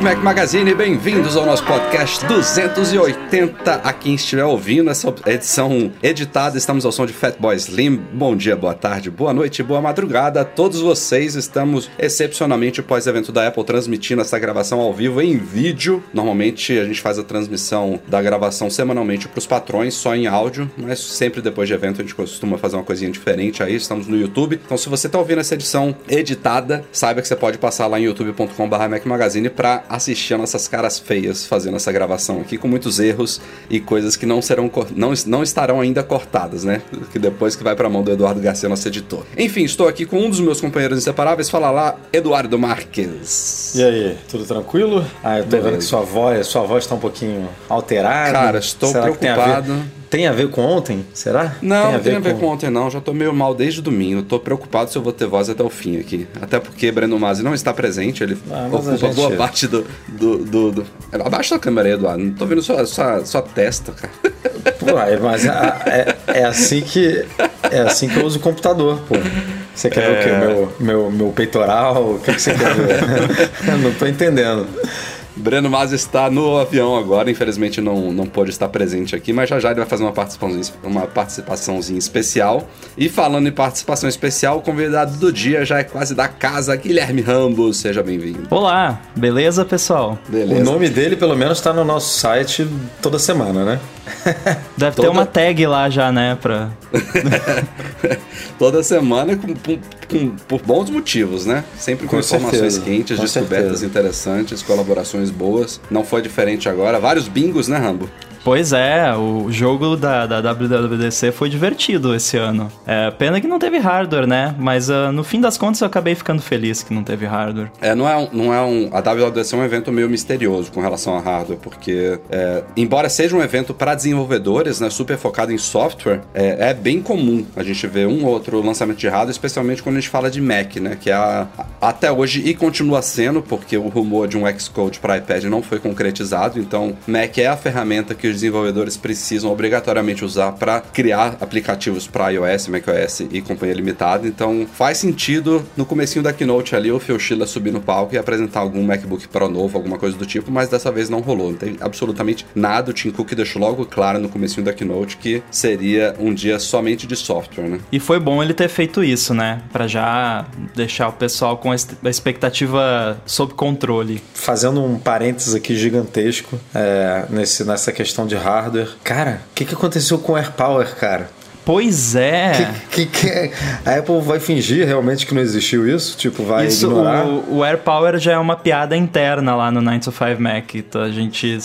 Do Mac Magazine, bem-vindos ao nosso podcast 280. A quem estiver ouvindo essa edição editada, estamos ao som de Fatboy Slim. Bom dia, boa tarde, boa noite, boa madrugada a todos vocês. Estamos excepcionalmente pós-evento da Apple transmitindo essa gravação ao vivo em vídeo. Normalmente a gente faz a transmissão da gravação semanalmente para os patrões, só em áudio, mas sempre depois de evento a gente costuma fazer uma coisinha diferente aí. Estamos no YouTube. Então, se você está ouvindo essa edição editada, saiba que você pode passar lá em youtube.com/mac Magazine para assistir a nossas caras feias fazendo essa gravação aqui, com muitos erros e coisas que não serão não, não estarão ainda cortadas, né? Que depois que vai pra mão do Eduardo Garcia, nosso editor. Enfim, estou aqui com um dos meus companheiros inseparáveis. Fala lá, Eduardo Marques. E aí, tudo tranquilo? Ah, eu tô Beleza. vendo que sua voz, sua voz tá um pouquinho alterada. Cara, estou Será preocupado. Tem a ver com ontem? Será? Não, tem não tem a ver com... com ontem, não. Já tô meio mal desde domingo. Tô preocupado se eu vou ter voz até o fim aqui. Até porque Breno Masi não está presente, ele ah, ocupa gente... boa parte do, do, do, do. Abaixa a câmera aí, Eduardo. Não tô vendo sua, sua, sua testa, cara. Pô, mas é, é, assim que. É assim que eu uso o computador, pô. Você quer é... ver o quê? É. Meu, meu, meu peitoral? O que, que você quer ver? não tô entendendo. Breno Mas está no avião agora, infelizmente não, não pôde estar presente aqui, mas já já ele vai fazer uma participaçãozinha, uma participaçãozinha especial. E falando em participação especial, o convidado do dia já é quase da casa, Guilherme Rambo, seja bem-vindo. Olá, beleza pessoal? Beleza. O nome dele pelo menos está no nosso site toda semana, né? Deve Toda... ter uma tag lá já, né? Pra... Toda semana com, com, com, por bons motivos, né? Sempre com, com informações certeza. quentes, com descobertas certeza. interessantes, colaborações boas. Não foi diferente agora. Vários bingos, né, Rambo? Pois é, o jogo da, da WWDC foi divertido esse ano. É, pena que não teve hardware, né? Mas uh, no fim das contas eu acabei ficando feliz que não teve hardware. É, não é um. Não é um a WWDC é um evento meio misterioso com relação a hardware, porque, é, embora seja um evento para desenvolvedores, né, super focado em software, é, é, bem comum a gente ver um ou outro lançamento de hardware, especialmente quando a gente fala de Mac, né? Que é a, até hoje e continua sendo, porque o rumor de um Xcode para iPad não foi concretizado, então Mac é a ferramenta que os desenvolvedores precisam obrigatoriamente usar para criar aplicativos para iOS, macOS e companhia limitada. Então faz sentido no comecinho da keynote ali o Phil Schiller subir no palco e apresentar algum MacBook Pro novo, alguma coisa do tipo, mas dessa vez não rolou. Não tem absolutamente nada. O Tim Cook deixou logo claro no comecinho da keynote que seria um dia somente de software, né? E foi bom ele ter feito isso, né? Para já deixar o pessoal com a expectativa sob controle. Fazendo um parênteses aqui gigantesco é, nesse, nessa questão questão de hardware. Cara, o que, que aconteceu com o AirPower, cara? Pois é. Que, que, que, a Apple vai fingir realmente que não existiu isso? Tipo, vai isso, ignorar? O, o AirPower já é uma piada interna lá no 9 to 5 Mac. Então a gente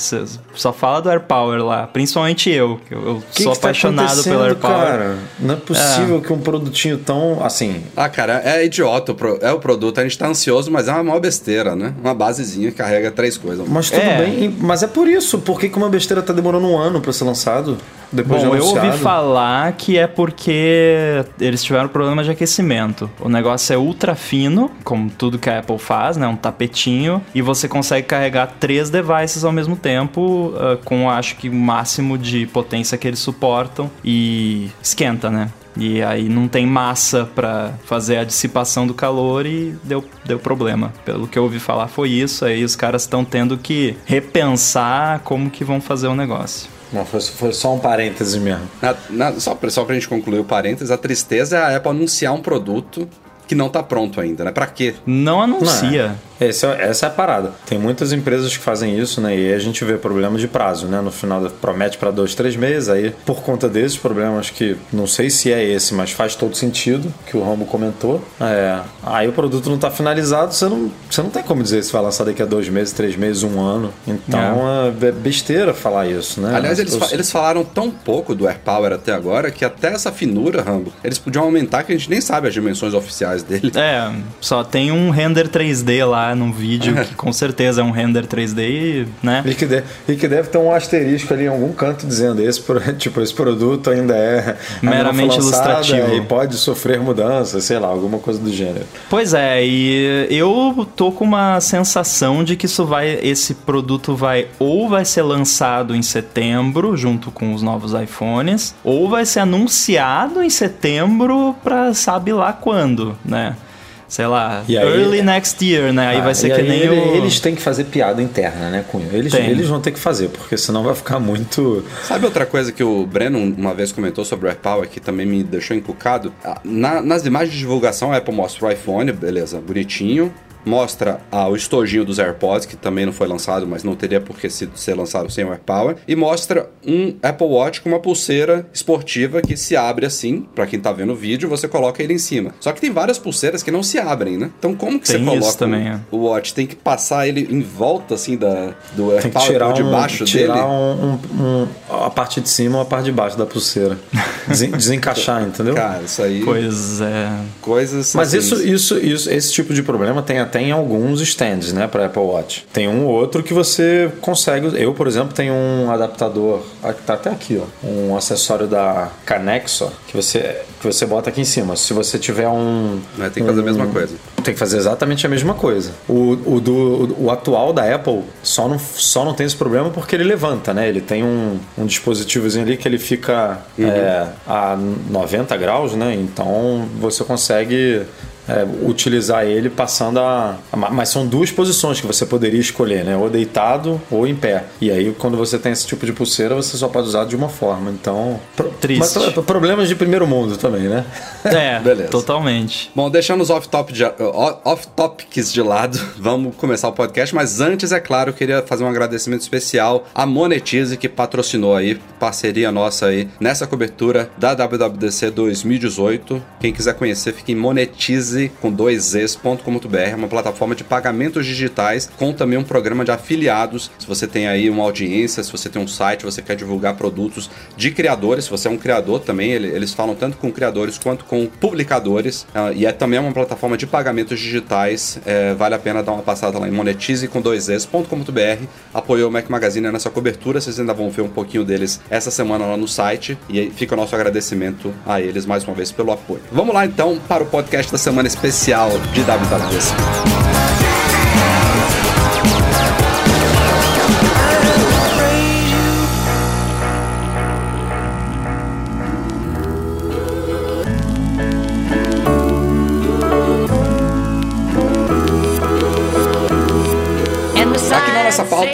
só fala do AirPower lá. Principalmente eu, que eu que sou tá apaixonado pelo AirPower. Cara, não é possível é. que um produtinho tão assim... Ah, cara, é idiota. É o produto. A gente tá ansioso, mas é uma maior besteira, né? Uma basezinha que carrega três coisas. Mas tudo é. bem. Mas é por isso. Por que, que uma besteira tá demorando um ano pra ser lançado? Depois Bom, de eu ouvi falar que é porque eles tiveram problema de aquecimento. O negócio é ultra fino, como tudo que a Apple faz, né? Um tapetinho. E você consegue carregar três devices ao mesmo tempo, uh, com acho que o máximo de potência que eles suportam. E esquenta, né? E aí não tem massa para fazer a dissipação do calor e deu, deu problema. Pelo que eu ouvi falar foi isso, aí os caras estão tendo que repensar como que vão fazer o negócio. Não, foi, foi só um parêntese mesmo. Na, na, só, só pra gente concluir o parêntese, a tristeza é a Apple anunciar um produto que não tá pronto ainda, né? Pra quê? Não anuncia. Esse é, essa é a parada. Tem muitas empresas que fazem isso, né? E aí a gente vê problema de prazo, né? No final promete para dois, três meses, aí por conta desses problemas que não sei se é esse, mas faz todo sentido, que o Rambo comentou. É, aí o produto não está finalizado, você não, você não tem como dizer se vai lançar daqui a dois meses, três meses, um ano. Então é, é besteira falar isso, né? Aliás, eles, fa eles falaram tão pouco do AirPower até agora que até essa finura, Rambo, eles podiam aumentar que a gente nem sabe as dimensões oficiais dele. É, só tem um render 3D lá num vídeo que com certeza é um render 3D, né? E que, deve, e que deve ter um asterisco ali em algum canto dizendo esse, tipo, esse produto ainda é meramente ilustrativo e pode sofrer mudanças, sei lá, alguma coisa do gênero. Pois é, e eu tô com uma sensação de que isso vai, esse produto vai ou vai ser lançado em setembro junto com os novos iPhones, ou vai ser anunciado em setembro para sabe lá quando, né? Sei lá, aí, early next year, né? Aí ah, vai ser que nem ele, o... Eles têm que fazer piada interna, né, Cunha? Eles, eles vão ter que fazer, porque senão vai ficar muito... Sabe outra coisa que o Breno uma vez comentou sobre o AirPower que também me deixou encucado? Ah, na, nas imagens de divulgação, a Apple mostra o iPhone, beleza, bonitinho mostra ah, o estojinho dos AirPods, que também não foi lançado, mas não teria por que ser lançado sem o AirPower, e mostra um Apple Watch com uma pulseira esportiva que se abre assim, para quem tá vendo o vídeo, você coloca ele em cima. Só que tem várias pulseiras que não se abrem, né? Então como que tem você coloca também, é. o, Watch? Tem que passar ele em volta assim da do tem AirPower tirar de baixo um, tirar dele. Um, um, a parte de cima ou a parte de baixo da pulseira. Desencaixar, entendeu? Cara, isso aí. Pois é. Coisas. Mas assim, isso, isso, isso, esse tipo de problema tem até tem alguns stands, né, para Apple Watch. Tem um outro que você consegue. Eu, por exemplo, tenho um adaptador, tá até aqui, ó, um acessório da Canexo que você que você bota aqui em cima. Se você tiver um, Mas tem que fazer um, a mesma coisa. Tem que fazer exatamente a mesma coisa. O, o, do, o atual da Apple só não, só não tem esse problema porque ele levanta, né? Ele tem um, um dispositivozinho ali que ele fica uhum. é, a 90 graus, né? Então você consegue é, utilizar ele passando a, a, Mas são duas posições que você poderia escolher, né? Ou deitado ou em pé. E aí, quando você tem esse tipo de pulseira, você só pode usar de uma forma. Então. Triste. Mas, problemas de primeiro mundo também, né? É, Beleza. totalmente. Bom, deixando os off-topics de, off -topics de lado, vamos começar o podcast. Mas antes, é claro, eu queria fazer um agradecimento especial à Monetize, que patrocinou aí, parceria nossa aí, nessa cobertura da WWDC 2018. Quem quiser conhecer, fique em Monetize Easy com dois es.com.br, é uma plataforma de pagamentos digitais com também um programa de afiliados. Se você tem aí uma audiência, se você tem um site, você quer divulgar produtos de criadores, se você é um criador também, eles falam tanto com criadores quanto com publicadores. Uh, e é também uma plataforma de pagamentos digitais. É, vale a pena dar uma passada lá em monetize com dois es.com.br. Apoiou o Mac Magazine nessa cobertura, vocês ainda vão ver um pouquinho deles essa semana lá no site. E fica o nosso agradecimento a eles mais uma vez pelo apoio. Vamos lá então para o podcast da semana especial de WWDC.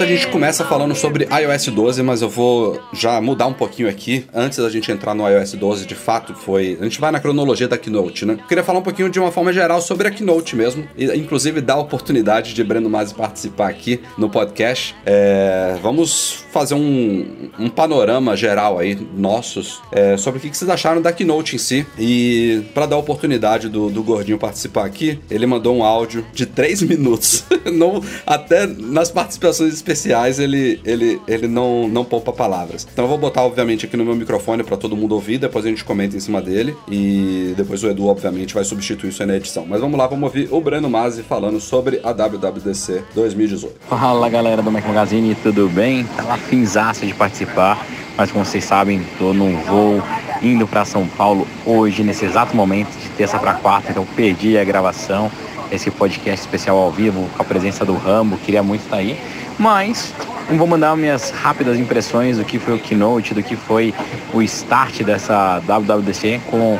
A gente começa falando sobre iOS 12, mas eu vou já mudar um pouquinho aqui. Antes da gente entrar no iOS 12, de fato, foi. A gente vai na cronologia da Keynote, né? Queria falar um pouquinho de uma forma geral sobre a Keynote mesmo, e inclusive dar a oportunidade de Breno Masi participar aqui no podcast. É... Vamos fazer um, um, panorama geral aí, nossos, é, sobre o que vocês acharam da Keynote em si. E para dar a oportunidade do, do Gordinho participar aqui, ele mandou um áudio de 3 minutos. não, até nas participações especiais ele, ele, ele não, não poupa palavras. Então eu vou botar, obviamente, aqui no meu microfone para todo mundo ouvir, depois a gente comenta em cima dele e depois o Edu, obviamente, vai substituir isso aí na edição. Mas vamos lá, vamos ouvir o Breno Masi falando sobre a WWDC 2018. Fala galera do Mac Magazine, tudo bem? Tava finzaço de participar, mas como vocês sabem, tô num voo indo para São Paulo hoje, nesse exato momento, de terça para quarta, então perdi a gravação esse podcast especial ao vivo com a presença do Rambo, queria muito estar aí. Mas vou mandar minhas rápidas impressões do que foi o keynote, do que foi o start dessa WWDC com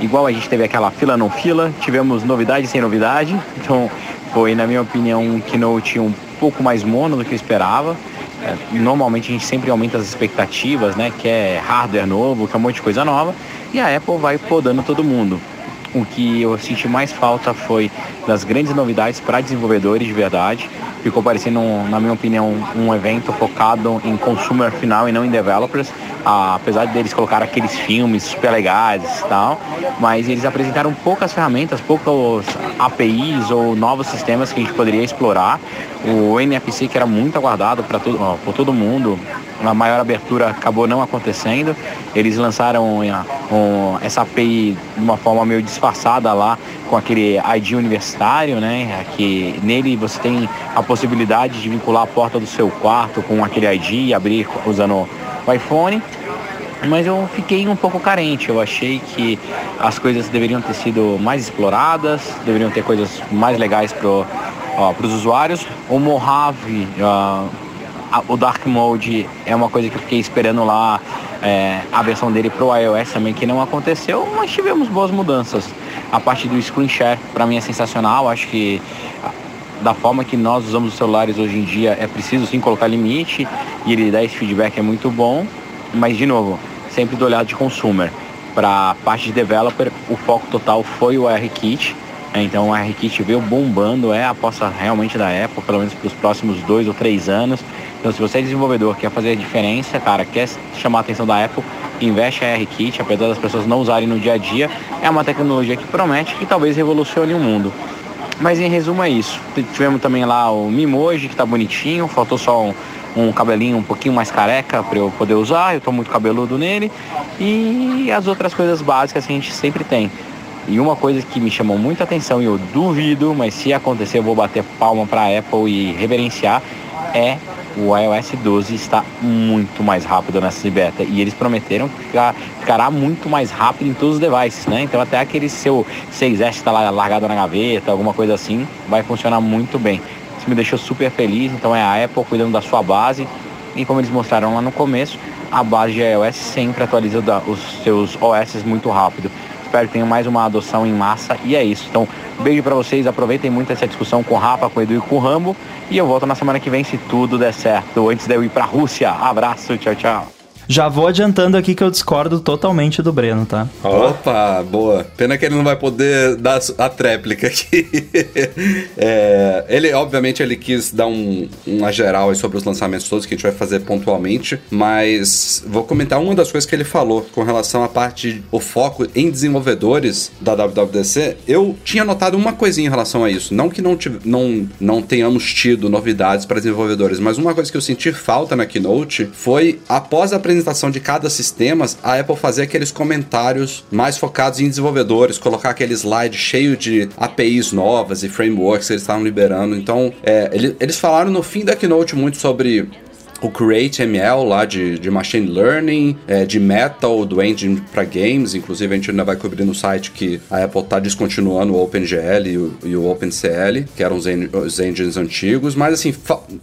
igual a gente teve aquela fila não fila, tivemos novidade sem novidade. Então foi, na minha opinião, um keynote um pouco mais mono do que eu esperava. É, normalmente a gente sempre aumenta as expectativas, né? Que é hardware novo, que é um monte de coisa nova. E a Apple vai podando todo mundo. O que eu senti mais falta foi das grandes novidades para desenvolvedores de verdade. Ficou parecendo, na minha opinião, um evento focado em consumer final e não em developers. Ah, apesar deles colocar aqueles filmes super legais e tal, mas eles apresentaram poucas ferramentas, poucos APIs ou novos sistemas que a gente poderia explorar. O NFC, que era muito aguardado para todo, por todo mundo, a maior abertura acabou não acontecendo. Eles lançaram um, essa API de uma forma meio disfarçada lá com aquele ID universitário, né? Que nele você tem a possibilidade de vincular a porta do seu quarto com aquele ID e abrir usando o iPhone. Mas eu fiquei um pouco carente. Eu achei que as coisas deveriam ter sido mais exploradas, deveriam ter coisas mais legais para os usuários. O Mojave, uh, o Dark Mode é uma coisa que eu fiquei esperando lá, é, a versão dele pro iOS também, que não aconteceu, mas tivemos boas mudanças. A parte do screen share, para mim, é sensacional. Acho que da forma que nós usamos os celulares hoje em dia, é preciso sim colocar limite e ele dá esse feedback é muito bom. Mas, de novo, sempre do olhado de consumer. Para a parte de developer, o foco total foi o ARKit. Então o ARKit veio bombando, é a aposta realmente da Apple, pelo menos para os próximos dois ou três anos. Então, se você é desenvolvedor, quer fazer a diferença, cara, quer chamar a atenção da Apple, investe a ARKit, apesar das pessoas não usarem no dia a dia, é uma tecnologia que promete que talvez revolucione o mundo. Mas em resumo é isso. Tivemos também lá o Mimoji, que tá bonitinho, faltou só um, um cabelinho um pouquinho mais careca para eu poder usar, eu tô muito cabeludo nele. E as outras coisas básicas que a gente sempre tem. E uma coisa que me chamou muita atenção e eu duvido, mas se acontecer eu vou bater palma para a Apple e reverenciar, é o iOS 12 está muito mais rápido nessa beta e eles prometeram que ficar, ficará muito mais rápido em todos os devices, né? Então até aquele seu 6S está lá largado na gaveta, alguma coisa assim, vai funcionar muito bem. Me deixou super feliz, então é a Apple cuidando da sua base e como eles mostraram lá no começo, a base de iOS sempre atualiza os seus OS muito rápido. Espero que tenha mais uma adoção em massa e é isso. Então, beijo para vocês, aproveitem muito essa discussão com o Rafa, com o Edu e com o Rambo. E eu volto na semana que vem se tudo der certo, antes de eu ir pra Rússia. Abraço, tchau, tchau. Já vou adiantando aqui que eu discordo totalmente do Breno, tá? Opa, boa. Pena que ele não vai poder dar a tréplica aqui. é, ele, obviamente, ele quis dar um, uma geral sobre os lançamentos todos que a gente vai fazer pontualmente, mas vou comentar uma das coisas que ele falou com relação à parte, o foco em desenvolvedores da WWDC. Eu tinha notado uma coisinha em relação a isso. Não que não, não, não tenhamos tido novidades para desenvolvedores, mas uma coisa que eu senti falta na Keynote foi após a apresentação apresentação de cada sistema, a Apple fazer aqueles comentários mais focados em desenvolvedores, colocar aquele slide cheio de APIs novas e frameworks que eles estavam liberando. Então, é, eles falaram no fim da keynote muito sobre o Create ML lá de, de Machine Learning, é, de Metal, do engine para games. Inclusive, a gente ainda vai cobrir no site que a Apple está descontinuando o OpenGL e o, e o OpenCL, que eram os, en os engines antigos. Mas, assim,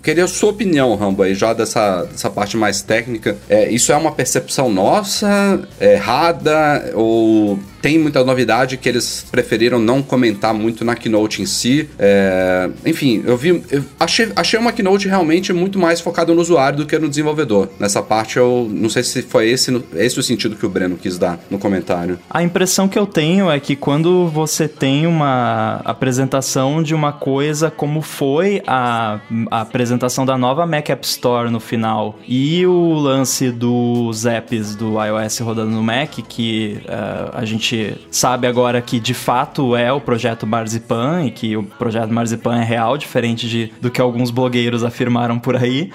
queria a sua opinião, Rambo, aí, já dessa, dessa parte mais técnica. É, isso é uma percepção nossa, errada, ou tem muita novidade que eles preferiram não comentar muito na keynote em si. É, enfim, eu vi. Eu achei, achei uma keynote realmente muito mais focada no usuário do que no desenvolvedor. Nessa parte eu não sei se foi esse, esse o sentido que o Breno quis dar no comentário. A impressão que eu tenho é que quando você tem uma apresentação de uma coisa como foi a, a apresentação da nova Mac App Store no final e o lance dos apps do iOS rodando no Mac, que uh, a gente gente sabe agora que de fato é o projeto Marzipan e que o projeto Marzipan é real, diferente de, do que alguns blogueiros afirmaram por aí.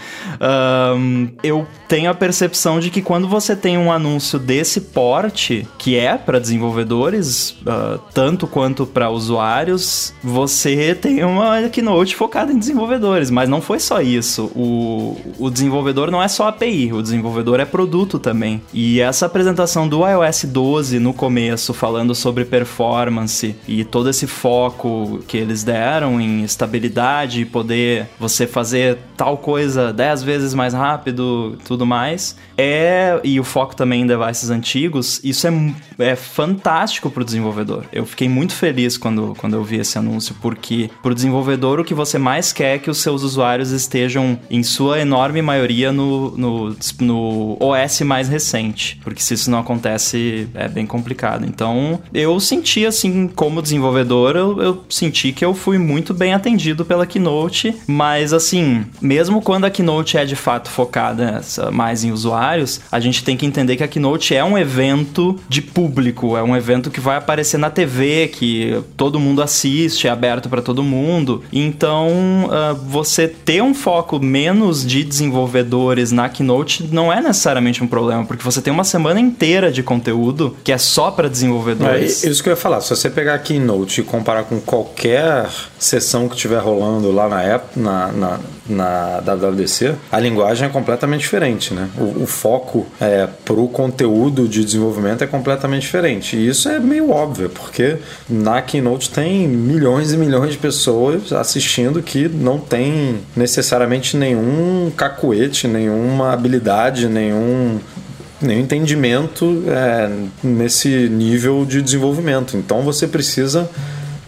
Um, eu tenho a percepção de que quando você tem um anúncio desse porte, que é para desenvolvedores, uh, tanto quanto para usuários, você tem uma keynote focada em desenvolvedores, mas não foi só isso. O, o desenvolvedor não é só API, o desenvolvedor é produto também. E essa apresentação do iOS 12 no começo falando sobre performance e todo esse foco que eles deram em estabilidade e poder você fazer tal coisa 10 vezes mais rápido, tudo mais. É, e o foco também em devices antigos, isso é, é fantástico para o desenvolvedor. Eu fiquei muito feliz quando, quando eu vi esse anúncio, porque para o desenvolvedor o que você mais quer é que os seus usuários estejam, em sua enorme maioria, no, no, no OS mais recente. Porque se isso não acontece, é bem complicado. Então, eu senti, assim, como desenvolvedor, eu, eu senti que eu fui muito bem atendido pela Keynote, mas, assim, mesmo quando a Keynote é de fato focada mais em usuários, a gente tem que entender que a Keynote é um evento de público, é um evento que vai aparecer na TV, que todo mundo assiste, é aberto para todo mundo. Então, uh, você ter um foco menos de desenvolvedores na Keynote não é necessariamente um problema, porque você tem uma semana inteira de conteúdo que é só para. É isso que eu ia falar. Se você pegar a Keynote e comparar com qualquer sessão que estiver rolando lá na, app, na, na, na WWDC, a linguagem é completamente diferente, né? O, o foco é, para o conteúdo de desenvolvimento é completamente diferente. E isso é meio óbvio, porque na Keynote tem milhões e milhões de pessoas assistindo que não tem necessariamente nenhum cacuete, nenhuma habilidade, nenhum nenhum entendimento é, nesse nível de desenvolvimento. Então você precisa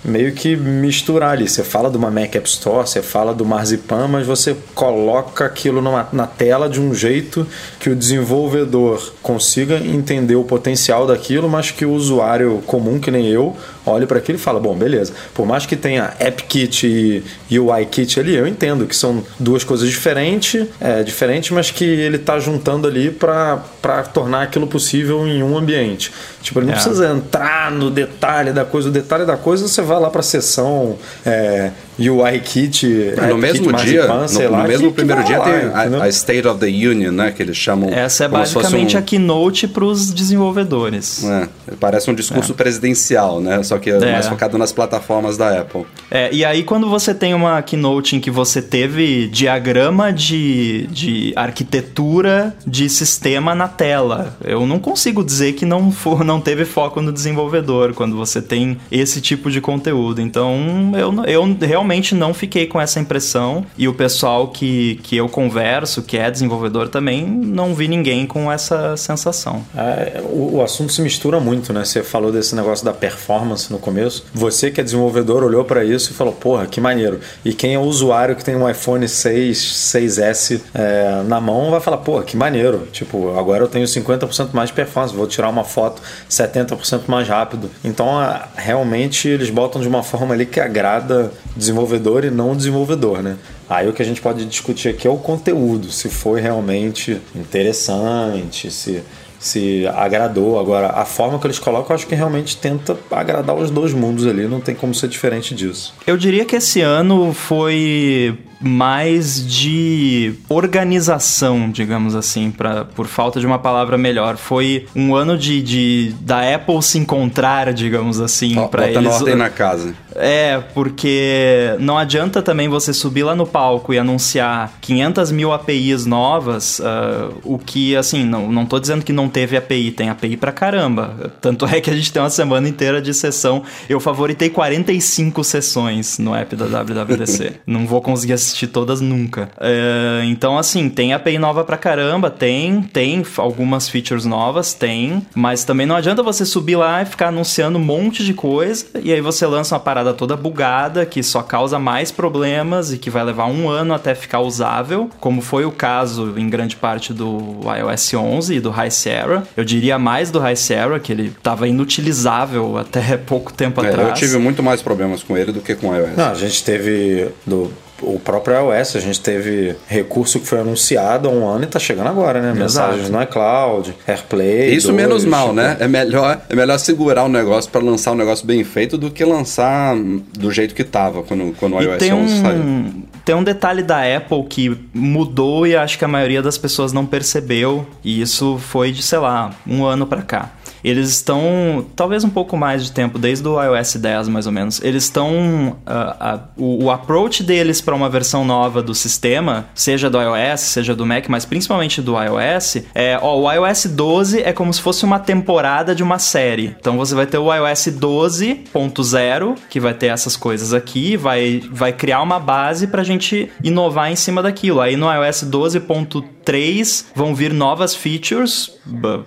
meio que misturar ali. Você fala de uma Mac App Store, você fala do Marzipan, mas você coloca aquilo numa, na tela de um jeito que o desenvolvedor consiga entender o potencial daquilo, mas que o usuário comum, que nem eu, olhe para aquilo e fala: bom, beleza. Por mais que tenha AppKit e UI Kit ali, eu entendo que são duas coisas diferentes, é, diferentes mas que ele está juntando ali para tornar aquilo possível em um ambiente. Tipo, ele não é. precisa entrar no detalhe da coisa. O detalhe da coisa você vai lá para a sessão é, UI Kit. No mesmo kit dia, no, lá, no, mesmo que, primeiro que dia tem a, a, State of the Union, né? Que eles chamam. Essa é basicamente um... a keynote para os desenvolvedores. É, parece um discurso é. presidencial, né? Só que é. mais focado nas plataformas da Apple. É, e aí quando você tem uma keynote em que você teve diagrama de, de arquitetura de sistema na tela, eu não consigo dizer que não, for, não teve foco no desenvolvedor quando você tem esse tipo de conteúdo. Então eu, eu realmente realmente não fiquei com essa impressão. E o pessoal que, que eu converso, que é desenvolvedor também, não vi ninguém com essa sensação. É, o, o, assunto se mistura muito, né? Você falou desse negócio da performance no começo. Você que é desenvolvedor olhou para isso e falou, porra, que maneiro. E quem é o usuário que tem um iPhone 6, 6S é, na mão vai falar, porra, que maneiro. Tipo, agora eu tenho 50% mais de performance, vou tirar uma foto 70% mais rápido. Então, realmente, eles botam de uma forma ali que agrada desenvolvedor e não desenvolvedor, né? Aí o que a gente pode discutir aqui é o conteúdo, se foi realmente interessante, se se agradou. Agora, a forma que eles colocam, eu acho que realmente tenta agradar os dois mundos ali, não tem como ser diferente disso. Eu diria que esse ano foi mais de organização, digamos assim, pra, por falta de uma palavra melhor. Foi um ano de, de da Apple se encontrar, digamos assim, para eles. ordem na casa. É, porque não adianta também você subir lá no palco e anunciar 500 mil APIs novas, uh, o que, assim, não, não tô dizendo que não teve API, tem API pra caramba. Tanto é que a gente tem uma semana inteira de sessão. Eu favoritei 45 sessões no app da WWDC. não vou conseguir assistir todas nunca. É, então, assim, tem API nova pra caramba, tem, tem algumas features novas, tem, mas também não adianta você subir lá e ficar anunciando um monte de coisa e aí você lança uma parada toda bugada que só causa mais problemas e que vai levar um ano até ficar usável, como foi o caso em grande parte do iOS 11 e do High Sierra. Eu diria mais do High Sierra, que ele estava inutilizável até pouco tempo é, atrás. Eu tive muito mais problemas com ele do que com o iOS. Não, a gente teve do o próprio iOS, a gente teve recurso que foi anunciado há um ano e está chegando agora, né? Mensagens no iCloud, AirPlay. Isso 2, menos mal, né? É melhor, é melhor segurar o negócio para lançar um negócio bem feito do que lançar do jeito que estava quando, quando o iOS 11 um, saiu. Tem um detalhe da Apple que mudou e acho que a maioria das pessoas não percebeu, e isso foi de, sei lá, um ano para cá. Eles estão, talvez um pouco mais de tempo, desde o iOS 10 mais ou menos, eles estão. Uh, uh, o, o, approach deles para uma versão nova do sistema, seja do iOS, seja do Mac, mas principalmente do iOS, é: ó, o iOS 12 é como se fosse uma temporada de uma série. Então você vai ter o iOS 12.0, que vai ter essas coisas aqui, vai, vai criar uma base para a gente inovar em cima daquilo. Aí no iOS 12.3 vão vir novas features,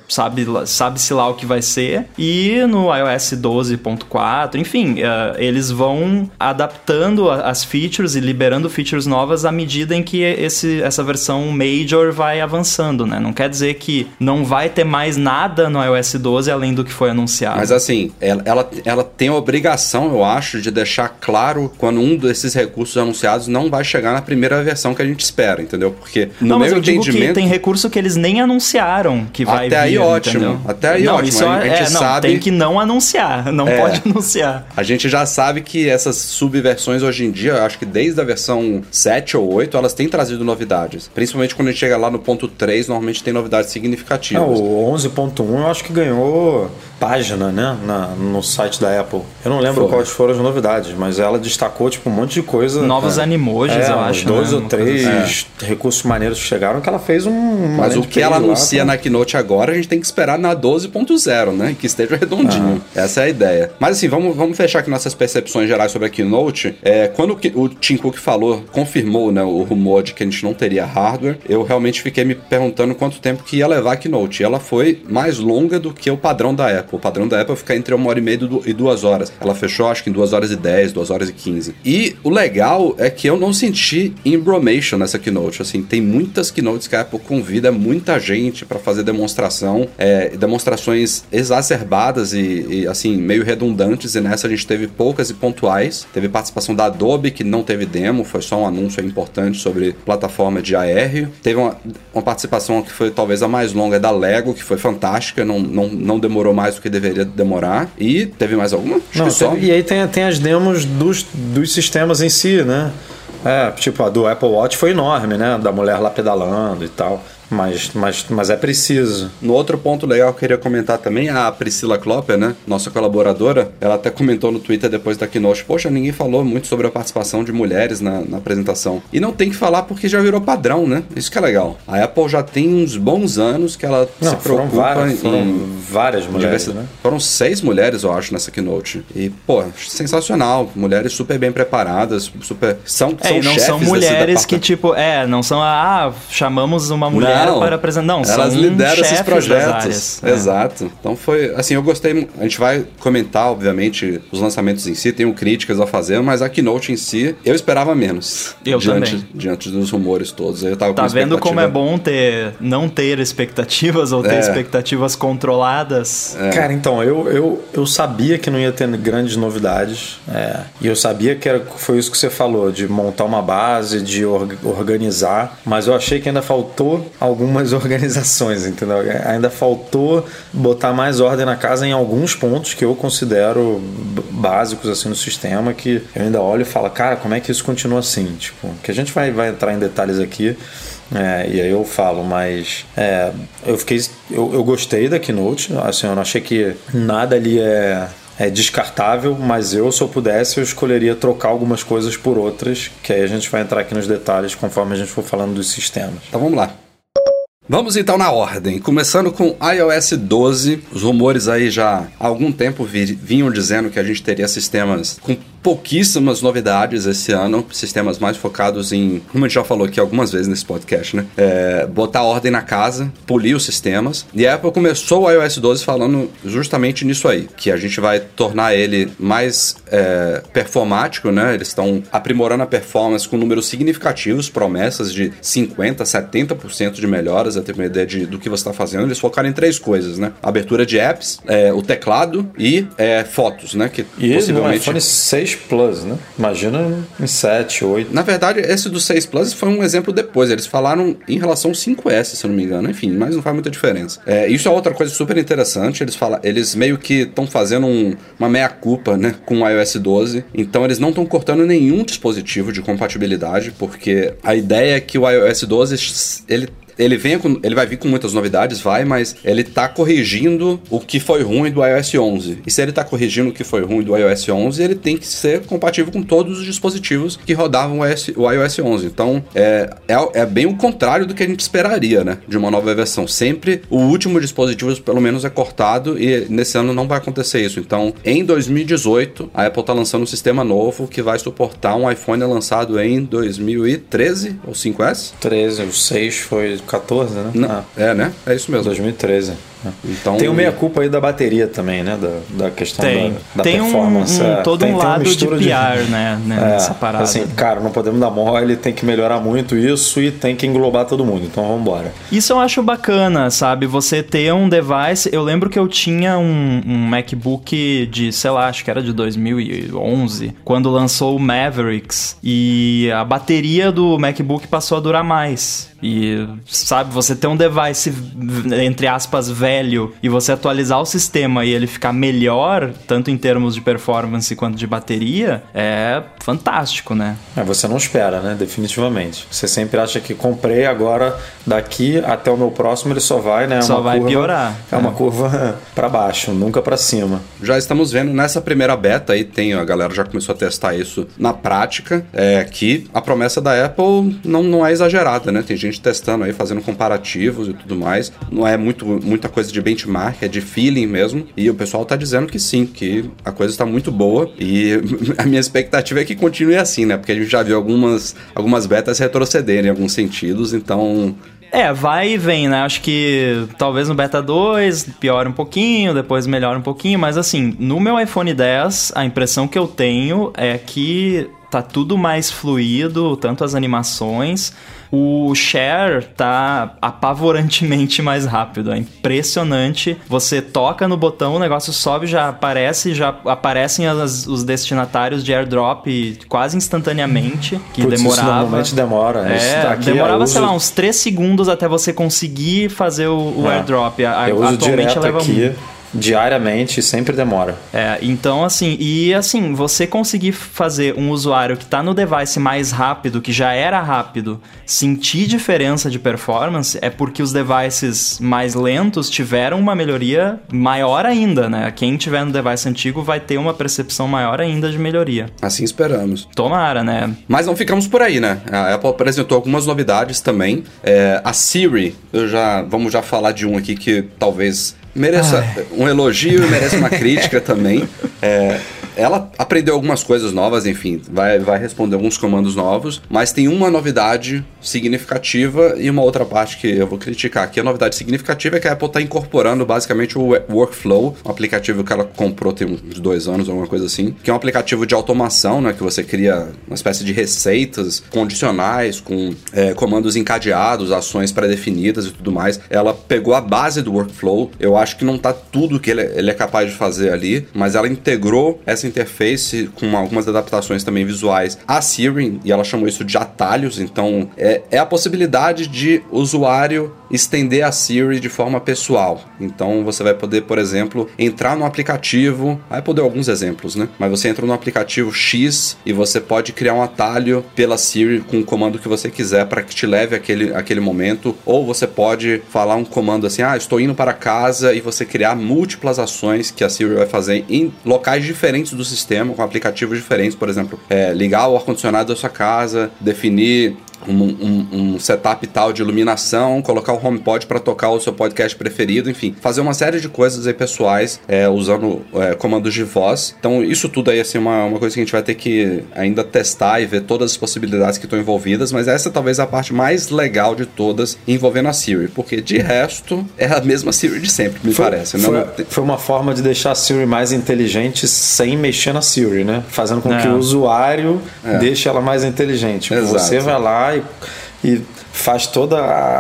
sabe-se sabe lá o que vai ser. E no iOS 12.4, enfim, uh, eles vão adaptando as features e liberando features novas à medida em que esse, essa versão Major vai avançando, né? Não quer dizer que não vai ter mais nada no iOS 12 além do que foi anunciado. Mas assim, ela, ela, ela tem a obrigação, eu acho, de deixar claro quando um desses recursos anunciados não vai chegar na primeira versão que a gente espera, entendeu? Porque no não, meu entendimento... que tem recurso que eles nem anunciaram que vai Até vir, aí ótimo, entendeu? até aí não, ótimo. Isso a, a gente é, não, sabe... tem que não anunciar, não É. pode anunciar. A gente já sabe que essas subversões hoje em dia, acho que desde a versão 7 ou 8, elas têm trazido novidades. Principalmente quando a gente chega lá no ponto 3, normalmente tem novidades significativas. Não, o 11.1 eu acho que ganhou página, né, na, no site da Apple. Eu não lembro Foi. quais foram as novidades, mas ela destacou tipo um monte de coisa. Novos animojis, é, eu acho. dois né? ou três assim. recursos maneiros que chegaram que ela fez um. Mas o que ela page lá anuncia pra- na Keynote agora, a gente tem que esperar na 12.0, né? Que esteja redondinho. Essa é a ideia. Mas assim, vamos, vamos fechar aqui nossas percepções gerais sobre a Keynote. É, quando o, Tim Cook falou, confirmou né, o rumor de que a gente não teria hardware, eu realmente fiquei me perguntando quanto tempo que ia levar a Keynote. E ela foi mais longa do que o padrão da Apple. O padrão da Apple fica entre uma hora e meia e e duas horas. Ela fechou, acho que em duas horas e dez, duas horas e quinze. E o legal é que eu não senti embromation nessa Keynote. Assim, tem muitas Keynotes Apple convida muita gente para fazer demonstração, é, demonstrações exacerbadas e, e, assim, meio redundantes. E nessa a gente teve poucas e pontuais. Teve participação da Adobe, que não teve demo, foi só um anúncio importante sobre plataforma de AR. Teve uma, uma participação que foi talvez a mais longa da Lego, que foi fantástica, não, não, não demorou mais do que deveria demorar. E teve mais alguma? Acho Não, só. teve- e aí tem, tem as demos dos, dos sistemas em si, né? É, tipo, a do Apple Watch foi enorme, né? Da mulher lá pedalando e tal. Mas, mas, mas é preciso. No outro ponto legal que eu queria comentar também, a Priscila Klopper, né, nossa colaboradora, ela até comentou no Twitter depois da Keynote, poxa, ninguém falou muito sobre a participação de mulheres na, na apresentação. E não tem que falar porque já virou padrão, né? Isso que é legal. A Apple já tem uns bons anos que ela Não, se foram preocupa várias, foram em várias mulheres, né? Foram seis mulheres, eu acho, nessa Keynote. E, pô, sensacional. Mulheres super bem preparadas, super... São, É, são e não chefes são desse mulheres que, tipo, é, não são, ah, chamamos uma mulher Não, para apresentar. Não, elas são lideram esses projetos. áreas. É. Exato. Então foi, assim, eu gostei. A gente vai comentar, obviamente, os lançamentos em si, tenho críticas a fazer, mas a Keynote em si, eu esperava menos. Eu diante, também. Diante dos rumores todos. Eu tava Tá com vendo como é bom ter não ter expectativas ou ter É. expectativas controladas? Cara, então, eu, eu, eu sabia que não ia ter grandes novidades. é, e eu sabia que era, foi isso que você falou, de montar uma base, de or- organizar. Mas eu achei que ainda faltou algumas organizações, entendeu? Ainda faltou botar mais ordem na casa em alguns pontos que eu considero básicos assim no sistema, que eu ainda olho e falo, cara, como é que isso continua assim? Tipo, que a gente vai, vai entrar em detalhes aqui. É, e aí eu falo, mas é, eu fiquei. Eu, eu gostei da Keynote, assim, eu não achei que nada ali é, é descartável, mas eu, se eu pudesse, eu escolheria trocar algumas coisas por outras, que aí a gente vai entrar aqui nos detalhes conforme a gente for falando dos sistemas. Então vamos lá. Vamos então na ordem, começando com iOS 12. Os rumores aí já há algum tempo vi- vinham dizendo que a gente teria sistemas com pouquíssimas novidades esse ano, sistemas mais focados em, como a gente já falou aqui algumas vezes nesse podcast, né? É, botar ordem na casa, polir os sistemas. E a Apple começou o iOS 12 falando justamente nisso aí, que a gente vai tornar ele mais é, performático, né? Eles estão aprimorando a performance com números significativos, promessas de 50, 70% de melhoras, até uma ideia de, do que você está fazendo. Eles focaram em três coisas, né? Abertura de apps, é, o teclado e é, fotos, né? Que E no possivelmente iPhone 6 Plus, né? Imagina em 7, 8. na verdade, esse do 6 Plus foi um exemplo depois. Eles falaram em relação ao 5S, se eu não me engano. Enfim, mas não faz muita diferença. É, isso é outra coisa super interessante. Eles, fala, eles meio que estão fazendo um- uma meia-culpa né, com o iOS 12. Então, eles não estão cortando nenhum dispositivo de compatibilidade, porque a ideia é que o iOS 12 ele ele, vem com, ele vai vir com muitas novidades, vai, mas ele tá corrigindo o que foi ruim do iOS 11. E se ele tá corrigindo o que foi ruim do iOS 11, ele tem que ser compatível com todos os dispositivos que rodavam o iOS, o iOS 11. Então, é, é, é bem o contrário do que a gente esperaria, né? De uma nova versão. Sempre o último dispositivo, pelo menos, é cortado e nesse ano não vai acontecer isso. Então, em 2018, a Apple tá lançando um sistema novo que vai suportar um iPhone lançado em 2013 ou 5S? 13, o 6 foi 14, né? Não, Ah, É, né? É isso mesmo. 2013. Então, tem o meia-culpa aí da bateria também, né? Da, da questão tem. da, da tem performance. Um, um, todo tem, um tem lado de PR, de... né? Nessa é, parada. Assim, cara, não podemos dar mole, tem que melhorar muito isso e tem que englobar todo mundo. Então vamos embora. Isso eu acho bacana, sabe? Você ter um device. Eu lembro que eu tinha um, um MacBook de, sei lá, acho que era de 2011, quando lançou o Mavericks. E a bateria do MacBook passou a durar mais. E, sabe, você ter um device, entre aspas, velho, e você atualizar o sistema e ele ficar melhor, tanto em termos de performance quanto de bateria, é fantástico, né? É, você não espera, né? Definitivamente. Você sempre acha que comprei agora, daqui até o meu próximo, ele só vai, né? É só vai curva, piorar. É, é. uma curva para baixo, nunca para cima. Já estamos vendo nessa primeira beta aí, tem, a galera já começou a testar isso na prática, é que a promessa da Apple não, não é exagerada, né? Tem gente gente testando aí, fazendo comparativos e tudo mais. Não é muito, muita coisa de benchmark, é de feeling mesmo. E o pessoal tá dizendo que sim, que a coisa está muito boa. E a minha expectativa é que continue assim, né? Porque a gente já viu algumas, algumas betas retrocederem em alguns sentidos, então é, vai e vem, né? Acho que talvez no beta 2 piore um pouquinho, depois melhora um pouquinho, mas assim, no meu iPhone 10, a impressão que eu tenho é que tá tudo mais fluido, tanto as animações o share tá apavorantemente mais rápido. É impressionante. Você toca no botão, o negócio sobe, já aparece, já aparecem as, os destinatários de airdrop quase instantaneamente, que Putz, demorava. Isso normalmente demora. É, demorava, uso... sei lá, uns 3 segundos até você conseguir fazer o, o é. airdrop. A, eu uso atualmente leva aqui. Muito diariamente sempre demora. É, então assim, e assim, você conseguir fazer um usuário que está no device mais rápido, que já era rápido, sentir diferença de performance é porque os devices mais lentos tiveram uma melhoria maior ainda, né? Quem tiver no device antigo vai ter uma percepção maior ainda de melhoria. Assim esperamos. Tomara, né? Mas não ficamos por aí, né? A Apple apresentou algumas novidades também. É, a Siri, eu já vamos já falar de um aqui que talvez mereça Ai. um elogio e merece uma crítica também. É, ela aprendeu algumas coisas novas, enfim, vai, vai responder alguns comandos novos, mas tem uma novidade significativa e uma outra parte que eu vou criticar aqui. A novidade significativa é que a Apple está incorporando basicamente o Workflow, um aplicativo que ela comprou tem uns dois anos, alguma coisa assim, que é um aplicativo de automação, né, que você cria uma espécie de receitas condicionais com é, comandos encadeados, ações pré-definidas e tudo mais. Ela pegou a base do Workflow, eu acho que não está tudo que ele, ele é capaz de fazer ali, mas ela integrou essa essa interface com algumas adaptações também visuais a Siri, e ela chamou isso de atalhos, então é, é a possibilidade de usuário estender a Siri de forma pessoal. Então você vai poder, por exemplo, entrar no aplicativo, aí poder alguns exemplos, né? Mas você entra no aplicativo X e você pode criar um atalho pela Siri com o comando que você quiser para que te leve aquele, aquele momento, ou você pode falar um comando assim: "Ah, estou indo para casa" e você criar múltiplas ações que a Siri vai fazer em locais diferentes do sistema, com aplicativos diferentes, por exemplo, é, ligar o ar-condicionado da sua casa, definir um, um, um, setup tal de iluminação, colocar o HomePod para tocar o seu podcast preferido, enfim, fazer uma série de coisas aí pessoais é, usando é, comandos de voz. Então, isso tudo aí assim, é uma, uma coisa que a gente vai ter que ainda testar e ver todas as possibilidades que estão envolvidas, mas essa talvez é a parte mais legal de todas envolvendo a Siri, porque de resto é a mesma Siri de sempre, me foi, parece. Foi, não... foi uma forma de deixar a Siri mais inteligente sem mexer na Siri, né? Fazendo com que o usuário é. deixe ela mais inteligente. Exato. Você vai lá e, e faz todo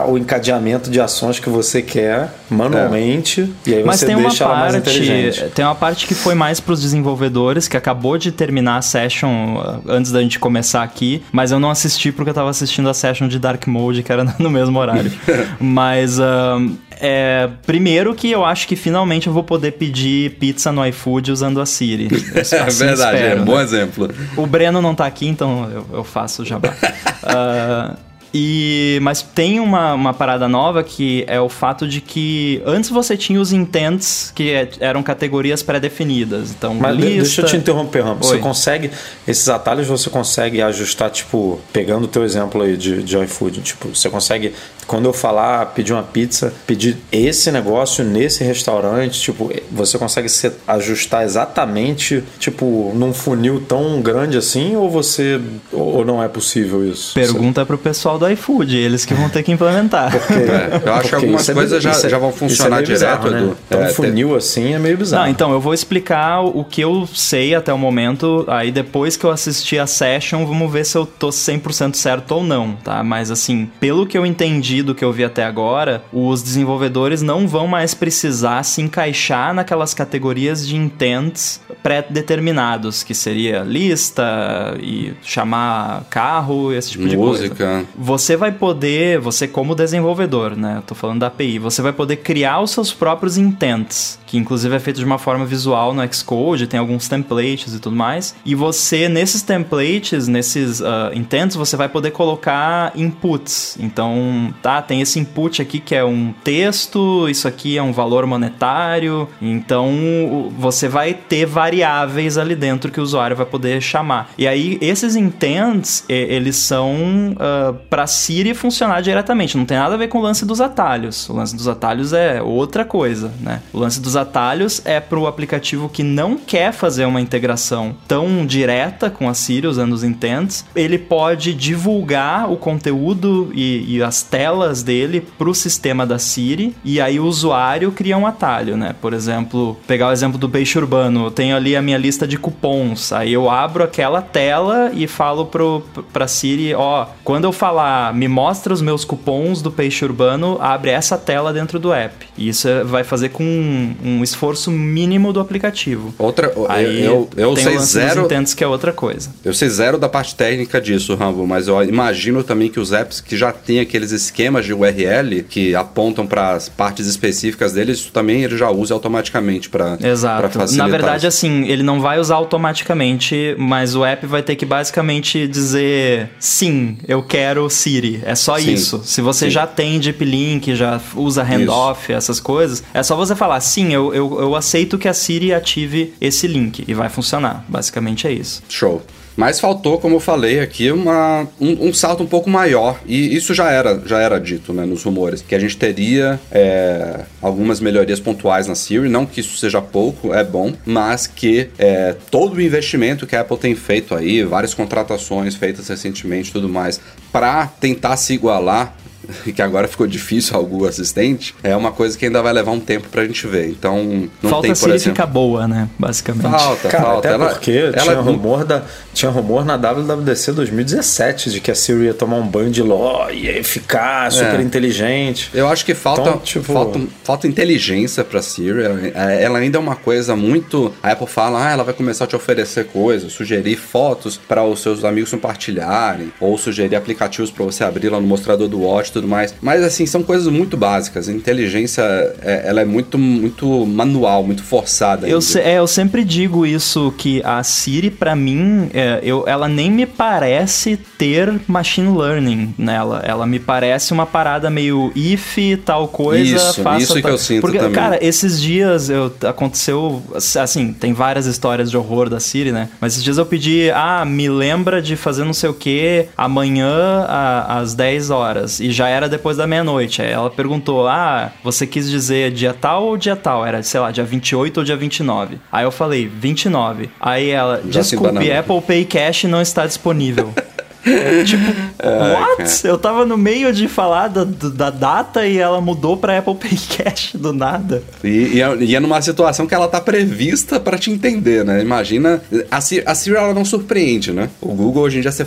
o encadeamento de ações que você quer manualmente é. e aí Mas você tem deixa uma ela parte, mais inteligente. Tem uma parte que foi mais para os desenvolvedores, que acabou de terminar a session uh, antes da gente começar aqui, mas eu não assisti porque eu estava assistindo a session de Dark Mode, que era no mesmo horário. mas uh, é, primeiro que eu acho que finalmente eu vou poder pedir pizza no iFood usando a Siri. é assim verdade, espero, é um né? bom exemplo. O Breno não tá aqui, então eu, eu faço o jabá. uh, E, mas tem uma, uma parada nova que é o fato de que antes você tinha os intents que é, eram categorias pré-definidas. Então, mas lista... deixa eu te interromper, Ramos. Você consegue, esses atalhos você consegue ajustar, tipo, pegando o teu exemplo aí de, de iFood, tipo, você consegue quando eu falar pedir uma pizza, pedir esse negócio nesse restaurante, tipo, você consegue se ajustar exatamente, tipo, num funil tão grande assim, ou você ou não é possível isso? Pergunta você... pro pessoal da do iFood, eles que vão ter que implementar. Porque, é, eu acho que algumas é coisas já, é, já vão funcionar direto, bizarro, né? Edu. Então, é, funil assim é meio bizarro. Não, então, eu vou explicar o que eu sei até o momento, aí depois que eu assistir a session, vamos ver se eu tô 100% certo ou não, tá? Mas assim, pelo que eu entendi do que eu vi até agora, os desenvolvedores não vão mais precisar se encaixar naquelas categorias de intents pré-determinados, que seria lista e chamar carro, esse tipo Música. de coisa. Você vai poder, você como desenvolvedor, né? Eu tô falando da API, você vai poder criar os seus próprios intents, que inclusive é feito de uma forma visual no Xcode, tem alguns templates e tudo mais. E você, nesses templates, nesses uh, intents, você vai poder colocar inputs. Então, tá, tem esse input aqui que é um texto, isso aqui é um valor monetário. Então, você vai ter variáveis ali dentro que o usuário vai poder chamar. E aí, esses intents, eles são uh, para Siri funcionar diretamente. Não tem nada a ver com o lance dos atalhos. O lance dos atalhos é outra coisa, né? O lance dos atalhos é para o aplicativo que não quer fazer uma integração tão direta com a Siri usando os intents. Ele pode divulgar o conteúdo e, e as telas dele para o sistema da Siri e aí o usuário cria um atalho, né? Por exemplo, pegar o exemplo do peixe urbano. Eu tenho ali a minha lista de cupons. Aí eu abro aquela tela e falo para Siri, ó, quando eu falar me mostra os meus cupons do peixe urbano, abre essa tela dentro do app. E isso vai fazer com um, um esforço mínimo do aplicativo. Outra, Aí eu, eu, eu sei zero. Intents, que é outra coisa. Eu sei zero da parte técnica disso, Rambo, mas eu imagino também que os apps que já têm aqueles esquemas de URL que apontam para as partes específicas deles, isso também ele já usa automaticamente para Exato. Na verdade, isso. assim, ele não vai usar automaticamente, mas o app vai ter que basicamente dizer sim, eu quero Siri. É só sim. isso. Se você sim. já tem Deep Link, já usa handoff, essas coisas, é só você falar sim, eu, eu, eu aceito que a Siri ative esse link e vai funcionar. Basicamente é isso. Show. Mas faltou, como eu falei aqui, uma, um, um, salto um pouco maior. E isso já era, já era dito né, nos rumores. Que a gente teria é, algumas melhorias pontuais na Siri. Não que isso seja pouco, é bom. Mas que é, todo o investimento que a Apple tem feito aí, várias contratações feitas recentemente tudo mais, para tentar se igualar que agora ficou difícil algum assistente, é uma coisa que ainda vai levar um tempo pra gente ver. Então, não falta tem, por Siri exemplo... ficar boa, né? Basicamente. Falta, Cara, falta. Até ela, porque ela... tinha, rumor da, tinha rumor na WWDC 2017 de que a Siri ia tomar um banho de ló, ia ficar super é. inteligente. Eu acho que falta, então, tipo... falta, falta inteligência pra Siri. Ela ainda é uma coisa muito... A Apple fala, ah, ela vai começar a te oferecer coisas, sugerir fotos para os seus amigos compartilharem, ou sugerir aplicativos para você abrir lá no mostrador do Watch tudo mais. Mas assim, são coisas muito básicas. A inteligência, é, ela é muito, muito manual, muito forçada. Eu, se, é, eu sempre digo isso, que a Siri, para mim, é, eu, ela nem me parece ter machine learning nela. Ela me parece uma parada meio if, tal coisa, isso, faça... Isso tal... que eu sinto Porque, também. cara, esses dias eu, aconteceu... Assim, tem várias histórias de horror da Siri, né? Mas esses dias eu pedi, ah, me lembra de fazer não sei o que amanhã a, às 10 horas. E já era depois depois da meia-noite. Aí ela perguntou: Ah, você quis dizer dia tal ou dia tal? Era, sei lá, dia 28 ou dia 29. Aí eu falei: 29. Aí ela: Desculpe, Apple Pay Cash não está disponível. tipo, what? Eu tava no meio de falar da, da data e ela mudou pra Apple Pay Cash do nada. E, e, é, e é numa situação que ela tá prevista para te entender, né? Imagina. A Siri, a Siri ela não surpreende, né? O Google hoje em dia você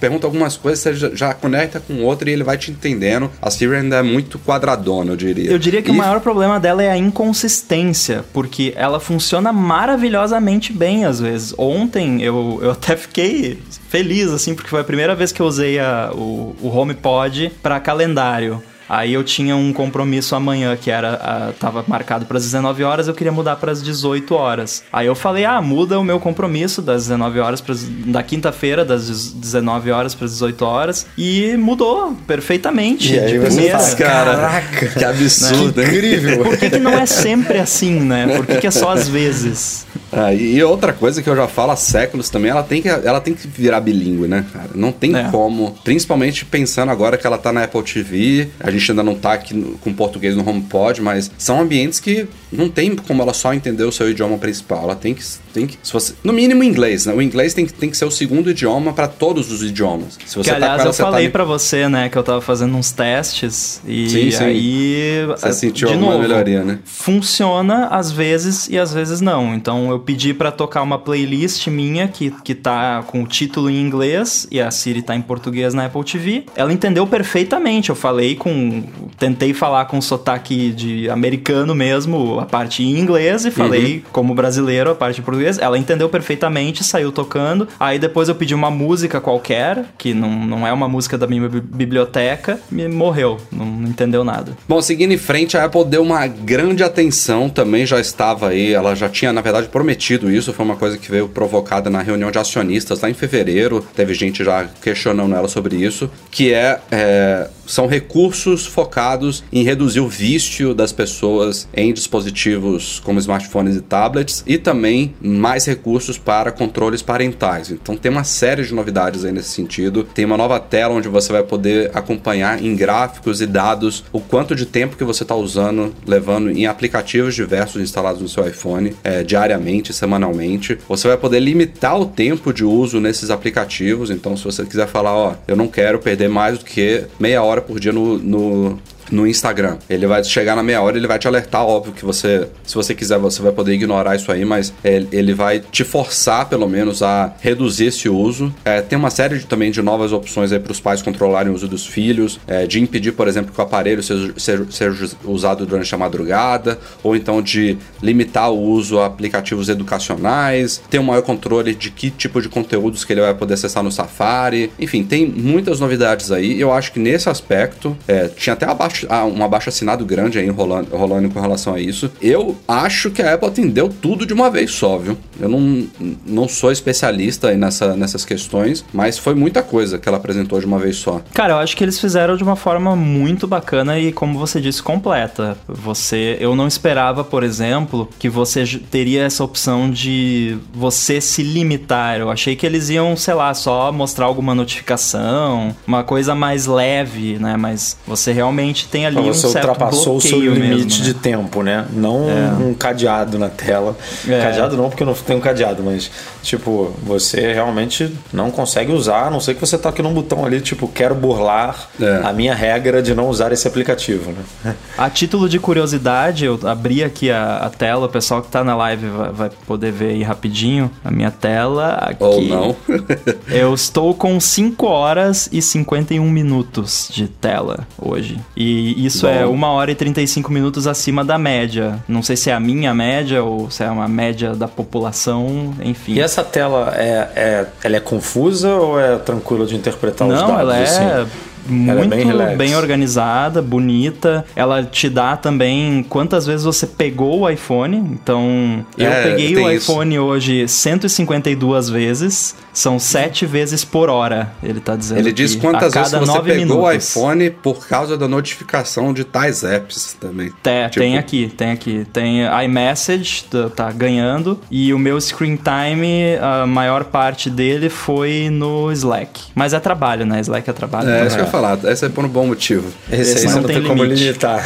pergunta algumas coisas, você já, já conecta com outro e ele vai te entendendo. A Siri ainda é muito quadradona, eu diria. Eu diria que e... o maior problema dela é a inconsistência, porque ela funciona maravilhosamente bem às vezes. Ontem eu, eu até fiquei feliz, assim, porque foi a primeira vez que eu usei a, o, o HomePod para calendário. Aí eu tinha um compromisso amanhã que era a, tava marcado para as 19 horas, eu queria mudar para as 18 horas. Aí eu falei: "Ah, muda o meu compromisso das 19 horas para da quinta-feira das 19 horas para as 18 horas" e mudou perfeitamente e de primeira. Fala, Caraca, que absurdo, né? que incrível. Por que, que, não é sempre assim, né? Por que, que é só às vezes? Ah, e outra coisa que eu já falo há séculos também, ela tem que, ela tem que virar bilíngue, né, cara? Não tem é. como. Principalmente pensando agora que ela tá na Apple TV, a gente ainda não tá aqui no, com português no HomePod, mas são ambientes que não tem como ela só entender o seu idioma principal. Ela tem que. Tem que se você, no mínimo inglês, né? O inglês tem que, tem que ser o segundo idioma para todos os idiomas. Se você que, tá aliás, ela, eu falei tá... para você, né, que eu tava fazendo uns testes e sim, sim. aí. Você sentiu de alguma novo, melhoria, né? Funciona às vezes e às vezes não. Então eu pedi para tocar uma playlist minha que, que tá com o título em inglês e a Siri tá em português na Apple TV. Ela entendeu perfeitamente. Eu falei com. Tentei falar com sotaque de americano mesmo, a parte em inglês, e falei uhum. como brasileiro a parte em português. Ela entendeu perfeitamente, saiu tocando. Aí depois eu pedi uma música qualquer, que não, não é uma música da minha biblioteca, e morreu. Não, não entendeu nada. Bom, seguindo em frente, a Apple deu uma grande atenção, também já estava aí, ela já tinha, na verdade, prometido isso, foi uma coisa que veio provocada na reunião de acionistas lá em fevereiro, teve gente já questionando ela sobre isso, que é, é são recursos focados em reduzir o vício das pessoas em dispositivos como smartphones e tablets e também mais recursos para controles parentais. Então tem uma série de novidades aí nesse sentido. Tem uma nova tela onde você vai poder acompanhar em gráficos e dados o quanto de tempo que você está usando, levando em aplicativos diversos instalados no seu iPhone é, diariamente, semanalmente. Você vai poder limitar o tempo de uso nesses aplicativos. Então se você quiser falar, ó, eu não quero perder mais do que meia hora hora por dia no, no no Instagram. Ele vai chegar na meia hora, ele vai te alertar, óbvio que você, se você quiser, você vai poder ignorar isso aí, mas ele vai te forçar, pelo menos, a reduzir esse uso. É, tem uma série de, também de novas opções aí para os pais controlarem o uso dos filhos, é, de impedir, por exemplo, que o aparelho seja, seja, seja, usado durante a madrugada, ou então de limitar o uso a aplicativos educacionais, ter um maior controle de que tipo de conteúdos que ele vai poder acessar no Safari. Enfim, tem muitas novidades aí. Eu acho que nesse aspecto, é, tinha até abaixo abaixo, ah, um abaixo assinado grande aí rolando, rolando com relação a isso. Eu acho que a Apple atendeu tudo de uma vez só, viu? Eu não, não sou especialista aí nessa, nessas questões, mas foi muita coisa que ela apresentou de uma vez só. Cara, eu acho que eles fizeram de uma forma muito bacana e, como você disse, completa. Você, eu não esperava, por exemplo, que você teria essa opção de você se limitar. Eu achei que eles iam, sei lá, só mostrar alguma notificação, uma coisa mais leve, né? Mas você realmente tem ali Mas um você certo ultrapassou o seu limite mesmo, né? de tempo, né? Não é. um cadeado na tela. É. Cadeado não, porque eu não tenho cadeado, mas tipo, você realmente não consegue usar, a não ser que você toque num botão ali, tipo, quero burlar é. a minha regra de não usar esse aplicativo, né? A título de curiosidade, eu abri aqui a, a tela, o pessoal que tá na live vai, vai, poder ver aí rapidinho a minha tela. Aqui. Ou não. eu estou com 5 horas e 51 minutos de tela hoje. E isso é Bom. é 1 hora e 35 minutos acima da média. Não sei se é a minha média ou se é uma média da população, enfim. E essa tela é, é, ela é confusa ou é tranquila de interpretar Não, os dados? Não, ela é... Assim? Muito é bem, bem, organizada, bonita. Ela te dá também quantas vezes você pegou o iPhone. Então, eu é, peguei o iPhone isso. hoje 152 vezes. São 7 vezes por hora, ele tá dizendo. Ele diz quantas vezes você pegou minutos. o iPhone por causa da notificação de tais apps também. É, tipo... tem aqui, tem aqui. Tem iMessage, tá, tá ganhando. E o meu screen time, a maior parte dele foi no Slack. Mas é trabalho, né? Slack é trabalho. É, isso que eu falar. Essa é por um bom motivo. Esse, Esse aí não, não tem, tem como limitar.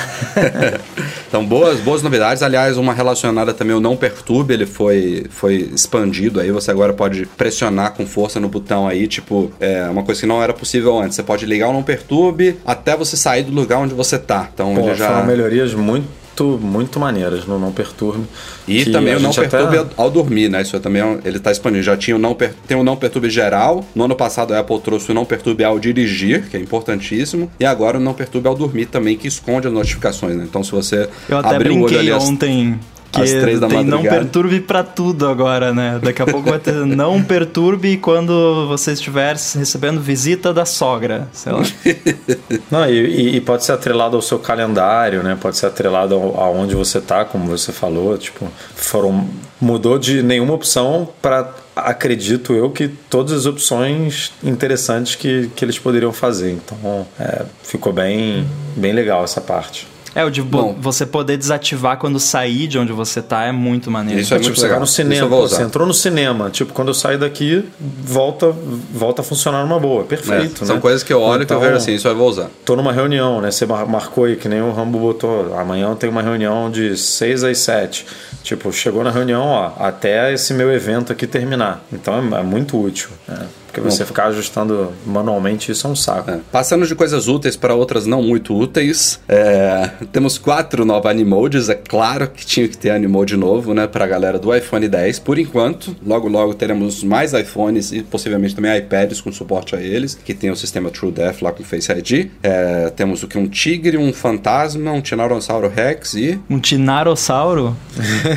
então, boas, boas novidades. Aliás, uma relacionada também o Não Perturbe, ele foi, foi expandido aí. Você agora pode pressionar com força no botão aí, tipo, é uma coisa que não era possível antes. Você pode ligar o Não Perturbe até você sair do lugar onde você tá. Então, Pô, já... foram melhorias muito muito, muito maneiras no Não Perturbe. E também o Não Perturbe até... ao dormir, né? Isso também é ele está expandindo. Já tinha o não per... tem o Não Perturbe geral. No ano passado a Apple trouxe o Não Perturbe ao dirigir, que é importantíssimo. E agora o Não Perturbe ao dormir também, que esconde as notificações, né? Então se você Eu até abrir brinquei o olho ali ontem que às três da tem madrugada. não perturbe para tudo agora, né? Daqui a pouco vai ter não perturbe quando você estiver recebendo visita da sogra, sei lá. não, e, e, pode ser atrelado ao seu calendário, né? Pode ser atrelado aonde você tá, como você falou, tipo, foram mudou de nenhuma opção para acredito eu que todas as opções interessantes que, que eles poderiam fazer. Então, é, ficou bem, bem legal essa parte. É, o de Bom, você poder desativar quando sair de onde você tá é muito maneiro. Isso é, é tipo, você vai no cinema, pô, você entrou no cinema, tipo, quando eu saio daqui, volta, volta a funcionar numa boa. Perfeito, é, São né? coisas que eu olho então, que eu vejo então, assim, isso eu vou usar. Tô numa reunião, né? Você marcou aí, que nem o Rambo botou. Amanhã eu tenho uma reunião de 6 às 7. Tipo, chegou na reunião, ó, até esse meu evento aqui terminar. Então é, é muito útil. Né? Porque você ficar ajustando manualmente isso é um saco. É. Passando de coisas úteis para outras não muito úteis, é... temos quatro novos Animodes. É claro que tinha que ter Animode novo, né, para a galera do iPhone 10. Por enquanto, logo logo teremos mais iPhones e possivelmente também iPads com suporte a eles, que tem o sistema TrueDepth lá com Face ID. É... Temos o que? Um tigre, um fantasma, um Tiranossauro Rex e. Um Tiranossauro?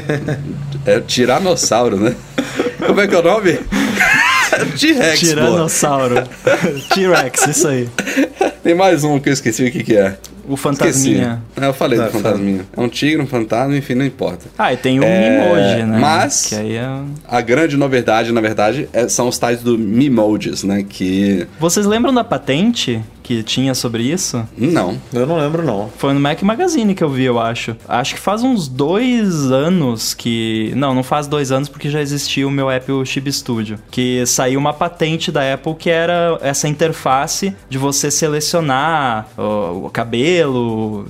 é Tiranossauro, né? Como é que é o nome? T-Rex. Tiranossauro. T-Rex, isso aí. Tem mais um que eu esqueci o que, que é. O fantasminha. É, eu falei não, do fantasminha. É um tigre, um fantasma, enfim, não importa. Ah, e tem o é... Mimoji, né? Mas é... a grande novidade, na verdade, é, são os tais do Mimojis, né? Que. Vocês lembram da patente que tinha sobre isso? Não. Eu não lembro, não. Foi no Mac Magazine que eu vi, eu acho. Acho que faz uns dois anos que. Não, não faz dois anos porque já existia o meu app o Chib Studio. Que saiu uma patente da Apple que era essa interface de você selecionar o, o cabelo, o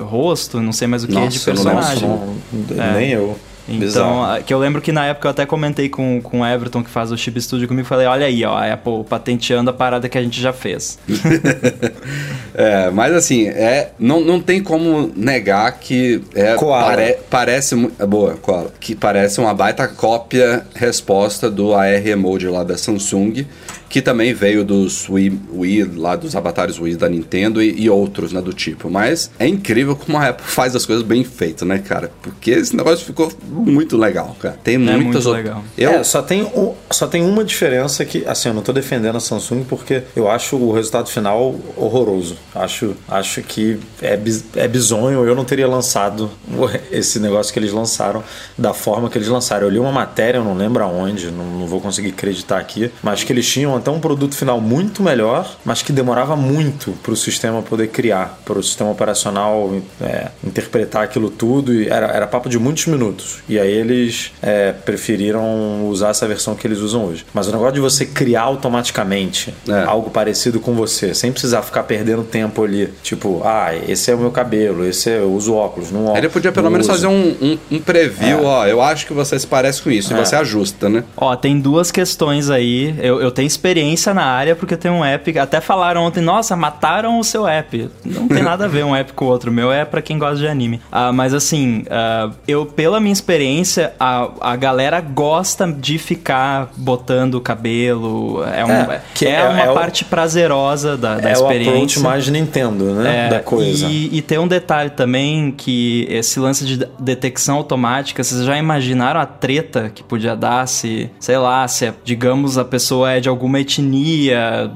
rosto, não sei mais o que Nossa, de personagem. Não, não, é. Nem eu. Então, Bizarro. que eu lembro que na época eu até comentei com, com o Everton, que faz o Chip Studio comigo, falei, olha aí, ó, a Apple patenteando a parada que a gente já fez. é, mas assim, é, não, não tem como negar que é, pare, parece... É boa, Koala. Que parece uma baita cópia resposta do AR Emoji lá da Samsung, que também veio dos Wii, Wii lá dos avatares Wii da Nintendo e, e, outros, né, do tipo. Mas é incrível como a Apple faz as coisas bem feitas, né, cara? Porque esse negócio ficou muito legal, cara. Tem é muitas outras. legal. Eu... É, só tem, um, só tem uma diferença que, assim, eu não tô defendendo a Samsung porque eu acho o resultado final horroroso. Acho, acho que é, é bizonho. Eu não teria lançado esse negócio que eles lançaram da forma que eles lançaram. Eu li uma matéria, eu não lembro aonde, não, não vou conseguir acreditar aqui, mas que eles tinham até um produto final muito melhor, mas que demorava muito para o sistema poder criar, para o sistema operacional é, interpretar aquilo tudo. E era, era papo de muitos minutos. E aí eles é, preferiram usar essa versão que eles usam hoje. Mas o negócio de você criar automaticamente é. algo parecido com você, sem precisar ficar perdendo tempo ali. Tipo, ah, esse é o meu cabelo, esse é, eu uso óculos, não óculos. Ele podia pelo menos uso. fazer um, um, um preview, é. ó. Eu acho que você se parece com isso. E é. você ajusta, né? Ó, tem duas questões aí. Eu, eu tenho experiência experiência na área porque tem um app. Até falaram ontem, nossa, mataram o seu app. Não tem nada a ver um app com o outro. O meu é para quem gosta de anime. Ah, mas assim, uh, eu, pela minha experiência, a, a galera gosta de ficar botando o cabelo. É, um, é, que é, é uma é parte o, prazerosa da, da é experiência. É o approach mais Nintendo, né? É, da coisa. E, e tem um detalhe também que esse lance de detecção automática, vocês já imaginaram a treta que podia dar se, sei lá, se, digamos, a pessoa é de alguma etnia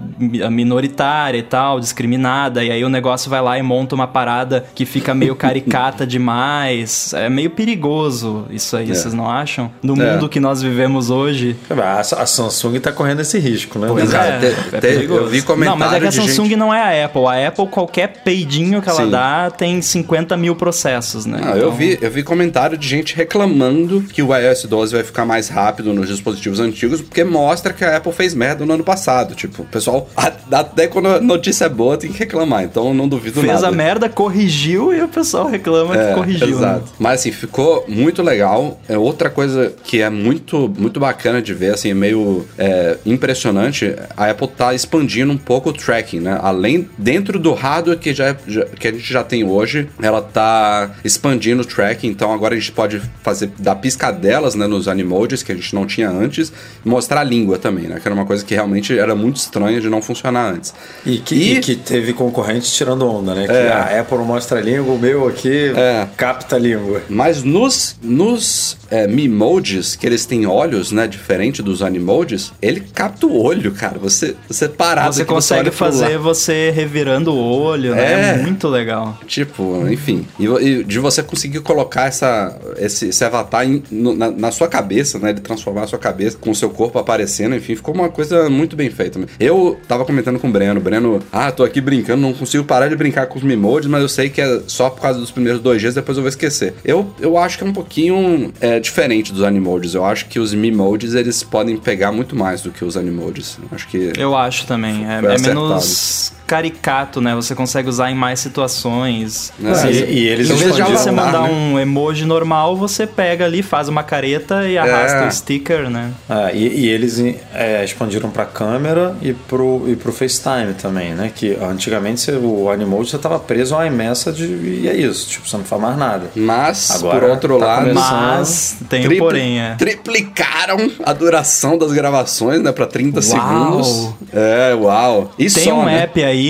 minoritária e tal, discriminada, e aí o negócio vai lá e monta uma parada que fica meio caricata demais. É meio perigoso isso aí, é. vocês não acham? No é. mundo que nós vivemos hoje. A, Samsung tá correndo esse risco, né? Pois é, é, te, eu vi comentário Não, mas é que a Samsung gente... não é a Apple. A Apple, qualquer peidinho que ela Sim. dá, tem 50 mil processos, né? Não, então... eu, vi, eu vi comentário de gente reclamando que o iOS 12 vai ficar mais rápido nos dispositivos antigos, porque mostra que a Apple fez merda no ano passado. Tipo, o pessoal, até quando a notícia é boa, tem que reclamar. Então não duvido Fez nada. Fez a merda, corrigiu e o pessoal reclama é, que corrigiu. Né? Exato. Né? Mas assim, ficou muito legal. É outra coisa que é muito, muito bacana de ver, assim, meio é, impressionante. A Apple tá expandindo um pouco o tracking, né? Além, dentro do hardware que, já, já, que a gente já tem hoje, ela tá expandindo o tracking. Então agora a gente pode fazer, dar piscadelas né, nos animojis que a gente não tinha antes. E mostrar a língua também, né? Que era uma coisa que realmente era muito estranha de não funcionar antes. E que, e... E que teve concorrentes tirando onda, né? Que é. a Apple mostra a língua, o meu aqui é. capta a língua. Mas nos, nos é, Mimojis, que eles têm olhos, né, diferente dos Animojis, ele capta o olho, cara. Você, você parado Você consegue pro fazer você revirando o olho, né? É. É muito legal. Tipo, enfim. E, e de você conseguir colocar essa, esse, esse avatar em- no- na, na sua cabeça, né? Ele transformar a sua cabeça com o seu corpo aparecendo, enfim, ficou uma coisa muito bem feita. Eu tava comentando com o Breno. Breno, ah, tô aqui brincando, não consigo parar de brincar com os Mimojis, mas eu sei que é só por causa dos primeiros dois dias, depois eu vou esquecer. Eu, eu acho que é um pouquinho é, diferente dos Animojis. Eu acho que os Mimojis, eles podem pegar muito mais do que os Animojis. Eu acho que... Eu acho também. É, é menos caricato, né? Você consegue usar em mais situações. É, Se- e, e eles em vez de você mandar né? um emoji normal, você pega ali, faz uma careta e arrasta É. o sticker, né? Ah, e, e eles é, expandiram pra câmera e pro, e pro FaceTime também, né? Que antigamente você, o Animoji você tava preso ao iMessage e é isso, tipo, você não faz mais nada. Mas, Agora por outro tá lado... Mas tem o Tripli- porém, é. Triplicaram a duração das gravações, né? Pra 30 Uau. segundos. É, uau. E Tem só, um né? app aí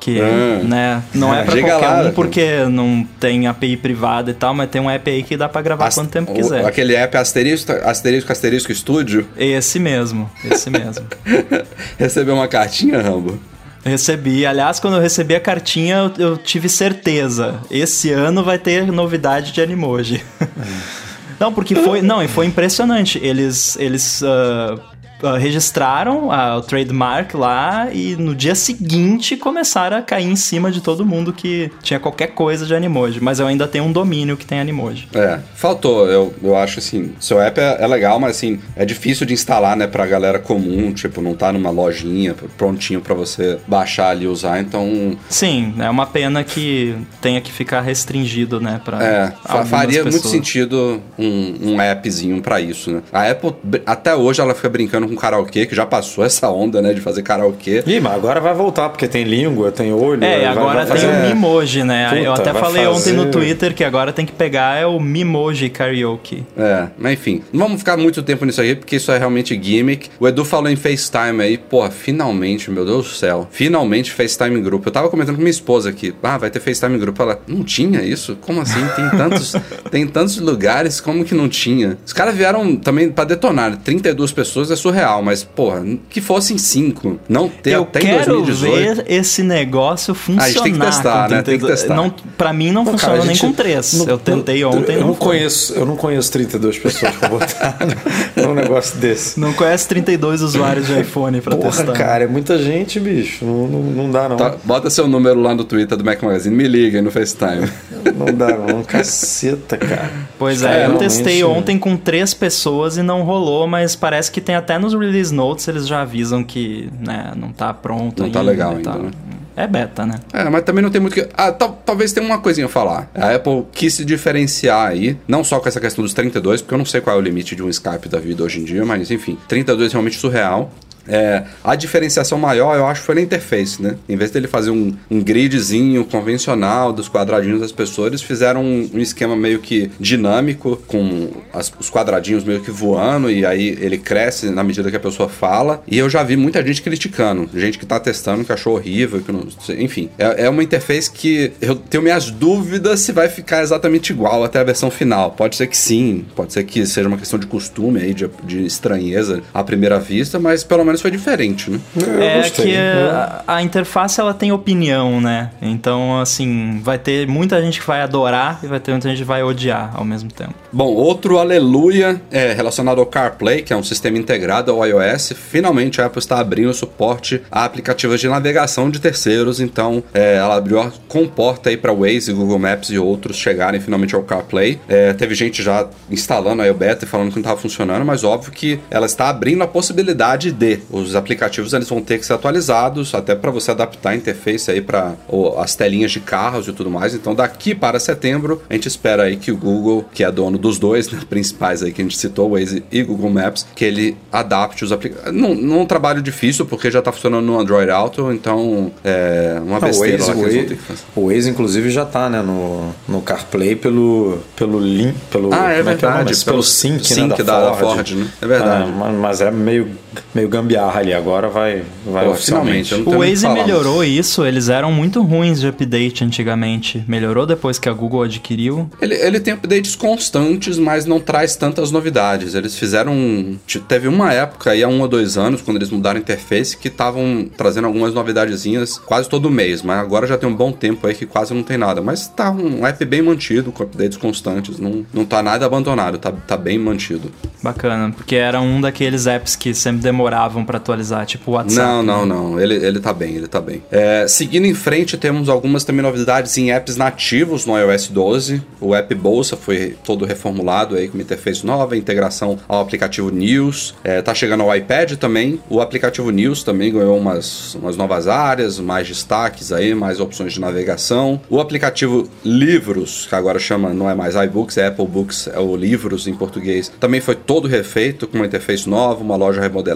que, Ah. né, não é pra Diga qualquer lá, um porque não tem API privada e tal, mas tem um app aí que dá pra gravar quanto tempo o- quiser. Aquele app asterisco, asterisco, asterisco estúdio. Esse mesmo, esse mesmo. Recebeu uma cartinha, Rambo? Recebi. Aliás, quando eu recebi a cartinha, eu, eu tive certeza. Esse ano vai ter novidade de Animoji. não, porque foi. Não, e foi impressionante. Eles. Eles. ah, ah, registraram ah, o trademark lá e no dia seguinte começaram a cair em cima de todo mundo que tinha qualquer coisa de Animoji. Mas eu ainda tenho um domínio que tem Animoji. É, faltou. Eu, eu acho assim, seu app é, é legal, mas assim, é difícil de instalar, né, pra galera comum, tipo, não tá numa lojinha prontinho pra você baixar ali e usar, então Sim, é uma pena que tenha que ficar restringido, né? Pra É, faria muito pessoas. sentido um, um appzinho pra isso, né? A Apple, até hoje, ela fica brincando com karaokê, que já passou essa onda, né, de fazer karaokê. Ih, mas agora vai voltar, porque tem língua, tem olho. É, vai- agora vai tem fazer- o Mimoji, né? eu Puta, até vai falei ontem no fazer- Twitter que agora tem que pegar é o Mimoji Karaoke. É, mas enfim, não vamos ficar muito tempo nisso aí, porque isso é realmente gimmick. O Edu falou em FaceTime aí, porra, finalmente, meu Deus do céu, finalmente FaceTime Group. Eu tava comentando com minha esposa aqui, ah, vai ter FaceTime Group. Ela, não tinha isso? Como assim? Tem tantos, tem tantos lugares, como que não tinha? Os caras vieram também pra detonar, 32 pessoas é surreal, mas, porra, que fossem 5, não ter eu até quero em 2018. ver esse negócio funcionar. Ah, a gente tem que testar, né? Tem que 32. testar. Não, pra mim não Pô, funciona nem gente- com 3. não- eu tentei não- ontem, eu não, não conheço, eu não conheço 32 pessoas pra botar num negócio desse. Não conhece 32 usuários de iPhone pra Porra, testar. cara, é muita gente, bicho. Não, não, não dá, não. Tá, bota seu número lá no Twitter do Mac Magazine, me liga aí no FaceTime. Não dá, não. Caceta, cara. Pois É, é, eu testei ontem com três pessoas e não rolou, mas parece que tem até nos release notes eles já avisam que né, não tá pronto Não ainda. tá legal ainda, né? É beta, né? É, mas também não tem muito que. Ah, tal- talvez tenha uma coisinha a falar. A Apple quis se diferenciar aí, não só com essa questão dos 32, porque eu não sei qual é o limite de um Skype da vida hoje em dia, mas enfim, 32 é realmente surreal. É, a diferenciação maior, eu acho, foi na interface, né? Em vez dele fazer um, um gridzinho convencional dos quadradinhos das pessoas, eles fizeram um, um esquema meio que dinâmico, com as- os quadradinhos meio que voando, e aí ele cresce na medida que a pessoa fala. E eu já vi muita gente criticando, gente que tá testando, que achou horrível, que não. Enfim, é, é uma interface que eu tenho minhas dúvidas se vai ficar exatamente igual até a versão final. Pode ser que sim, pode ser que seja uma questão de costume aí, de, de estranheza à primeira vista, mas pelo menos foi diferente, né? Eu é gostei. que a, a interface ela tem opinião, né? Então, assim, vai ter muita gente que vai adorar e vai ter muita gente que vai odiar ao mesmo tempo. Bom, outro aleluia é relacionado ao CarPlay, que é um sistema integrado ao iOS. Finalmente a Apple está abrindo suporte a aplicativos de navegação de terceiros, então é, ela abriu a comporta aí para Waze, Google Maps e outros chegarem finalmente ao CarPlay. É, teve gente já instalando a beta e falando que não estava funcionando, mas óbvio que ela está abrindo a possibilidade de os aplicativos eles vão ter que ser atualizados até para você adaptar a interface aí para as telinhas de carros e tudo mais. Então daqui para setembro a gente espera aí que o Google, que é dono dos dois né, principais aí que a gente citou, Waze e Google Maps, que ele adapte os aplicativos. Não, não é um trabalho difícil porque já está funcionando no Android Auto, então é uma Não, o besteira lá o Waze, ter que o Waze, inclusive, já tá, né, no, no CarPlay pelo, pelo link, pelo, Ah, é o nome? verdade, pelo pelo sync, sync né, da- da Ford, né? É verdade. mas- mas é meio, meio gambiarra ali. Agora vai, vai Pô, oficialmente. finalmente, eu não tenho O Waze melhorou isso, eles eram muito ruins de update antigamente. Melhorou depois que a Google adquiriu. Ele, ele tem updates constantes, mas não traz tantas novidades. Eles fizeram. um- te- Teve uma época aí, há um ou dois anos, quando eles mudaram a interface, que estavam trazendo algumas novidadezinhas quase todo mês. Mas agora já tem um bom tempo aí que quase não tem nada. Mas tá um app bem mantido, com updates constantes. Não, não tá nada abandonado, tá, tá bem mantido. Bacana, porque era um daqueles apps que sempre demoravam pra atualizar, tipo o WhatsApp. Não, não, não. Ele, ele tá bem, ele tá bem. É, seguindo em frente, temos algumas também novidades em apps nativos no iOS 12. O app Bolsa foi todo reformulado aí com uma interface nova, integração ao aplicativo News. É, tá chegando ao iPad também. O aplicativo News também ganhou umas, umas novas áreas, mais destaques aí, mais opções de navegação. O aplicativo Livros, que agora chama, não é mais iBooks, é Apple Books, é o Livros em português, também foi todo refeito, com uma interface nova, uma loja remodelada.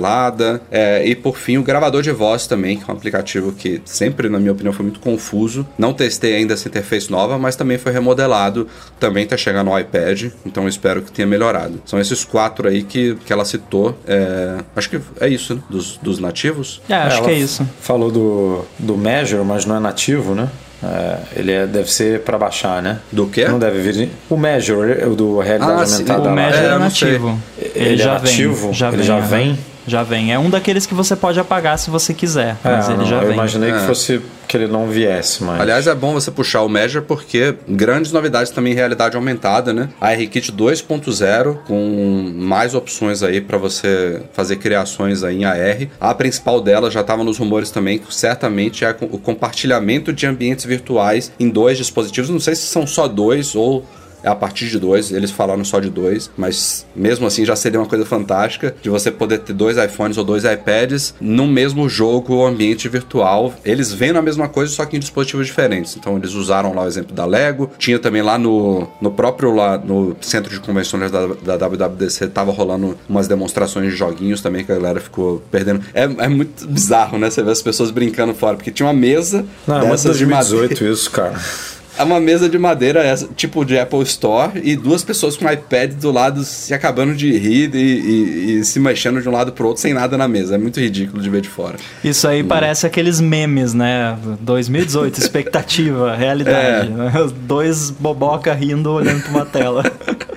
É, e por fim, o gravador de voz também, que é um aplicativo que sempre, na minha opinião, foi muito confuso. Não testei ainda essa interface nova, mas também foi remodelado. Também tá chegando no iPad, então eu espero que tenha melhorado. São esses quatro aí que, que ela citou. É, acho que é isso, né? Dos, dos nativos. É, acho Ela que é isso. Falou do, do Measure, mas não é nativo, né? É, ele é- deve ser para baixar, né? Do quê? Não deve vir. O Measure, o do realidade Ah, sim. aumentada. O lá. Measure É, é, nativo. Ele é já nativo? vem. Já Ele vem, já vem? Já vem. É um daqueles que você pode apagar se você quiser. É, Mas ele não, já eu vem. imaginei É. que fosse que ele não viesse, mas. Aliás, é bom você puxar o Measure porque grandes novidades também em realidade aumentada, né? A RKit 2.0 com mais opções aí para você fazer criações aí em AR. A principal dela já estava nos rumores também, que certamente é o compartilhamento de ambientes virtuais em dois dispositivos. Não sei se são só dois ou é a partir de dois, eles falaram só de dois, mas mesmo assim já seria uma coisa fantástica de você poder ter dois iPhones ou dois iPads no mesmo jogo ou ambiente virtual. Eles vêm na mesma coisa, só que em dispositivos diferentes. Então eles usaram lá o exemplo da Lego, tinha também lá no, no próprio lá no centro de convenções da, da WWDC tava rolando umas demonstrações de joguinhos também que a galera ficou perdendo. É, é muito bizarro, né? Você vê as pessoas brincando fora, porque tinha uma mesa Não, é dessas de madeira. 2018 isso, cara. É uma mesa de madeira, essa, tipo de Apple Store, e duas pessoas com iPad do lado se acabando de rir e, e- e se mexendo de um lado pro outro sem nada na mesa. É muito ridículo de ver de fora. Isso aí parece aqueles memes, né? 2018, expectativa, realidade. né? Os Dois boboca rindo olhando pra uma tela.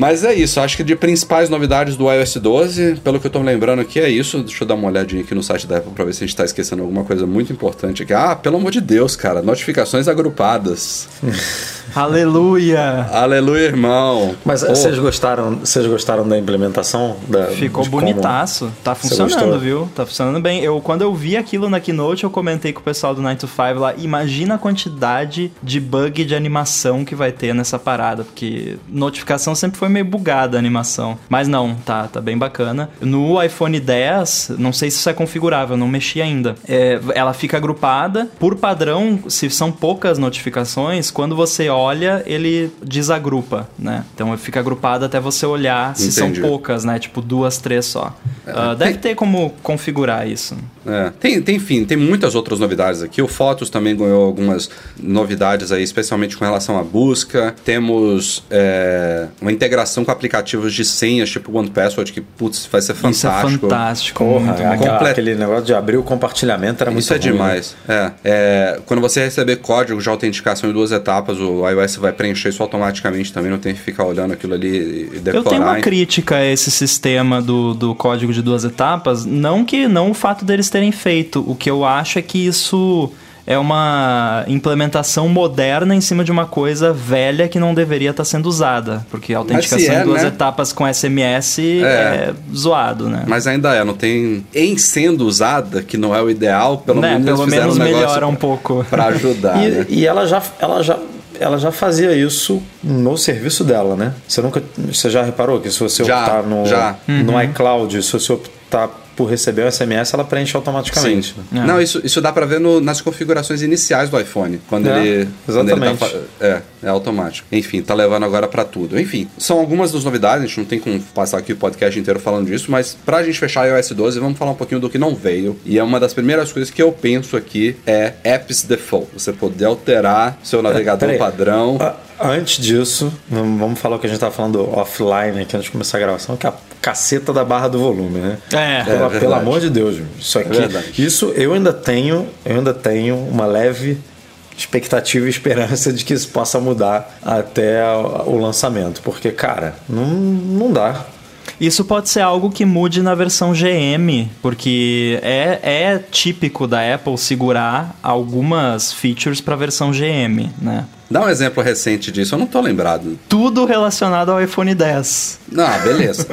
Mas é isso, acho que de principais novidades do iOS 12, pelo que eu tô me lembrando aqui, é isso. Deixa eu dar uma olhadinha aqui no site da Apple pra ver se a gente tá esquecendo alguma coisa muito importante aqui. Ah, pelo amor de Deus, cara, notificações agrupadas. Aleluia! Aleluia, irmão. Mas Pô, vocês gostaram, vocês gostaram da implementação? Da, Ficou de como- bonitaço. Tá funcionando, viu? Tá funcionando bem. Eu, quando eu vi aquilo na Keynote, eu comentei com o pessoal do 9 to 5 lá. Imagina a quantidade de bug de animação que vai ter nessa parada. Porque notificação sempre foi meio bugada a animação. Mas não, tá, tá bem bacana. No iPhone 10, não sei se isso é configurável, não mexi ainda. É, ela fica agrupada. Por padrão, se são poucas notificações, quando você olha, ele desagrupa, né? Então fica agrupado até você olhar se são poucas, né? Tipo duas, três só. Ah, deve ter como configurar isso. É, tem, tem, enfim, tem muitas outras novidades aqui. O Fotos também ganhou algumas novidades aí, especialmente com relação à busca. Temos é, uma integração com aplicativos de senhas, tipo One Password, que, putz, vai ser Isso é fantástico. fantástico. Porra, aquela- Complet- aquele negócio de abrir o compartilhamento era muito Isso é ruim, né? demais. É, é, quando você receber código de autenticação em duas etapas, o iOS vai preencher isso automaticamente também, não tem que ficar olhando aquilo ali e decorar. Eu tenho uma crítica a esse sistema do, do código de duas etapas, não que não o fato deles terem feito. O que eu acho é que isso é uma implementação moderna em cima de uma coisa velha que não deveria estar sendo usada, porque a autenticação é, em duas né? etapas com SMS é, É. zoado, né? Mas ainda é, não tem. Em sendo usada, que não é o ideal, pelo Né, menos pelo menos um melhora um pouco. Pra ajudar, né? E, e ela já, ela já, ela já fazia isso no serviço dela, né? Você nunca, você já reparou que se você Já, optar no, já. no iCloud, se você optar por receber o SMS, ela preenche automaticamente. Sim. né? É. Não, isso, isso dá pra ver no- nas configurações iniciais do iPhone. Quando É, ele. exatamente. Quando ele tá é. é automático. Enfim, tá levando agora para tudo. Enfim, são algumas das novidades, a gente não tem como passar aqui o podcast inteiro falando disso, mas pra gente fechar iOS 12, vamos falar um pouquinho do que não veio. E é uma das primeiras coisas que eu penso aqui é Apps Default. Você poder alterar seu navegador Peraí. padrão. Ah, Antes disso, vamos falar o que a gente tava falando offline aqui antes de começar a gravação, que é a caceta da barra do volume, né? É. Pelo, verdade. pelo amor de Deus, isso aqui. verdade. isso eu ainda tenho, eu ainda tenho uma leve expectativa e esperança de que isso possa mudar até o lançamento, porque cara, não, não dá. Isso pode ser algo que mude na versão GM, porque é, é típico da Apple segurar algumas features para a versão GM, né? Dá um exemplo recente disso, eu não tô lembrado. Tudo relacionado ao iPhone 10. Não, beleza.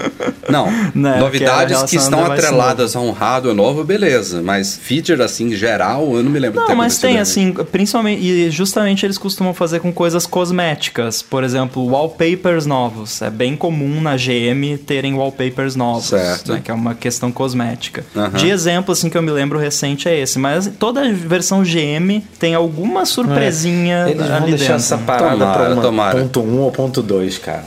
Não, Né, que novidades era que, estão atreladas a um hardware novo, beleza. Mas feature assim, geral, eu não me lembro Não, mas tem, assim, principalmente, e justamente eles costumam fazer com coisas cosméticas. Por exemplo, wallpapers novos. É bem comum na GM terem wallpapers novos. Certo. né, que é uma questão cosmética. De exemplo, assim, que eu me lembro recente é esse. Mas toda a versão GM tem alguma surpresinha Eles vão ali deixar dentro. essa parada Tomara, para uma tomara. ponto 1 ou ponto 2, cara.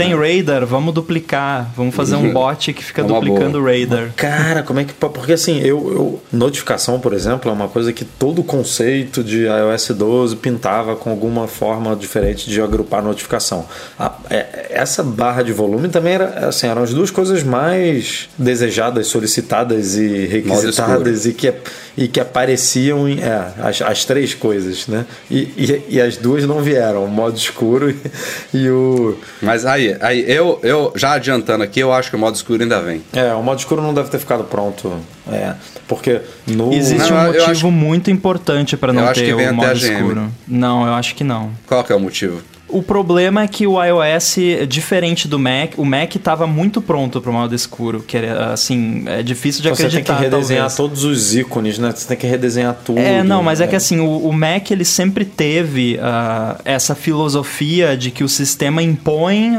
Tem Radar, vamos duplicar. Vamos fazer um bot que fica É uma duplicando o. Radar. Cara, como é que. po- Porque assim, eu, eu- Notificação, por exemplo, é uma coisa que todo o conceito de iOS 12 pintava com alguma forma diferente de agrupar notificação. A- é- essa barra de volume também era. Assim, eram as duas coisas mais desejadas, solicitadas e requisitadas e que, e que apareciam em. É, as, as três coisas, né? E, e, e as duas não vieram, o modo escuro e, e o. Mas aí, aí eu, eu, já adiantando aqui, eu acho que o modo escuro ainda vem. É, o modo escuro não deve ter ficado pronto. É, porque no. Existe Não, um motivo acho- muito importante para não eu acho que ter vem o até modo escuro. Não, eu acho que não. Qual que é o motivo? O problema é que o iOS, diferente do Mac, o Mac estava muito pronto para o modo escuro, que era assim, é difícil de Você tem acreditar. que redesenhar talvez. todos os ícones, né? Você tem que redesenhar tudo. É, não, mas é, que né? assim, o, o Mac ele sempre teve ah, essa filosofia de que o sistema impõe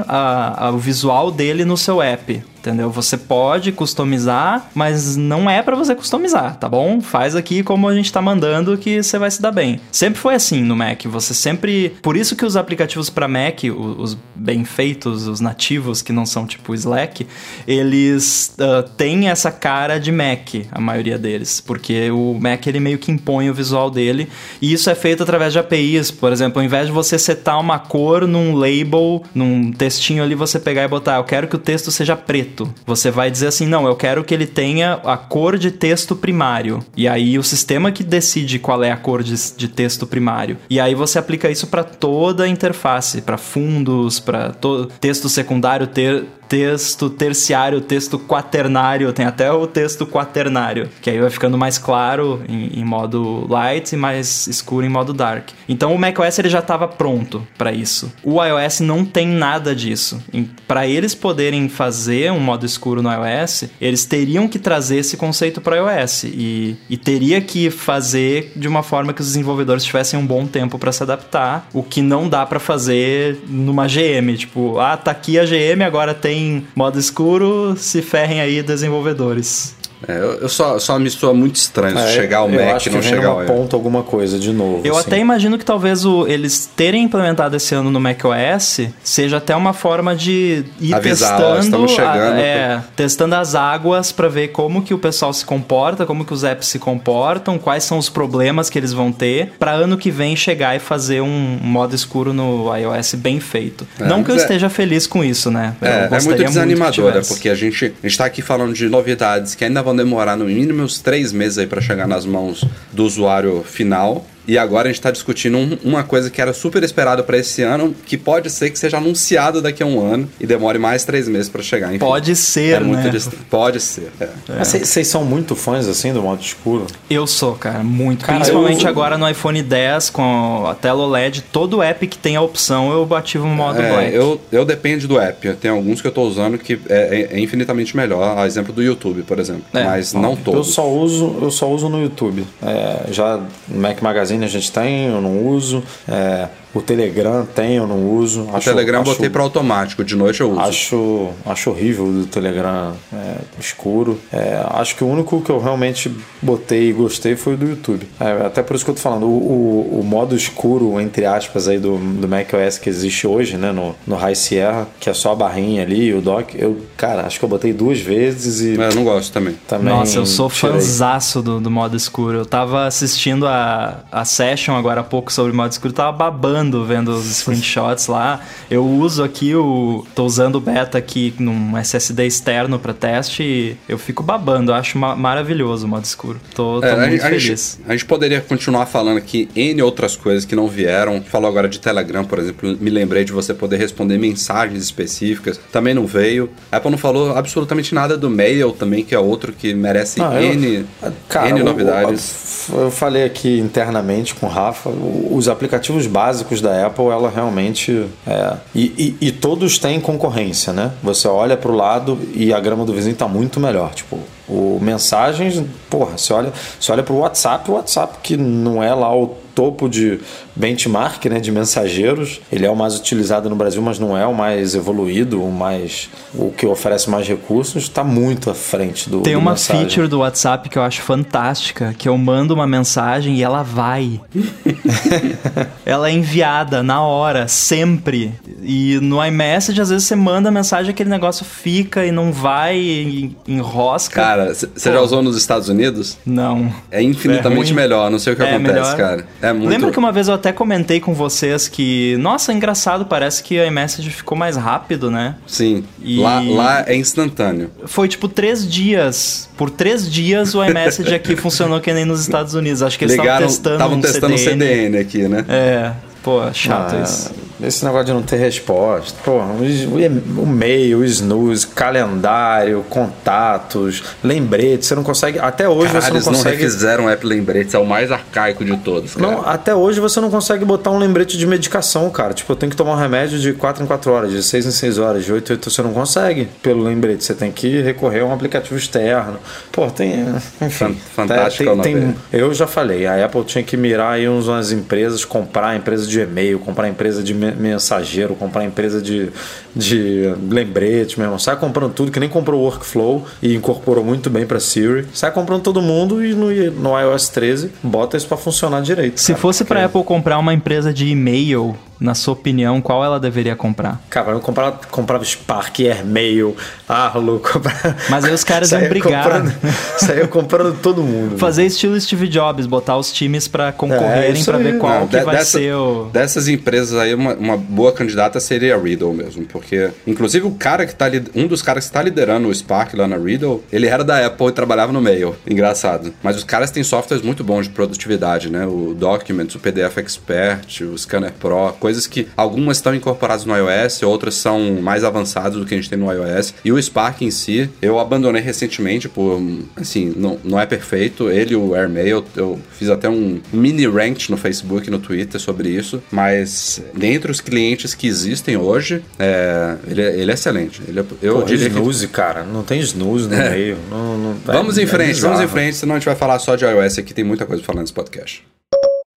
o visual dele no seu app. Entendeu? Você pode customizar, mas não é pra você customizar, tá bom? Faz aqui como a gente tá mandando que você vai se dar bem. Sempre foi assim no Mac. Você sempre. Por isso que os aplicativos pra Mac, os bem feitos, os nativos, que não são tipo Slack, eles ah, têm essa cara de Mac, a maioria deles. Porque o Mac ele meio que impõe o visual dele. E isso é feito através de APIs. Por exemplo, ao invés de você setar uma cor num label, num textinho ali, você pegar e botar, eu quero que o texto seja preto. Você vai dizer assim, não, eu quero que ele tenha a cor de texto primário. E aí o sistema que decide qual é a cor de, de texto primário. E aí você aplica isso para toda a interface, para fundos, para texto secundário, ter texto terciário, texto quaternário, tem até o texto quaternário, que aí vai ficando mais claro em, em modo light e mais escuro em modo dark. Então o macOS ele já estava pronto para isso. O iOS não tem nada disso. Para eles poderem fazer um modo escuro no iOS, eles teriam que trazer esse conceito para iOS e, e teria que fazer de uma forma que os desenvolvedores tivessem um bom tempo para se adaptar, o que não dá para fazer numa GM, tipo, ah, tá aqui a GM, agora tem modo escuro, se ferrem aí desenvolvedores. É, eu, eu só, só me soa muito estranho É, chegar ao eu Mac acho e não chegar ao ponta alguma coisa de novo. Eu assim. até imagino que talvez o, eles terem implementado esse ano no macOS seja até uma forma de ir Avisar, ó, testando, estamos chegando. a- é, testando as águas para ver como que o pessoal se comporta, como que os apps se comportam, quais são os problemas que eles vão ter, para ano que vem chegar e fazer um modo escuro no iOS bem feito. É, Não que eu é- esteja feliz com isso, né? Eu É, é muito que desanimadora, tivesse. porque a gente, a gente tá aqui falando de novidades que ainda vão demorar no mínimo uns três meses aí para chegar nas mãos do usuário final. E agora a gente tá discutindo um- uma coisa que era super esperada para esse ano, que pode ser que seja anunciado daqui a um ano e demore mais três meses para chegar. Enfim, Pode ser, é muito né? distante. Pode ser. é. Vocês vocês são muito fãs assim do modo escuro? Eu sou, cara, muito. Cara, Principalmente eu- agora no iPhone 10 com a tela OLED, todo app que tem a opção eu ativo o modo É, black. eu, eu dependo do app. Tem alguns que eu tô usando que é, é- é infinitamente melhor. A exemplo do YouTube, por exemplo. É, Mas não Eu todos. só uso, eu só uso no YouTube. É, já no Mac Magazine a gente tem, eu não uso. É, O Telegram tem, eu não uso. O Telegram eu botei para automático, de noite eu uso. Acho, acho horrível o Telegram é, escuro. É, acho que o único que eu realmente botei e gostei foi o do YouTube. É, até por isso que eu tô falando, o, o, o, modo escuro, entre aspas, aí do, do macOS que existe hoje, né, no, no High Sierra, que é só a barrinha ali, o dock, eu, cara, acho que eu botei duas vezes e. É, eu não gosto também. também Nossa, eu sou fãzaço do, do modo escuro. Eu tava assistindo a, a session agora há pouco sobre modo escuro, tava babando vendo os screenshots lá. Eu uso aqui o. tô usando o beta aqui num SSD externo para teste e eu fico babando. Eu acho ma maravilhoso o modo escuro. Tô, tô é, muito a, feliz. A gente, a gente poderia continuar falando aqui N outras coisas que não vieram. Falou agora de Telegram, por exemplo. Me lembrei de você poder responder mensagens específicas. Também não veio. A Apple não falou absolutamente nada do Mail também, que é outro que merece ah, N, eu, cara, N novidades. Eu, eu falei aqui internamente com o Rafa, os aplicativos básicos da Apple, ela realmente. É, e, e, e todos têm concorrência, né? Você olha para o lado e a grama do vizinho está muito melhor. Tipo, o mensagens, porra, você olha, você olha pro WhatsApp, o WhatsApp que não é lá o topo de benchmark né, de mensageiros. Ele é o mais utilizado no Brasil, mas não é o mais evoluído, o mais o que oferece mais recursos. Está muito à frente do. Tem do uma mensagem. feature do WhatsApp que eu acho fantástica, que eu mando uma mensagem e ela vai. ela é enviada na hora, sempre. E no iMessage, às vezes você manda a mensagem, aquele negócio fica e não vai, e enrosca. Cara, você já usou nos Estados Unidos? Não. É infinitamente é melhor, não sei o que é acontece, melhor. cara. É muito... Lembra que uma vez eu até comentei com vocês que, nossa, engraçado, parece que a iMessage ficou mais rápido, né? Sim. E... Lá, lá é instantâneo. Foi tipo três dias. Por três dias o iMessage aqui funcionou que nem nos Estados Unidos. Acho que eles estavam testando. Estavam um testando CDN. CDN aqui, né? É. Pô, chato ah, isso. Esse negócio de não ter resposta. Pô, o e-mail, o snooze, calendário, contatos, lembretes, você não consegue. Até hoje Caralho, você não consegue. Eles não refizeram o app lembretes, é o mais arcaico de todos. Cara. Não, até hoje você não consegue botar um lembrete de medicação, cara. Tipo, eu tenho que tomar um remédio de 4 em 4 horas, de 6 em 6 horas, de 8 em 8. Você não consegue pelo lembrete. Você tem que recorrer a um aplicativo externo. Pô, tem. Enfim. Fantástico. Tem, tem, eu já falei, a Apple tinha que mirar aí umas empresas, comprar empresas de e-mail, comprar empresa de mensageiro, comprar empresa de, de lembrete mesmo. Sai comprando tudo, que nem comprou o Workflow e incorporou muito bem para Siri. Sai comprando todo mundo e no, no iOS 13 bota isso para funcionar direito. Se cara, fosse para Apple comprar uma empresa de e-mail na sua opinião, qual ela deveria comprar? Cara, eu comprava, comprava Spark, Airmail, Arlo. Comprava... Mas aí os caras iam brigar. Comprando, saia comprando todo mundo. Fazer estilo Steve Jobs, botar os times para concorrerem é, para ver qual Não, que de, vai dessa, ser o... Dessas empresas aí, uma, uma, boa candidata seria a Riddle mesmo, porque inclusive o cara que tá um dos caras que está liderando o Spark lá na Riddle, ele era da Apple e trabalhava no Mail. Engraçado. Mas os caras têm softwares muito bons de produtividade, né? O Documents, o PDF Expert, o Scanner Pro, coisa coisas que algumas estão incorporadas no iOS, outras são mais avançadas do que a gente tem no iOS. E o Spark em si, eu abandonei recentemente por, assim, não, não é perfeito. Ele, o AirMail, eu fiz até um mini rant no Facebook no Twitter sobre isso, mas dentre os clientes que existem hoje, é, ele, é, ele é excelente. Ele é, eu Pô, diria snooze, que... cara, não tem snooze no é. meio. Não, não, vamos em frente, vamos em frente, senão a gente vai falar só de iOS aqui, tem muita coisa pra falar nesse podcast.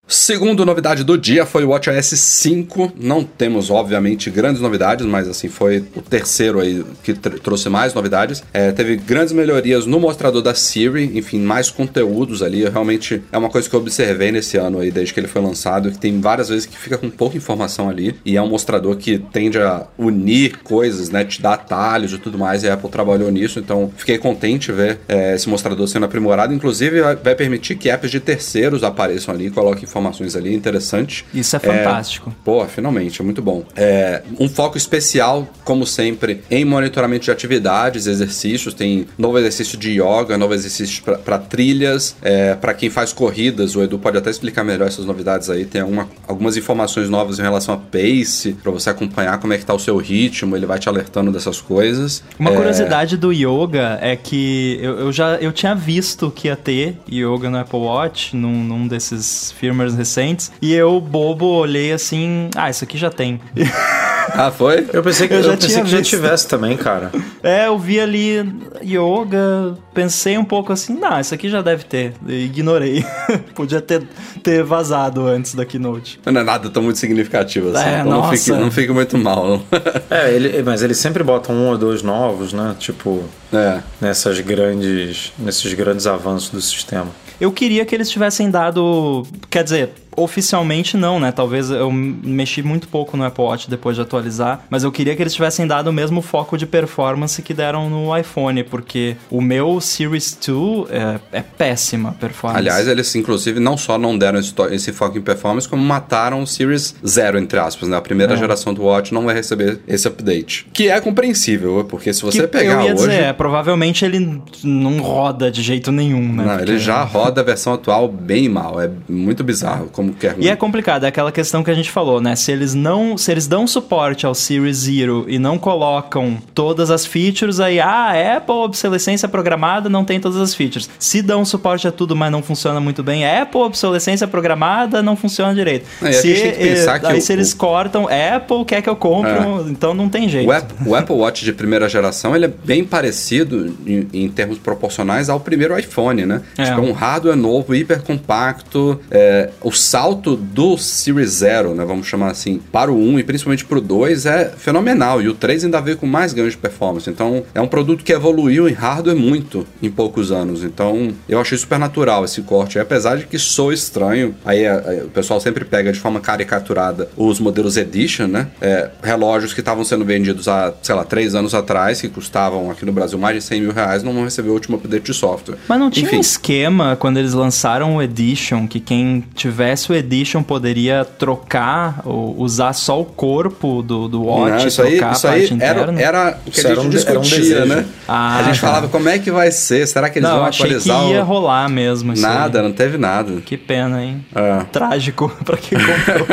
Segundo novidade do dia foi o WatchOS 5. Não temos, obviamente, grandes novidades, mas assim, foi o terceiro aí que trouxe mais novidades. É, teve grandes melhorias no mostrador da Siri, enfim, mais conteúdos ali. Realmente é uma coisa que eu observei nesse ano aí, desde que ele foi lançado, que tem várias vezes que fica com pouca informação ali. E é um mostrador que tende a unir coisas, né? Te dar atalhos e tudo mais. E a Apple trabalhou nisso, então fiquei contente ver é, esse mostrador sendo aprimorado. Inclusive, vai permitir que apps de terceiros apareçam ali, coloquem informações ali interessantes. Isso é fantástico. É, pô, finalmente, é muito bom. É, um foco especial, como sempre, em monitoramento de atividades, exercícios. Tem novo exercício de yoga, novo exercício para trilhas, é, para quem faz corridas. O Edu pode até explicar melhor essas novidades aí. Tem alguma, algumas informações novas em relação a pace, para você acompanhar como é que tá o seu ritmo. Ele vai te alertando dessas coisas. Uma é... curiosidade do yoga é que eu, eu, já eu tinha visto que ia ter yoga no Apple Watch, num, num desses firmwares recentes. E eu, bobo, olhei assim, ah, isso aqui já tem. Ah, foi? Eu pensei que, Eu eu já pensei que já tivesse também, cara. É, eu vi ali yoga, pensei um pouco assim, não, isso aqui já deve ter. E ignorei. Podia ter, ter vazado antes da keynote. Não é nada tão muito significativo assim. É, então não nossa. fique, não fique muito mal. não. É, ele, mas eles sempre botam um ou dois novos, né? Tipo, é. nessas grandes, nesses grandes avanços do sistema. Eu queria que eles tivessem dado. Quer dizer, oficialmente não, né? Talvez eu mexi muito pouco no Apple Watch depois de atualizar, mas eu queria que eles tivessem dado o mesmo foco de performance que deram no iPhone, porque o meu Series 2 é, é péssima a performance. Aliás, eles inclusive não só não deram esse, esse foco em performance, como mataram o Series Zero, entre aspas, né? A primeira É. geração do Watch não vai receber esse update. Que é compreensível, porque se você que pegar eu ia hoje... dizer, é, provavelmente ele não roda de jeito nenhum, né? Não, Porque- ele já roda a versão atual bem mal. É muito bizarro como que é ruim. E é complicado, é aquela questão que a gente falou, né? Se eles não, se eles dão suporte ao Series Zero e não colocam todas as features, aí, ah, Apple obsolescência programada não tem todas as features. Se dão suporte a tudo, mas não funciona muito bem, Apple obsolescência programada não funciona direito. É, e a se, gente tem que pensar eh, que aí o- se eles cortam, Apple quer que eu compre, então não tem jeito. O Apple, o Apple Watch de primeira geração ele é bem parecido em, em termos proporcionais ao primeiro iPhone, né? É. Tipo, é um hardware novo, hiper compacto. é, o salto do Series Zero, né? Vamos chamar assim, para o 1 e principalmente para o 2 é fenomenal. E o 3 ainda veio com mais ganhos de performance. Então, é um produto que evoluiu em hardware muito em poucos anos. Então, eu achei super natural esse corte. Apesar de que sou estranho, aí é, é, o pessoal sempre pega de forma caricaturada os modelos Edition, né? É, relógios que estavam sendo vendidos há, sei lá, três anos atrás, que custavam aqui no Brasil mais de 100 mil reais, não vão receber o último update de software. Mas não tinha Enfim, um esquema quando eles lançaram o Edition que quem tivesse o Edition poderia trocar, ou usar só o corpo do, do Watch Não, e isso aí, trocar isso a aí parte era, interna? era o que Isso a gente um um discutia, desejo. né? Ah, a gente tá. falava como é que vai ser, será que eles não, vão achei que atualizar ia o... rolar mesmo isso Nada, aí. não teve nada. Que pena, hein? É. Trágico pra quem comprou.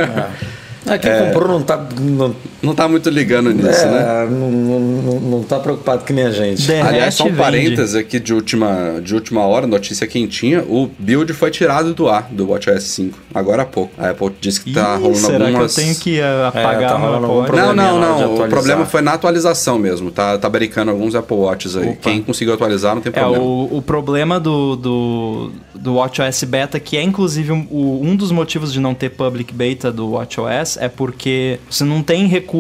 Ah, quem comprou não tá, não, Não tá muito ligando nisso, né? é, não, não, não, não tá preocupado que nem a gente. Derrete Aliás, só um parênteses aqui de última, de última hora, notícia quentinha, o build foi tirado do ar do WatchOS 5, agora há pouco. A Apple disse que tá Ih, rolando será algumas... que eu tenho que apagar É, tá rolando Apple algum Watch? Não, não, não. O problema foi na atualização mesmo. Tá, tá barricando alguns Apple Watches aí. Opa. Quem conseguiu atualizar não tem É, problema. o, o problema do, do, do WatchOS Beta, que é inclusive um, o- um dos motivos de não ter public beta do WatchOS, é porque você não tem recursos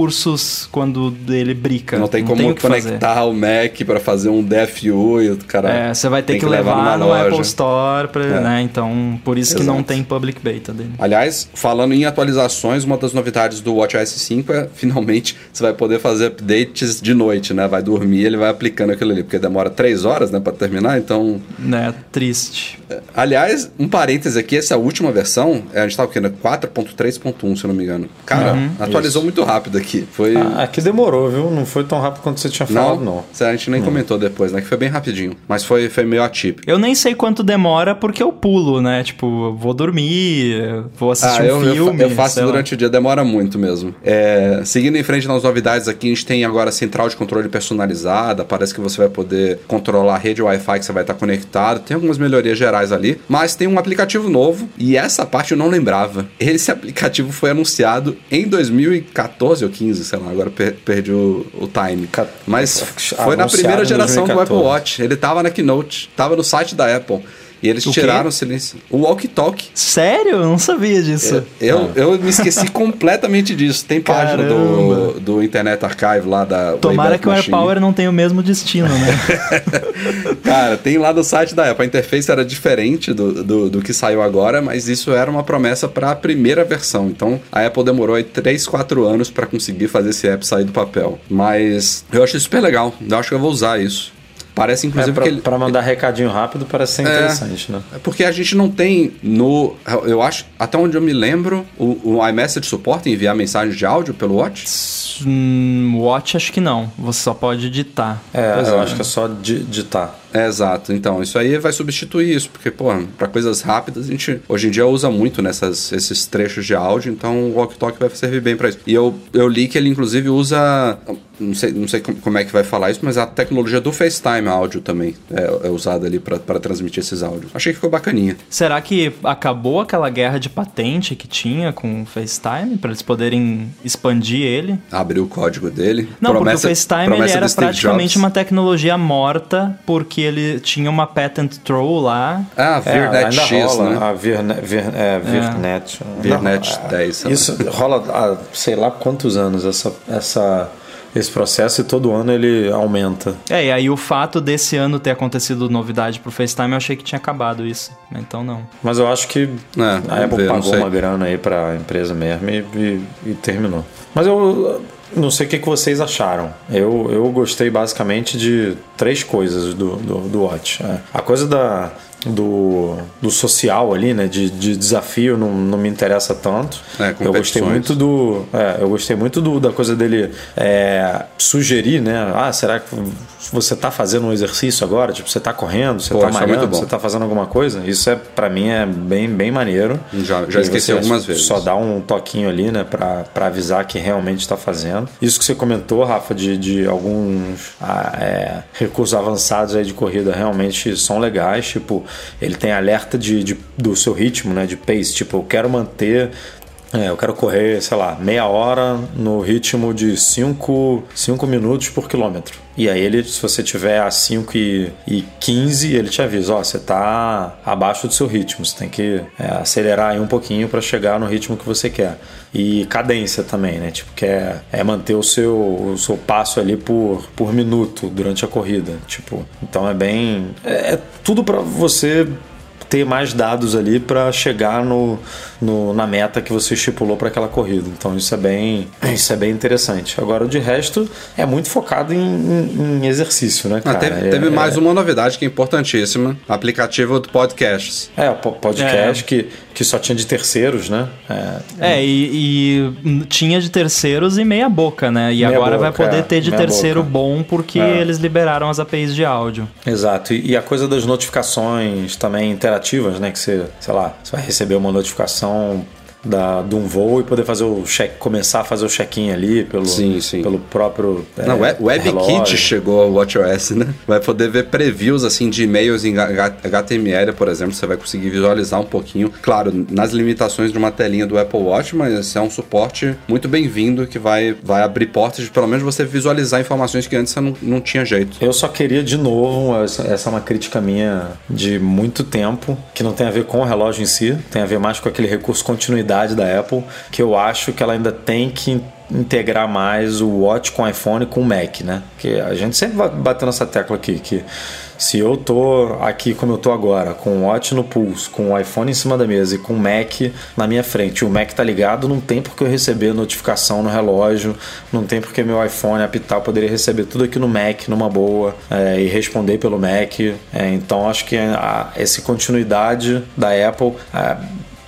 quando ele brica. Não tem como o que fazer. conectar o Mac pra fazer um DFU e o cara. É, você vai ter tem que, levar, numa no loja. Apple Store, pra, É. né? Então, por isso que não Exato. tem public beta dele. Aliás, falando em atualizações, uma das novidades do WatchOS 5 é finalmente você vai poder fazer updates de noite, né? Vai dormir, ele vai aplicando aquilo ali, porque demora três horas, né, para terminar. Então, Né? Triste. aliás, um parêntese aqui, essa última versão, é, a gente tava o quê? né? 4.3.1, se eu não me engano. Cara, Uhum. atualizou muito rápido aqui. Foi Ah, aqui demorou, viu? Não foi tão rápido quanto você tinha falado, não. A gente nem comentou depois, né? Que foi bem rapidinho. Mas foi, foi meio atípico. Eu nem sei quanto demora porque eu pulo, né? Tipo, eu vou dormir, vou assistir Ah, um eu, eu fa- filme. eu faço sei lá. durante o dia, demora muito mesmo. É, seguindo em frente nas novidades aqui, a gente tem agora a central de controle personalizada. Parece que você vai poder controlar a rede Wi-Fi que você vai estar conectado. Tem algumas melhorias gerais ali, mas tem um aplicativo novo e essa parte eu não lembrava. Esse aplicativo foi anunciado em 2014 ou 15, sei lá, agora per- perdi o, o time. Mas Anunciado foi na primeira geração do 2014. Apple Watch. Ele tava na Keynote, tava no site da Apple. E eles O quê? tiraram o silêncio. O Walkie Talkie. Sério? Eu não sabia disso. Eu, eu me esqueci completamente disso. Tem página do, Caramba. do Internet Archive lá da Tomara Wayback que o. AirPower não tenha o mesmo destino, né? Cara, tem lá no site da Apple. A interface era diferente do, do, do que saiu agora, mas isso era uma promessa para a primeira versão. Então a Apple demorou aí 3, 4 anos para conseguir fazer esse app sair do papel. Mas eu achei super legal. Eu acho que eu vou usar isso. Parece É, inclusive pra, que ele. pra mandar recadinho rápido parece ser interessante, né? É porque a gente não tem no. Eu acho, até onde eu me lembro, o, o iMessage suporta enviar mensagem de áudio pelo Watch? Hum, Watch acho que não. Você só pode editar. É, Pois eu é. acho que é só di- digitar. É, exato. Então, isso aí vai substituir isso, porque, pô, para coisas rápidas, a gente hoje em dia usa muito nessas esses trechos de áudio, então o Walk Talk vai servir bem para isso. E eu, eu li que ele, inclusive, usa não sei, não sei como é que vai falar isso, mas a tecnologia do FaceTime áudio também é, é usada ali para transmitir esses áudios. Achei que ficou bacaninha. Será que acabou aquela guerra de patente que tinha com o FaceTime para eles poderem expandir ele? Abrir o código dele. Não, promessa, porque o FaceTime ele era praticamente uma tecnologia morta porque ele tinha uma patent troll lá. Ah, Virnet é, X, rola, né? A Virnet, Vir, é, Virnet. É. Virnet Não, 10. Isso rola há sei lá quantos anos essa, essa esse processo e todo ano ele aumenta. É, e aí o fato desse ano ter acontecido novidade pro FaceTime, eu achei que tinha acabado isso. Então não. Mas eu acho que é, a Apple ver, pagou uma grana aí pra empresa mesmo e, e, e terminou. Mas eu não sei o que, vocês acharam. Eu, eu gostei basicamente de três coisas do, do, do Watch. É. A coisa da, do, do social ali, né? De, de desafio não, não me interessa tanto. É, eu gostei muito do. É, eu gostei muito do, da coisa dele é, sugerir, né? Ah, será que você está fazendo um exercício agora? Tipo, você está correndo, você está é malhando, você está fazendo alguma coisa? Isso é para mim é bem, bem maneiro. Já, já esqueci algumas vezes. Só dá um toquinho ali, né? Para avisar que realmente está fazendo. Isso que você comentou, Rafa, de, de alguns ah, é, recursos avançados aí de corrida realmente são legais. Tipo, ele tem alerta de, de, do seu ritmo, né? De pace. Tipo, eu quero manter é, eu quero correr, sei lá, meia hora no ritmo de 5 minutos por quilômetro. E aí ele, se você tiver a 5 e, e 15, ele te avisa, ó, você tá abaixo do seu ritmo, você tem que é, acelerar aí um pouquinho para chegar no ritmo que você quer. E cadência também, né? Tipo, que é, é manter o seu, o seu passo ali por, por minuto durante a corrida. Tipo, então é bem. É, é tudo para você ter mais dados ali para chegar no, no, na meta que você estipulou para aquela corrida. Então isso é bem isso é bem interessante. Agora de resto é muito focado em, em, em exercício, né, cara? Ah, teve, teve é, mais é... uma novidade que é importantíssima, aplicativo do podcasts. É, o podcast é. que que só tinha de terceiros, né? É, é e, e, tinha de terceiros e meia boca, né? E meia agora boca, vai poder é, ter de terceiro boca. bom porque é. eles liberaram as APIs de áudio. Exato. E, e, a coisa das notificações também interativas, né? Que você, sei lá, você vai receber uma notificação da, de um voo e poder fazer o check, começar a fazer o check-in ali pelo, sim, sim. pelo próprio. Não, é, WebKit chegou ao WatchOS, né? Vai poder ver previews assim de e-mails em HTML, por exemplo. Você vai conseguir visualizar um pouquinho, claro, nas limitações de uma telinha do Apple Watch, mas é um suporte muito bem-vindo que vai, vai abrir portas de pelo menos você visualizar informações que antes você não, não tinha jeito. Eu só queria de novo, essa, essa é uma crítica minha de muito tempo, que não tem a ver com o relógio em si, tem a ver mais com aquele recurso continuidade da Apple, que eu acho que ela ainda tem que integrar mais o Watch com iPhone com o Mac, né? Que a gente sempre vai batendo essa tecla aqui, que se eu tô aqui como eu tô agora, com o Watch no pulso, com o iPhone em cima da mesa e com o Mac na minha frente, o Mac tá ligado, não tem porque eu receber notificação no relógio, não tem porque meu iPhone apitar, poderia receber tudo aqui no Mac, numa boa, é, e responder pelo Mac. É, então acho que a, essa continuidade da Apple é,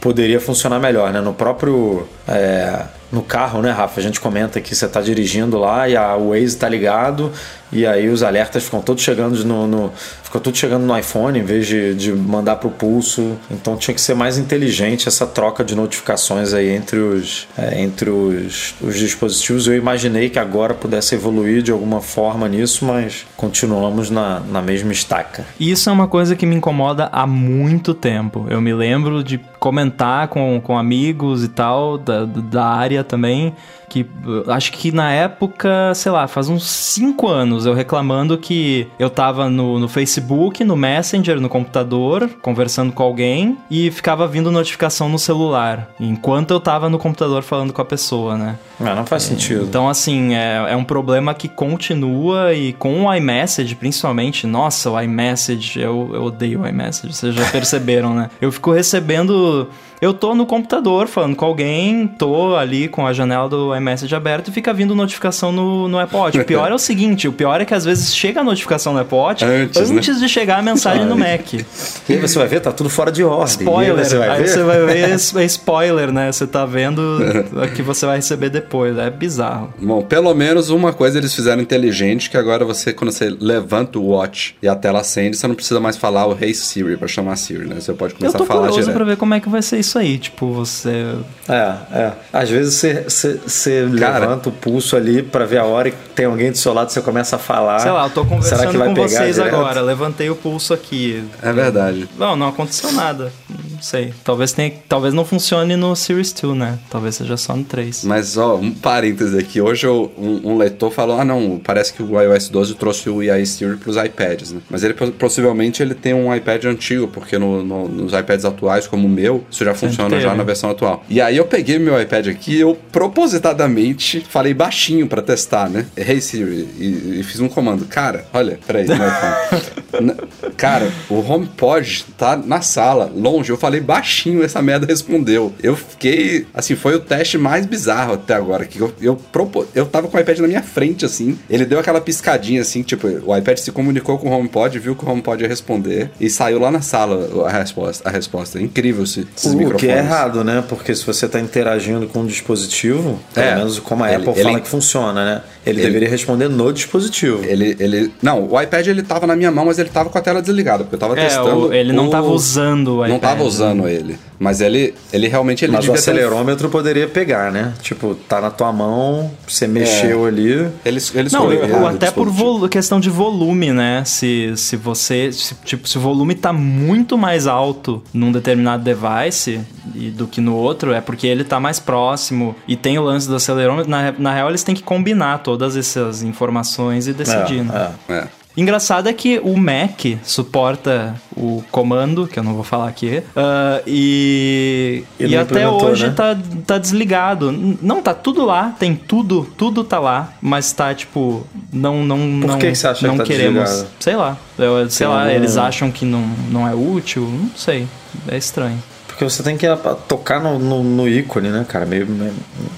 poderia funcionar melhor, né? No próprio é, no carro, né, Rafa? A gente comenta que você está dirigindo lá e a Waze está ligado e aí os alertas ficam todos chegando no, no ficou tudo chegando no iPhone em vez de, de mandar para o pulso. Então tinha que ser mais inteligente essa troca de notificações aí entre os, é, entre os, os dispositivos. Eu imaginei que agora pudesse evoluir de alguma forma nisso, mas continuamos na, na mesma estaca. Isso é uma coisa que me incomoda há muito tempo. Eu me lembro de comentar com, com amigos e tal da, da área também que acho que na época, sei lá, faz uns 5 anos eu reclamando que eu tava no, no Facebook, no Messenger, no computador, conversando com alguém e ficava vindo notificação no celular, enquanto eu tava no computador falando com a pessoa, né? Ah, não faz sentido. Então, assim, é, é um problema que continua e com o iMessage, principalmente, nossa, o iMessage, eu, eu odeio o iMessage, vocês já perceberam, né? Eu fico recebendo eu tô no computador falando com alguém, tô ali com a janela do iMessage aberta e fica vindo notificação no, no Apple Watch. O pior é o seguinte, o pior é que às vezes chega a notificação no Apple Watch antes, né? antes né? de chegar a mensagem no Mac. E aí você vai ver, tá tudo fora de ordem. Spoiler. Aí você vai, aí você vai ver, é spoiler, né? Você tá vendo o que você vai receber depois. É bizarro. Bom, pelo menos uma coisa eles fizeram inteligente, que agora você, quando você levanta o Watch e a tela acende, você não precisa mais falar o Hey Siri pra chamar Siri, né? Você pode começar a falar direto. Eu tô curioso pra ver como é que vai ser isso isso aí, tipo, você. É, é. Às vezes você, você, você levanta o pulso ali para ver a hora e tem alguém do seu lado, você começa a falar. Sei lá, eu tô conversando Será que vai com vocês direto? agora, levantei o pulso aqui. É verdade. Não, não aconteceu nada. Não sei. Talvez tenha, talvez não funcione no Series 2, né? Talvez seja só no 3. Mas, ó, um parêntese aqui. Hoje eu, um, um, leitor falou: ah, não, parece que o iOS 12 trouxe o AI Stereo pros iPads, né? Mas ele possivelmente ele tem um iPad antigo, porque no, no, nos iPads atuais, como o meu, isso já funciona já na versão atual. E aí eu peguei meu iPad aqui eu propositadamente falei baixinho para testar, né? Hey Siri, e, e, fiz um comando. Cara, olha, peraí, no iPhone. Cara, o HomePod tá na sala, longe. Eu falei baixinho, essa merda respondeu. Eu fiquei, assim, foi o teste mais bizarro até agora. Que eu, eu, propo, eu tava com o iPad na minha frente, assim. Ele deu aquela piscadinha, assim, tipo, o iPad se comunicou com o HomePod, viu que o HomePod ia responder e saiu lá na sala a resposta. A resposta. É incrível se, esses o microfones. que é errado, né? Porque se você tá interagindo com um dispositivo, pelo é, menos como a ele, Apple ele, fala que funciona, né? Ele, ele, deveria responder no dispositivo. Ele, ele, não, o iPad ele tava na minha mão, mas ele tava com a tela desligada, porque eu tava é, testando. O, ele não o... tava usando o iPad. Não tava usando né? ele. Mas ele, ele realmente ele Mas o acelerômetro ter... poderia pegar, né? Tipo, tá na tua mão, você mexeu é. ali. Eles, eles não, eu, até por questão de volume, né? Se, se você. Se, tipo, se o volume tá muito mais alto num determinado device e, do que no outro, é porque ele tá mais próximo e tem o lance do acelerômetro. Na, na real, eles têm que combinar todas essas informações e decidir. É, né? é. é. Engraçado é que o Mac suporta o comando, que eu não vou falar aqui, uh, e, e, e até hoje né? tá, tá desligado. Não, tá tudo lá, tem tudo, tudo tá lá, mas tá tipo, não não Por não, que você acha não que tá queremos. Desligado? Sei lá, eu, sei lá, eles acham que não, não é útil, não sei, é estranho. Porque você tem que tocar no, no, no ícone, né, cara? Meio, meio,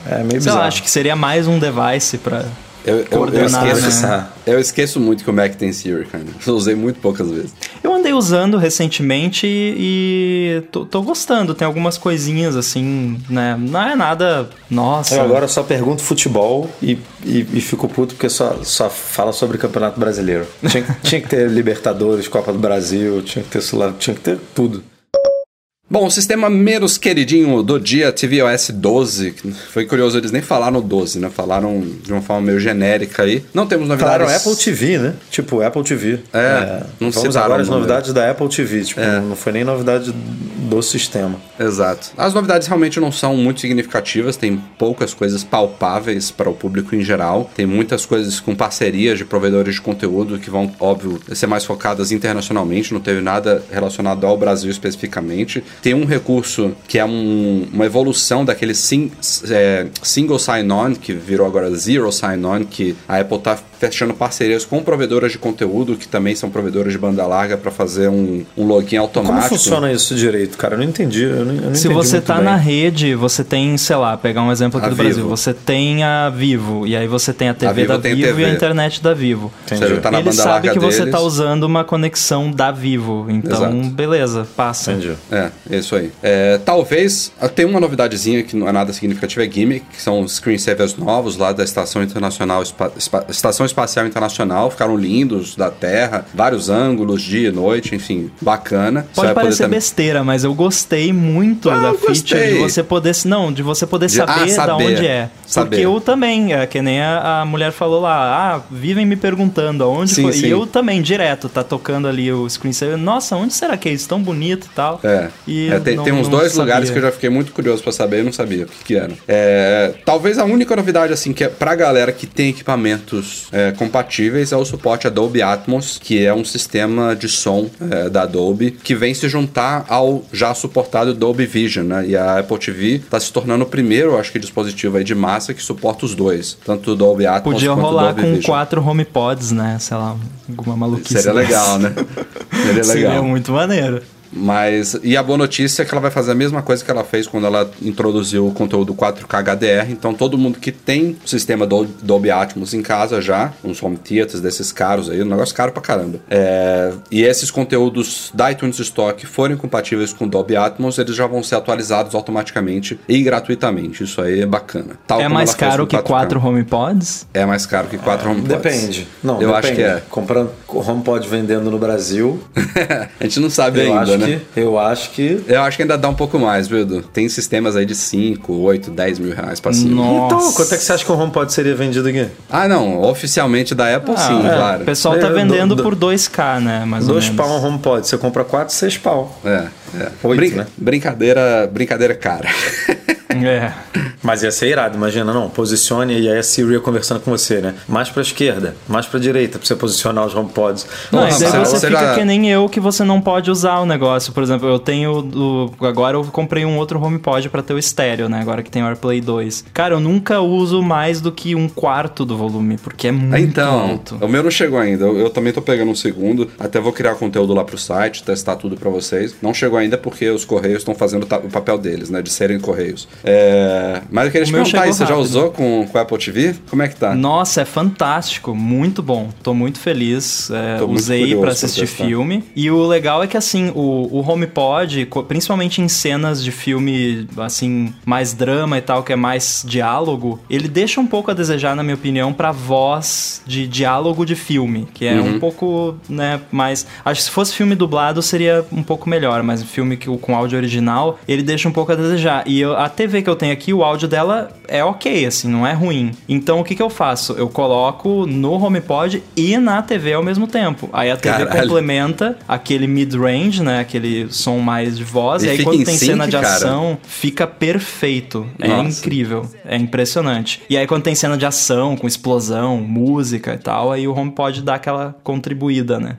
é meio Sei bizarro. Lá, acho que seria mais um device para eu, eu, eu, esqueço, né? eu esqueço muito que o Mac tem Siri, cara. Eu usei muito poucas vezes. Eu andei usando recentemente e tô, tô, gostando. Tem algumas coisinhas assim, né? Não é nada. Nossa. Eu agora só pergunto futebol e, e, e fico puto porque só, só fala sobre Campeonato Brasileiro. Tinha, tinha que ter Libertadores, Copa do Brasil, tinha que ter, tinha que ter tudo. Bom, o sistema menos queridinho do dia, tvOS 12, foi curioso, eles nem falaram 12, né? Falaram de uma forma meio genérica aí. Não temos novidades. Falaram Apple TV, né? Tipo, Apple TV. É, é não Vamos agora as novidades da Apple TV, tipo, é. não foi nem novidade do sistema. Exato. As novidades realmente não são muito significativas, tem poucas coisas palpáveis para o público em geral. Tem muitas coisas com parcerias de provedores de conteúdo que vão, óbvio, ser mais focadas internacionalmente, não teve nada relacionado ao Brasil especificamente tem um recurso que é um, uma evolução daquele sim, é, single sign-on, que virou agora zero sign-on, que a Apple está fechando parcerias com provedoras de conteúdo, que também são provedoras de banda larga, para fazer um, um login automático. Como funciona isso direito, cara? Eu não entendi. Eu não, eu não Se você está na rede, você tem, sei lá, pegar um exemplo aqui a do Vivo. Brasil, você tem a Vivo, e aí você tem a TV a Vivo da Vivo TV. e a internet da Vivo. Entendi. Tá Ele sabe que deles. você está usando uma conexão da Vivo, então Exato. beleza, passa. Entendi. É, é isso aí. É, talvez, ah, tem uma novidadezinha que não é nada significativa, é Gimmick, que são screensavers novos lá da Estação Internacional, Estação Espacial Internacional, ficaram lindos, da Terra, vários ângulos, dia e noite, enfim, bacana. Pode parecer besteira, mas eu gostei muito ah, da feature de você poder, não, de você poder de, saber, ah, saber da onde é. Saber. Porque eu também, é, que nem a, a, mulher falou lá, ah, vivem me perguntando aonde sim, foi. Sim. E eu também, direto, tá tocando ali o screensaver, nossa, onde será que é isso? Tão bonito e tal. É, e é tem, tem uns dois sabia. lugares que eu já fiquei muito curioso para saber e não sabia o que, que era. É, talvez a única novidade, assim, que é pra galera que tem equipamentos é, compatíveis é o suporte Adobe Atmos, que é um sistema de som é, da Adobe que vem se juntar ao já suportado Dolby Vision, né? E a Apple TV está se tornando o primeiro, acho que, dispositivo aí de massa que suporta os dois, tanto o Dolby Atmos Podia quanto rolar Dolby com Vision. quatro HomePods, né? Sei lá, alguma maluquice. Seria legal, né? Seria legal. Seria muito maneiro. Mas, e a boa notícia é que ela vai fazer a mesma coisa que ela fez quando ela introduziu o conteúdo 4K HDR. Então, todo mundo que tem o sistema do Dolby Atmos em casa já, uns home theaters desses caros aí, um negócio caro pra caramba. É, e esses conteúdos da iTunes Stock forem compatíveis com Dolby Atmos, eles já vão ser atualizados automaticamente e gratuitamente. Isso aí é bacana. Tal é mais caro que 4 HomePods? É mais caro que 4 HomePods. Depende. Não, eu depende. acho que é. Comprando HomePod vendendo no Brasil. a gente não sabe ainda acho né? Que, eu acho que. Eu acho que ainda dá um pouco mais, viu, Edu? Tem sistemas aí de 5, 8, 10 mil reais pra cima. Nossa. Então, quanto é que você acha que o HomePod seria vendido aqui? Ah, não. Oficialmente da Apple, sim, é, claro. O pessoal tá É, vendendo do- por 2K, né? Mais Dois ou menos. pau um HomePod. Você compra quatro, seis pau. É, é. Oito, Brin- né? Brincadeira, brincadeira cara. É. Mas ia ser irado, imagina, não. Posicione e aí a Siri conversando com você, né? Mais pra esquerda, mais pra direita, pra você posicionar os HomePods. Não, Nossa, e daí você- você fica já- que nem eu que você não pode usar o negócio. Por exemplo, eu tenho do agora eu comprei um outro HomePod pra ter o estéreo, né? Agora que tem o AirPlay 2. Cara, eu nunca uso mais do que um quarto do volume, porque é muito Então, alto. o meu não chegou ainda. Eu, eu também tô pegando um segundo. Até vou criar conteúdo lá pro site, testar tudo pra vocês. Não chegou ainda porque os correios estão fazendo o papel deles, né? De serem correios. É, Mas eu queria te O meu perguntar você já usou com, com o Apple TV? Como é que tá? Nossa, é fantástico, muito bom. Tô muito feliz. É, Tô usei pra assistir filme. E o legal é que assim, o, o HomePod, principalmente em cenas de filme assim, mais drama e tal, que é mais diálogo, ele deixa um pouco a desejar, na minha opinião, pra voz de diálogo de filme, que é Uhum. um pouco, né, mais. Acho que se fosse filme dublado seria um pouco melhor, mas filme que, com áudio original, ele deixa um pouco a desejar. E eu- a TV que eu tenho aqui, o áudio dela é ok, assim, não é ruim. Então o que, que eu faço? Eu coloco no HomePod e na TV ao mesmo tempo. Aí a TV Caralho. complementa aquele mid-range, né? Aquele som mais de voz. E E, aí quando em tem sync, cena de cara? ação, fica perfeito. É Nossa. incrível. É impressionante. E aí quando tem cena de ação, com explosão, música e tal, aí o HomePod dá aquela contribuída, né?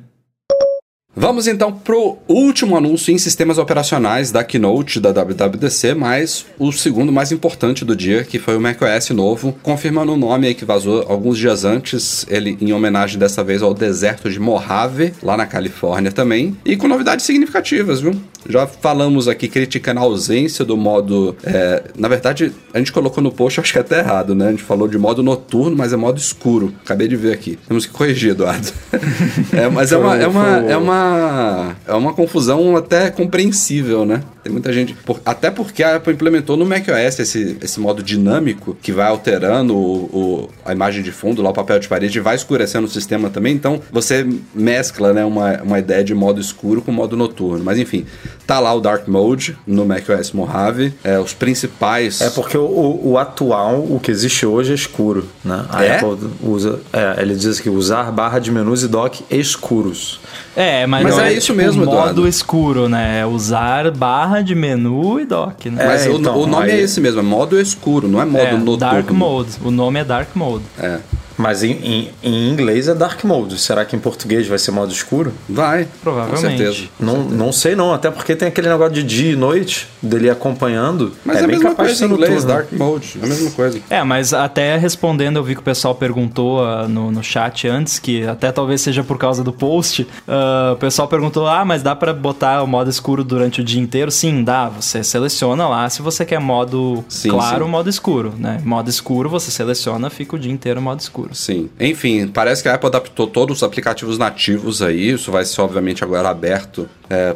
Vamos então pro último anúncio em sistemas operacionais da Keynote da WWDC, mas o segundo mais importante do dia, que foi o macOS novo, confirmando o nome aí que vazou alguns dias antes, ele em homenagem dessa vez ao deserto de Mojave, lá na Califórnia também, e com novidades significativas, viu? Já falamos aqui criticando a ausência do modo. é, na verdade, a gente colocou no post, acho que até errado, né? A gente falou de modo noturno, mas é modo escuro. Acabei de ver aqui. Temos que corrigir, Eduardo. É, mas é uma, é, uma, é, uma, é uma confusão até compreensível, né? Tem muita gente. por- até porque a Apple implementou no macOS esse, esse modo dinâmico que vai alterando o, o- a imagem de fundo, lá o papel de parede, e vai escurecendo o sistema também. Então você mescla né, uma, uma ideia de modo escuro com modo noturno. Mas enfim, tá lá o Dark Mode no macOS Mojave. É, os principais. É porque o, o- atual, o que existe hoje é escuro, né? A É? Apple usa, é, ele diz que usar barra de menus e dock escuros. É, mas, Mas não é isso tipo, mesmo, modo Eduardo. escuro, né? É usar barra de menu e dock, né? Mas É, o, então, o nome aí- é esse mesmo, é modo escuro, não é modo É, noturno. Dark Mode. O nome é Dark Mode. É. Mas em, em- em inglês é dark mode. Será que em português vai ser modo escuro? Vai. Provavelmente. Com certeza. Não, não sei não, até porque tem aquele negócio de dia e noite, dele acompanhando. Mas é, a bem mesma capaz de coisa ser em inglês, noturno. Dark Mode. É a mesma coisa. É, mas até respondendo, eu vi que o pessoal perguntou ah, no, no chat antes, que até talvez seja por causa do post. ah, o pessoal perguntou: ah, mas dá pra botar o modo escuro durante o dia inteiro? Sim, dá. Você seleciona lá se você quer modo Sim, claro sim. ou modo escuro, né? Modo escuro, você seleciona, fica o dia inteiro modo escuro. Sim. Enfim, parece que a Apple adaptou todos os aplicativos nativos aí. Isso vai ser, obviamente, agora aberto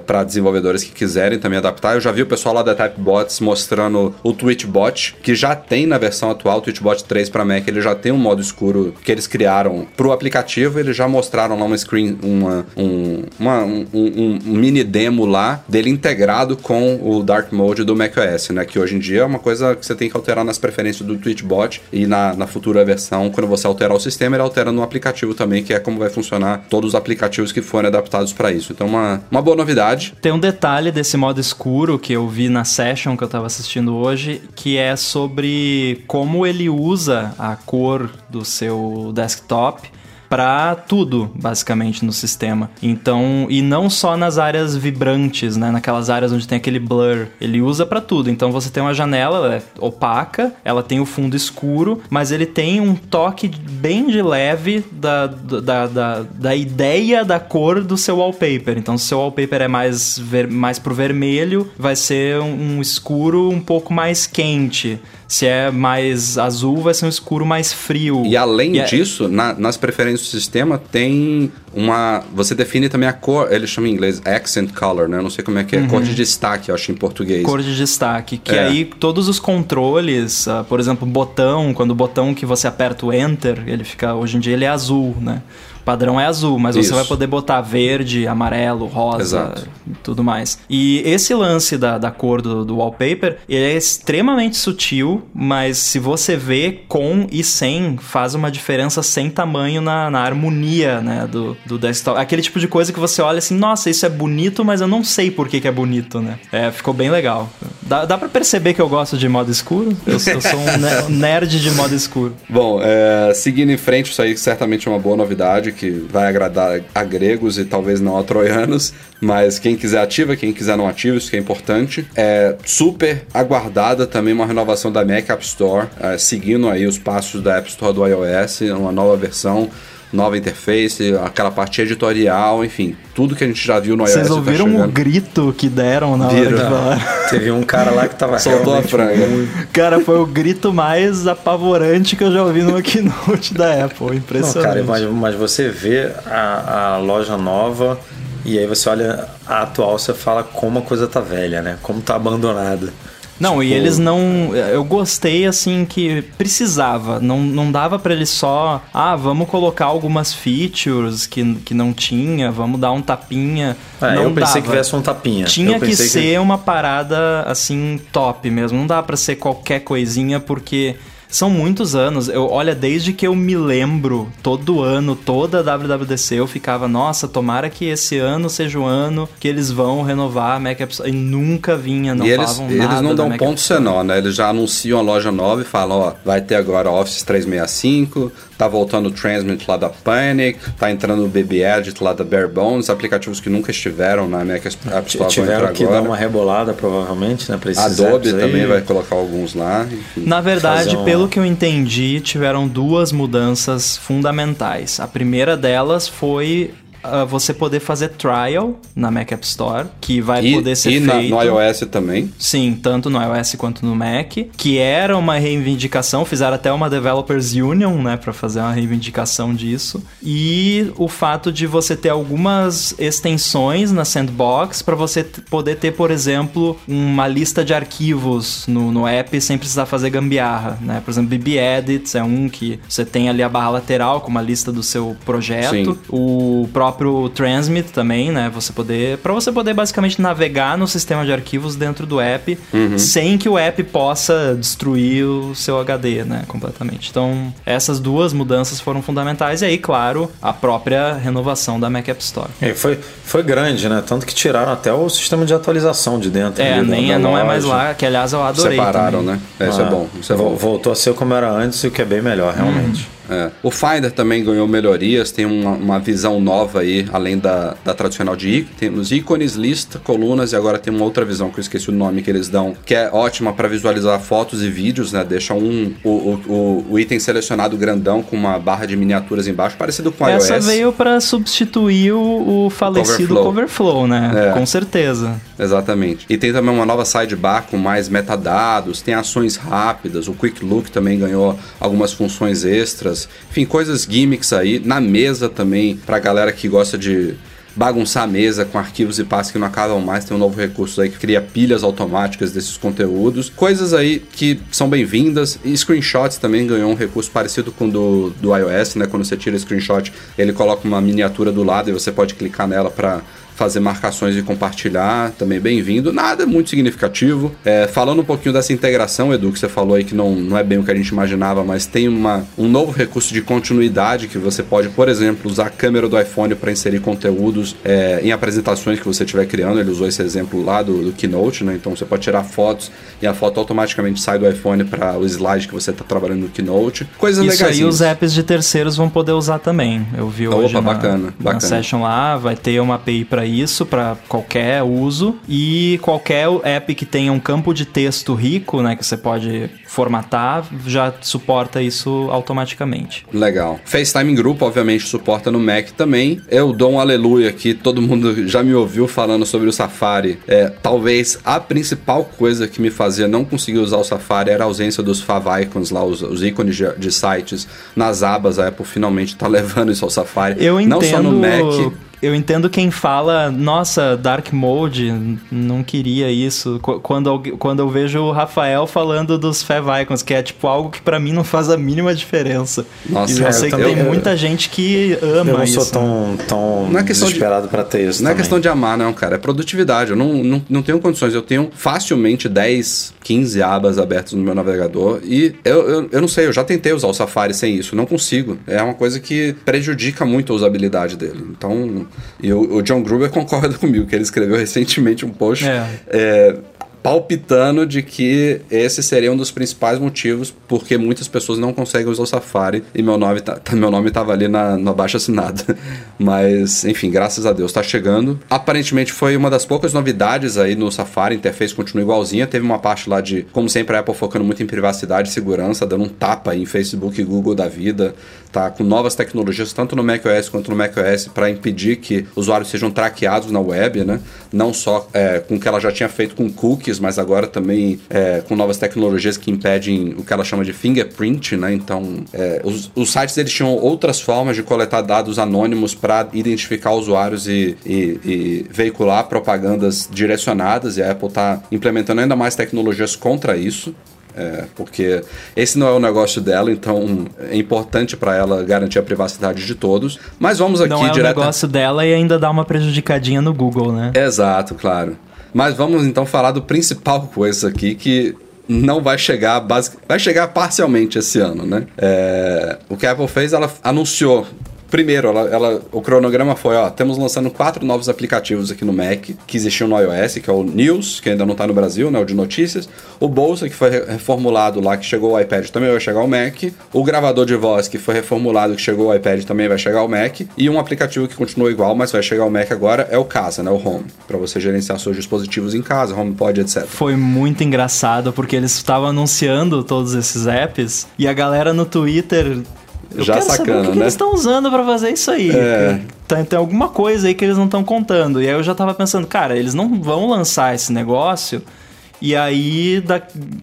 para desenvolvedores que quiserem também adaptar. Eu já vi o pessoal lá da Typebots mostrando o TwitchBot, que já tem na versão atual, o TwitchBot 3 para Mac, ele já tem um modo escuro que eles criaram pro aplicativo. Eles já mostraram lá uma screen, uma, um, uma- um, um- um mini demo lá dele integrado com o Dark Mode do macOS, né? Que hoje em dia é uma coisa que você tem que alterar nas preferências do TwitchBot e na, na futura versão, quando você alterar o sistema, ele altera no aplicativo também, que é como vai funcionar todos os aplicativos que forem adaptados para isso. Então, uma, uma boa novidade. Tem um detalhe desse modo escuro que eu vi na session que eu tava assistindo hoje, que é sobre como ele usa a cor do seu desktop para tudo, basicamente, no sistema. Então, e não só nas áreas vibrantes, né, naquelas áreas onde tem aquele blur, ele usa para tudo. Então, você tem uma janela, ela é opaca, ela tem o fundo escuro, mas ele tem um toque bem de leve da, da, da, da ideia da cor do seu wallpaper. Então, se o seu wallpaper é mais, ver, mais pro vermelho, vai ser um, um escuro um pouco mais quente. Se é mais azul, vai ser um escuro mais frio. E além E é- disso, na- nas preferências do sistema, tem uma. Você define também a cor, ele chama em inglês accent color, né? Eu não sei como é que é, cor de destaque, eu acho em português. Cor de destaque, que É. aí todos os controles, ah, por exemplo, botão, quando o botão que você aperta o enter, ele fica, hoje em dia ele é azul, né? O padrão é azul, mas Isso. você vai poder botar verde, amarelo, rosa Exato. e tudo mais. E esse lance da, da cor do, do wallpaper, ele é extremamente sutil, mas se você vê com e sem, faz uma diferença sem tamanho na, na harmonia, né, do, do desktop. Aquele tipo de coisa que você olha assim, nossa, isso é bonito, mas eu não sei por que, que é bonito, né? É, ficou bem legal. Dá, dá pra perceber que eu gosto de modo escuro? Eu, eu sou um um nerd de modo escuro. Bom, é, seguindo em frente, isso aí certamente é uma boa novidade que vai agradar a gregos e talvez não a troianos, mas quem quiser ativa, quem quiser não ativa, isso que é importante. É super aguardada também uma renovação da Mac App Store, é, seguindo aí os passos da App Store do iOS, uma nova versão, nova interface, aquela parte editorial, enfim, tudo que a gente já viu no iOS. Vocês tá ouviram o chegando. grito que deram na hora Viram. de falar? Teve um cara lá que tava Soltou a franga. Cara, foi o grito mais apavorante que eu já ouvi numa keynote da Apple. Não, Impressionante. cara, mas, mas você vê a, a loja nova e aí você olha a atual, você fala como a coisa tá velha, né? Como tá abandonada. Não, e Tipo, eles não. Eu gostei assim que precisava. Não, não dava pra eles só. Ah, vamos colocar algumas features que, que não tinha, vamos dar um tapinha. É, não eu pensei dava. que viesse um tapinha. Tinha que ser uma parada assim top mesmo. Não dá pra ser qualquer coisinha porque são muitos anos. Eu olha desde que eu me lembro, todo ano, toda a WWDC eu ficava, nossa, tomara que esse ano seja o ano que eles vão renovar a Mac App Store. E nunca vinha, não e eles, eles nada não da dão Mac ponto senó, né? Eles já anunciam a loja nova e falam, ó, vai ter agora Office 365, tá voltando o Transmit lá da Panic, tá entrando o BB Edit lá da Bare Bones, aplicativos que nunca estiveram na Mac App Store vão entrar Tiveram que agora. dar uma rebolada, provavelmente, né? Pra esses Adobe também vai colocar alguns lá, enfim. Na verdade, uma- pelo que eu entendi, tiveram duas mudanças fundamentais. A primeira delas foi ah, você poder fazer trial na Mac App Store, que vai E, poder ser e feito. no iOS também. Sim, tanto no iOS quanto no Mac, que era uma reivindicação, fizeram até uma Developers Union, né, para fazer uma reivindicação disso. E o fato de você ter algumas extensões na Sandbox para você poder ter, por exemplo, uma lista de arquivos no, no app sem precisar fazer gambiarra, né? Por exemplo, BB Edits é um que você tem ali a barra lateral com uma lista do seu projeto. Sim. O próprio Transmit também, né? Você poder, para você poder basicamente navegar no sistema de arquivos dentro do app, sem que o app possa destruir o seu HD, né, completamente. Então, essas duas mudanças foram fundamentais e aí, claro, a própria renovação da Mac App Store. É, foi, foi grande, né? Tanto que tiraram até o sistema de atualização de dentro. É, ali nem da não é loja. mais lá, que aliás eu adorei Separaram, também. né? É, isso é Ah, bom. Isso é bom. Voltou a ser como era antes, o que é bem melhor, realmente. É. O Finder também ganhou melhorias, tem uma, uma visão nova aí, além da, da tradicional de ícones. Temos ícones, lista, colunas e agora tem uma outra visão que eu esqueci o nome que eles dão, que é ótima para visualizar fotos e vídeos, né? Deixa um, o, o, o, item selecionado grandão com uma barra de miniaturas embaixo, parecido com o Essa iOS. veio pra substituir o, o falecido Coverflow. Coverflow, né? É. Com certeza. Exatamente. E tem também uma nova sidebar com mais metadados, tem ações rápidas, o Quick Look também ganhou algumas funções extras. Enfim, coisas gimmicks aí. Na mesa também, pra galera que gosta de bagunçar a mesa com arquivos e passos que não acabam mais, tem um novo recurso aí que cria pilhas automáticas desses conteúdos. Coisas aí que são bem-vindas. Screenshots também ganhou um recurso parecido com o do, do iOS, né? Quando você tira screenshot, ele coloca uma miniatura do lado e você pode clicar nela para fazer marcações e compartilhar, também bem-vindo. Nada muito significativo. É, falando um pouquinho dessa integração, Edu, que você falou aí que não, não é bem o que a gente imaginava, mas tem uma, um novo recurso de continuidade que você pode, por exemplo, usar a câmera do iPhone para inserir conteúdos é, em apresentações que você estiver criando. Ele usou esse exemplo lá do, do Keynote, né? Então você pode tirar fotos e a foto automaticamente sai do iPhone para o slide que você está trabalhando no Keynote. Coisas Isso legais. aí os apps de terceiros vão poder usar também. Eu vi Opa, hoje na, bacana, na bacana. session lá, vai ter uma API para isso para qualquer uso e qualquer app que tenha um campo de texto rico, né, que você pode formatar, já suporta isso automaticamente. Legal. FaceTime em grupo, obviamente, suporta no Mac também. Eu dou um aleluia aqui, todo mundo já me ouviu falando sobre o Safari. É, talvez a principal coisa que me fazia não conseguir usar o Safari era a ausência dos favicons lá, os, os ícones de, de, sites nas abas. A Apple finalmente está levando isso ao Safari. Eu entendo... Não só no Mac eu entendo quem fala, nossa, Dark Mode, não queria isso. Quando, quando eu vejo o Rafael falando dos Fav Icons, que é tipo algo que para mim não faz a mínima diferença. Nossa, e eu é, sei eu que também, tem muita gente que ama Eu não isso. sou tão, tão não é desesperado de, pra ter isso. Não também. é questão de amar, não, cara. É produtividade. Eu não, não, não tenho condições. Eu tenho facilmente 10, 15 abas abertas no meu navegador e eu, eu, eu não sei, eu já tentei usar o Safari sem isso. Não consigo. É uma coisa que prejudica muito a usabilidade dele. Então, e o, o John Gruber concorda comigo, que ele escreveu recentemente um post é. É, palpitando de que esse seria um dos principais motivos porque muitas pessoas não conseguem usar o Safari e meu nome tá, meu nome tava ali na, na baixa assinada. Mas, enfim, graças a Deus tá chegando. Aparentemente foi uma das poucas novidades aí no Safari, a interface continua igualzinha. Teve uma parte lá de, como sempre, a Apple focando muito em privacidade e segurança, dando um tapa em Facebook e Google da vida, tá com novas tecnologias tanto no macOS quanto no macOS para impedir que usuários sejam traqueados na web, né? Não só é, com o que ela já tinha feito com cookies mas agora também é, com novas tecnologias que impedem o que ela chama de fingerprint, né? Então, é, os, os, sites eles tinham outras formas de coletar dados anônimos para identificar usuários e, e, e, veicular propagandas direcionadas, e a Apple está implementando ainda mais tecnologias contra isso. É, porque esse não é o negócio dela, então é importante para ela garantir a privacidade de todos. Mas vamos aqui Não é direto... o negócio dela e ainda dá uma prejudicadinha no Google, né? Exato, claro. Mas vamos então falar do principal coisa aqui que não vai chegar basic... vai chegar parcialmente esse ano, né? É... O que a Apple fez, ela anunciou Primeiro, ela, ela, o cronograma foi, ó, temos lançando quatro novos aplicativos aqui no Mac, que existiam no iOS, que é o News, que ainda não está no Brasil, né, o de notícias, o Bolsa, que foi reformulado lá, que chegou ao iPad, também vai chegar ao Mac, o gravador de voz, que foi reformulado, que chegou ao iPad, também vai chegar ao Mac, e um aplicativo que continua igual, mas vai chegar ao Mac agora, é o Casa, né, o Home, para você gerenciar seus dispositivos em casa, HomePod, etc. Foi muito engraçado, porque eles estavam anunciando todos esses apps, e a galera no Twitter eu já quero sacana, saber o que, que né? eles estão usando para fazer isso aí. É. Tem, tem, alguma coisa aí que eles não estão contando. E aí eu já tava pensando, cara, eles não vão lançar esse negócio e aí, da,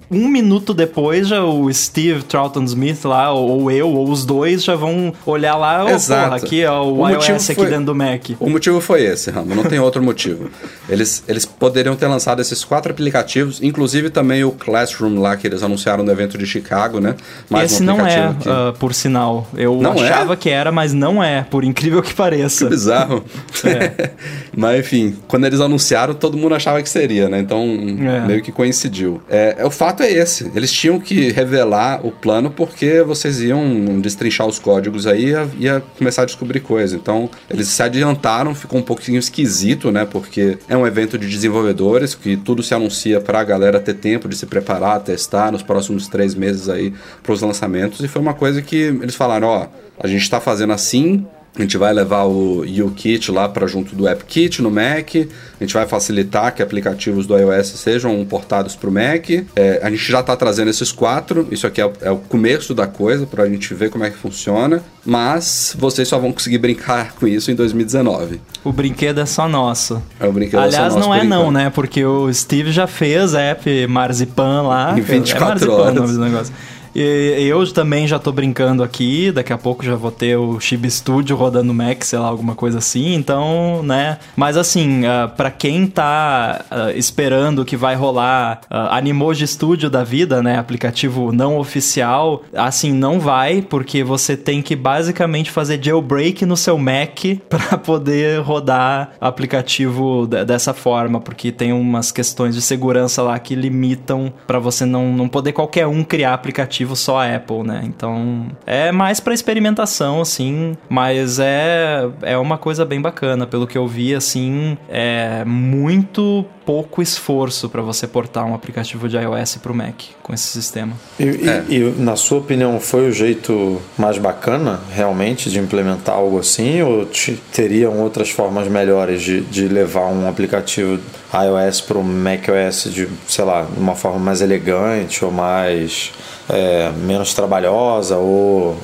um minuto depois, já o Steve Troughton Smith lá, ou, ou eu, ou os dois, já vão olhar lá, oh, Exato. Porra, aqui é o, o iOS aqui dentro do Mac. O motivo foi esse, Ramo, não tem outro motivo. Eles, eles poderiam ter lançado esses quatro aplicativos, inclusive também o Classroom lá, que eles anunciaram no evento de Chicago, né? Mais esse um não é, uh, por sinal. Eu não é? achava é? que era, mas não é, por incrível que pareça. Que bizarro. É. mas enfim, quando eles anunciaram, todo mundo achava que seria, né? Então, é. meio que que coincidiu. É, é, o fato é esse. Eles tinham que revelar o plano porque vocês iam destrinchar os códigos aí e ia, ia começar a descobrir coisa. Então, eles se adiantaram, ficou um pouquinho esquisito, né? Porque é um evento de desenvolvedores que tudo se anuncia para a galera ter tempo de se preparar, testar nos próximos três meses aí para os lançamentos. E foi uma coisa que eles falaram: ó, a gente está fazendo assim, a gente vai levar o UKit lá para junto do AppKit no Mac. A gente vai facilitar que aplicativos do iOS sejam portados para o Mac. É, a gente já está trazendo esses quatro. Isso aqui é o, é o começo da coisa para a gente ver como é que funciona. Mas vocês só vão conseguir brincar com isso em 2019. O brinquedo é só nosso. É o brinquedo Aliás, é só nosso. não é não, né? Porque o Steve já fez app Marzipan lá. Em 24 é Marzipan horas. O nome do negócio. E eu também já tô brincando aqui, daqui a pouco já vou ter o Chibi Studio rodando Mac, sei lá, alguma coisa assim, então, né? Mas assim, uh, para quem tá uh, esperando que vai rolar uh, Animoji Studio da vida, né? Aplicativo não oficial, assim, não vai, porque você tem que basicamente fazer jailbreak no seu Mac para poder rodar aplicativo dessa forma, porque tem umas questões de segurança lá que limitam para você não, não poder qualquer um criar aplicativo aplicativo só Apple, né? Então é mais para experimentação, assim, mas é, é uma coisa bem bacana. Pelo que eu vi, assim, é muito pouco esforço para você portar um aplicativo de iOS para o Mac com esse sistema. E, é. e, e, na sua opinião, foi o jeito mais bacana realmente de implementar algo assim? Ou te, teriam outras formas melhores de, de levar um aplicativo iOS para o macOS de, sei lá, de uma forma mais elegante ou mais é, menos trabalhosa ou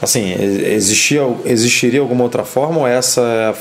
assim existia existiria alguma outra forma ou essa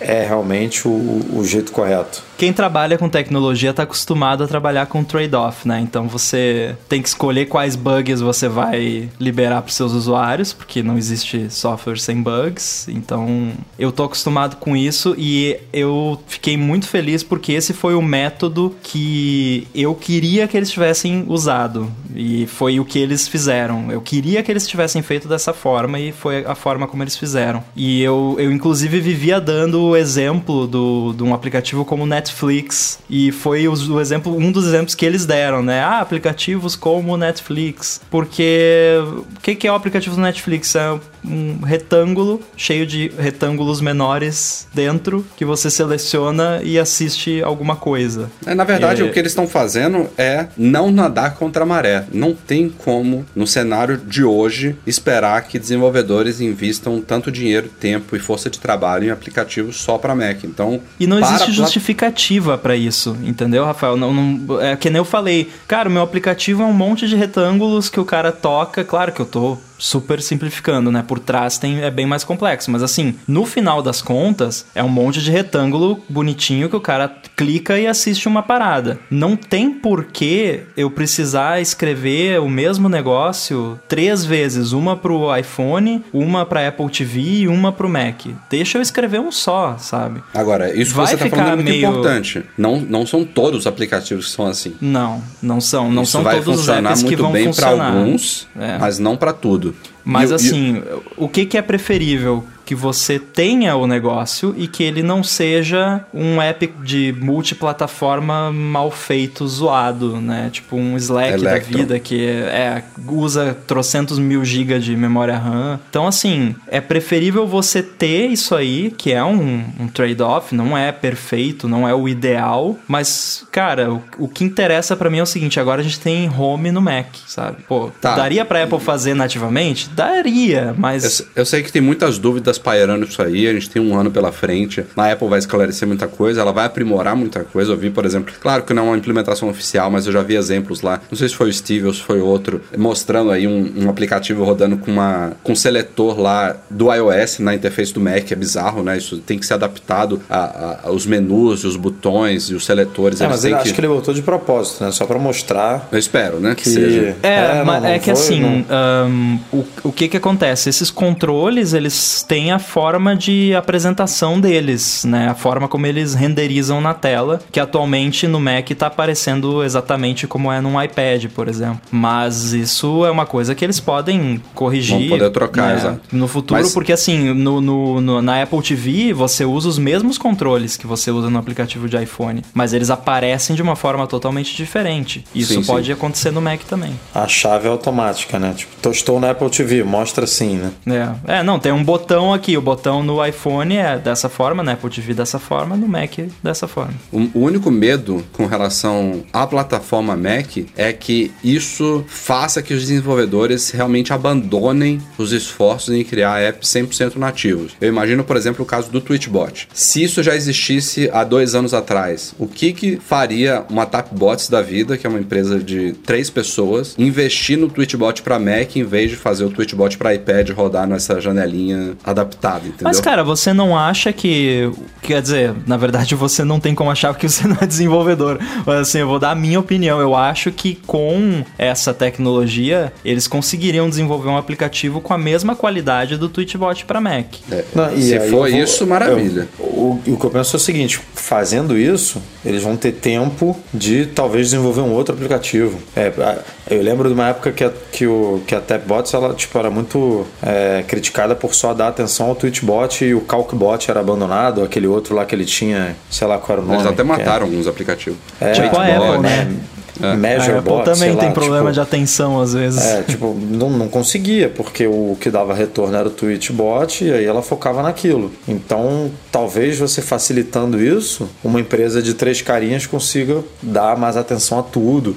é, realmente o, o jeito correto quem trabalha com tecnologia está acostumado a trabalhar com trade-off, né? Então você tem que escolher quais bugs você vai liberar para seus usuários, porque não existe software sem bugs. Então eu tô acostumado com isso e eu fiquei muito feliz porque esse foi o método que eu queria que eles tivessem usado e foi o que eles fizeram. Eu queria que eles tivessem feito dessa forma e foi a forma como eles fizeram. E eu, eu inclusive vivia dando o exemplo do, de um aplicativo como Netflix e foi o, o, exemplo, um dos exemplos que eles deram, né? Ah, aplicativos como Netflix. Porque o que, que é o aplicativo do Netflix? É um retângulo cheio de retângulos menores dentro que você seleciona e assiste alguma coisa. É, na verdade, é... o que eles estão fazendo é não nadar contra a maré. Não tem como, no cenário de hoje, esperar que desenvolvedores invistam tanto dinheiro, tempo e força de trabalho em aplicativos só para Mac. Então, e não existe justificativa para isso, entendeu, Rafael? Não, não, é que nem eu falei. Cara, o meu aplicativo é um monte de retângulos que o cara toca. Claro que eu tô super simplificando, né? Por trás tem, é bem mais complexo. Mas assim, no final das contas, é um monte de retângulo bonitinho que o cara clica e assiste uma parada. Não tem porquê eu precisar escrever o mesmo negócio três vezes, uma pro iPhone, uma pra Apple TV e uma pro Mac. Deixa eu escrever um só, sabe? Agora, isso Vai que você tá falando é muito meio... importante. Não, não são todos os aplicativos que são assim. Não, não são. Não isso são todos os apps que vão funcionar. Vai funcionar muito bem para alguns, é. mas não para tudo. Mas assim, o que, que é preferível? Que você tenha o negócio e que ele não seja um app de multiplataforma mal feito, zoado, né? Tipo um Slack Electron. da vida que é, usa trocentos mil gigas de memória RAM. Então, assim, é preferível você ter isso aí, que é um, um trade-off, não é perfeito, não é o ideal, mas, cara, o, o que interessa para mim é o seguinte, agora a gente tem home no Mac, sabe? Pô, tá. daria pra Apple fazer nativamente? Daria, mas... Eu, eu sei que tem muitas dúvidas pairando isso aí, a gente tem um ano pela frente. A Apple vai esclarecer muita coisa, ela vai aprimorar muita coisa. Eu vi, por exemplo, claro que não é uma implementação oficial, mas eu já vi exemplos lá. Não sei se foi o Steve ou se foi outro, mostrando aí um, um aplicativo rodando com uma com um seletor lá do iOS na interface do Mac. É bizarro, né? Isso tem que ser adaptado aos menus, os botões e os seletores. É, mas ele, que... acho que ele botou de propósito, né? Só para mostrar. Eu espero, né? Que, que seja. É, é, não, é que foi, assim, não... um, o, o que que acontece? Esses controles, eles têm a forma de apresentação deles, né? A forma como eles renderizam na tela, que atualmente no Mac está aparecendo exatamente como é num iPad, por exemplo. Mas isso é uma coisa que eles podem corrigir. Vão poder trocar, né? exato. No futuro, Mas... porque assim, no, no, no, na Apple TV você usa os mesmos controles que você usa no aplicativo de iPhone, mas eles aparecem de uma forma totalmente diferente. Isso sim, pode sim. acontecer no Mac também. A chave é automática, né? Tipo, estou na Apple TV, mostra assim, né? É, é não, tem um botão aqui, o botão no iPhone é dessa forma, né? Apple TV dessa forma, no Mac dessa forma. O, o único medo com relação à plataforma Mac é que isso faça que os desenvolvedores realmente abandonem os esforços em criar apps 100% nativos. Eu imagino, por exemplo, o caso do Twitchbot. Se isso já existisse há dois anos atrás, o que que faria uma Tapbots da vida, que é uma empresa de três pessoas, investir no Twitchbot para Mac em vez de fazer o Twitchbot para iPad rodar nessa janelinha adaptada? Entendeu? Mas, cara, você não acha que. Quer dizer, na verdade você não tem como achar porque você não é desenvolvedor. Mas assim, eu vou dar a minha opinião. Eu acho que com essa tecnologia, eles conseguiriam desenvolver um aplicativo com a mesma qualidade do Twitchbot para Mac. É. Não, Se for vou, isso, maravilha. Eu, o, o que eu penso é o seguinte: fazendo isso, eles vão ter tempo de talvez desenvolver um outro aplicativo. É, eu lembro de uma época que a, que o, que a Tapbots ela, tipo, era muito é, criticada por só dar atenção ao Twitchbot e o Calcbot era abandonado, aquele outro lá que ele tinha, sei lá qual era o nome. Eles até mataram é. alguns aplicativos. É, tipo a Apple, né? É. Measure a Apple Bot, também tem lá, problema tipo, de atenção às vezes. É, tipo, não, não conseguia, porque o que dava retorno era o Tweetbot e aí ela focava naquilo. Então, talvez você facilitando isso, uma empresa de três carinhas consiga dar mais atenção a tudo,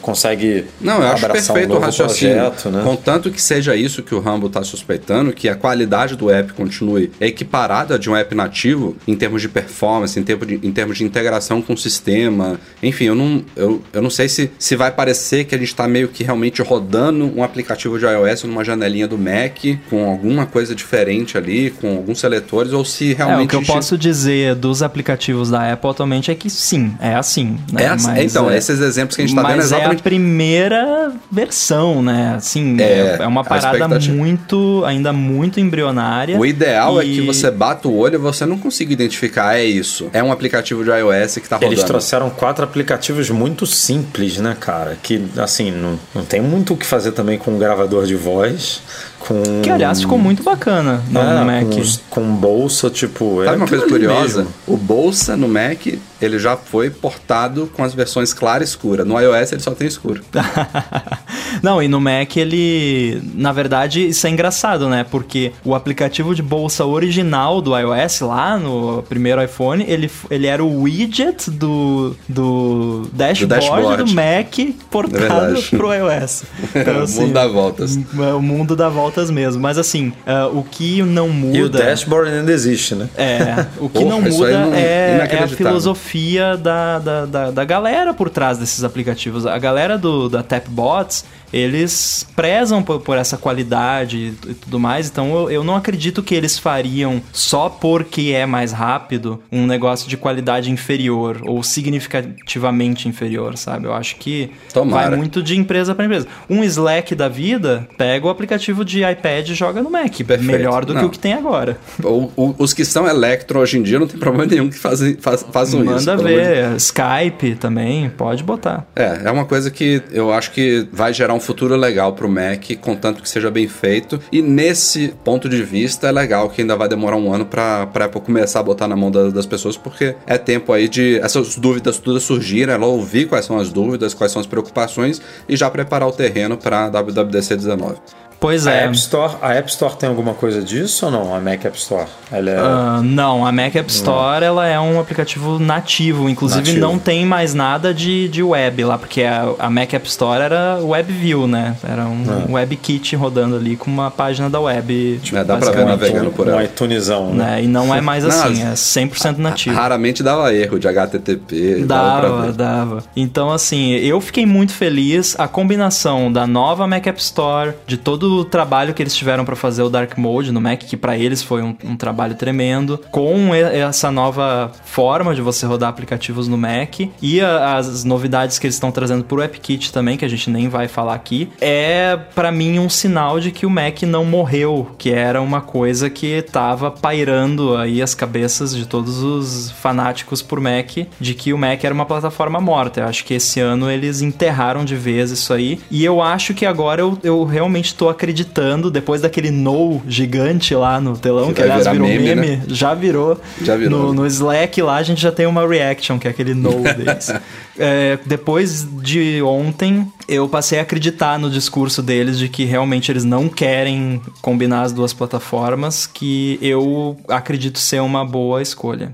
consegue Não, eu acho perfeito um o raciocínio. Projeto, né? Contanto que seja isso que o Rambo está suspeitando, que a qualidade do app continue equiparada de um app nativo em termos de performance, em termos de, em termos de integração com o sistema. Enfim, eu não, eu, eu não sei se, se vai parecer que a gente está meio que realmente rodando um aplicativo de iOS numa janelinha do Mac, com alguma coisa diferente ali, com alguns seletores, ou se realmente. É, o que eu gente... posso dizer dos aplicativos da Apple atualmente é que sim, é assim. Né? É assim. Mas, então, é... esses exemplos que a gente está vendo mas exatamente... é a primeira versão, né? Assim, é, é uma parada muito, ainda muito embrionária. O ideal e... é que você bata o olho e você não consiga identificar, é isso. É um aplicativo de iOS que tá rodando. Eles trouxeram quatro aplicativos muito simples, né, cara? Que, assim, não, não tem muito o que fazer também com um gravador de voz. Com... Que aliás ficou muito bacana no, é, no Mac. Com, com, bolsa, tipo. Sabe uma coisa curiosa? Mesmo. O bolsa no Mac ele já foi portado com as versões clara e escura. No iOS ele só tem escuro. Não, e no Mac ele. Na verdade, isso é engraçado, né? Porque o aplicativo de bolsa original do iOS, lá no primeiro iPhone, ele, ele era o widget do, do, dashboard, do, dashboard. do Mac portado é pro iOS. Então, assim, o mundo dá voltas. É o mundo dá voltas mesmo. Mas assim, uh, o que não muda. E o dashboard ainda existe, né? É. O que Porra, não muda não, é, é a filosofia da, da, da, da galera por trás desses aplicativos. A galera do, da Tapbots eles prezam por, por essa qualidade e tudo mais, então eu, eu não acredito que eles fariam só porque é mais rápido um negócio de qualidade inferior ou significativamente inferior, sabe? Eu acho que Tomara. vai muito de empresa para empresa. Um Slack da vida, pega o aplicativo de iPad e joga no Mac. Perfeito. Melhor do não. que o que tem agora. O, o, os que são Electro hoje em dia não tem problema nenhum que fazem, faz, façam Manda isso. Manda ver. Skype também, pode botar. É, é uma coisa que eu acho que vai gerar um futuro legal para o Mac, contanto que seja bem feito. E nesse ponto de vista, é legal que ainda vai demorar um ano para a Apple começar a botar na mão das, das, pessoas, porque é tempo aí de essas dúvidas todas surgirem, ela ouvir quais são as dúvidas, quais são as preocupações e já preparar o terreno para WWDC 19. Pois é. A App, Store, a App Store tem alguma coisa disso ou não? A Mac App Store? Ela é... Uh, não, a Mac App Store ela é um aplicativo nativo. Inclusive nativo. não tem mais nada de, de web lá, porque a, a Mac App Store era WebView, né? Era um ah. WebKit rodando ali com uma página da web. Tipo, é, dá pra ver navegando por ela. Um iTunesão, né? né? E não é mais assim, não, é 100% nativo. Raramente dava erro de HTTP. Dava, dava. Então, assim, eu fiquei muito feliz. A combinação da nova Mac App Store, de todo o trabalho que eles tiveram para fazer o Dark Mode no Mac, que para eles foi um, um, trabalho tremendo, com essa nova forma de você rodar aplicativos no Mac e a, as novidades que eles estão trazendo pro AppKit também, que a gente nem vai falar aqui, é para mim um sinal de que o Mac não morreu, que era uma coisa que tava pairando aí as cabeças de todos os fanáticos por Mac, de que o Mac era uma plataforma morta. Eu acho que esse ano eles enterraram de vez isso aí, e eu acho que agora eu, eu realmente tô acreditando, depois daquele no gigante lá no telão, que, que aliás virou meme, meme né? já virou. Já virou. No, no, Slack lá a gente já tem uma reaction, que é aquele no deles. é, depois de ontem, eu passei a acreditar no discurso deles de que realmente eles não querem combinar as duas plataformas, que eu acredito ser uma boa escolha.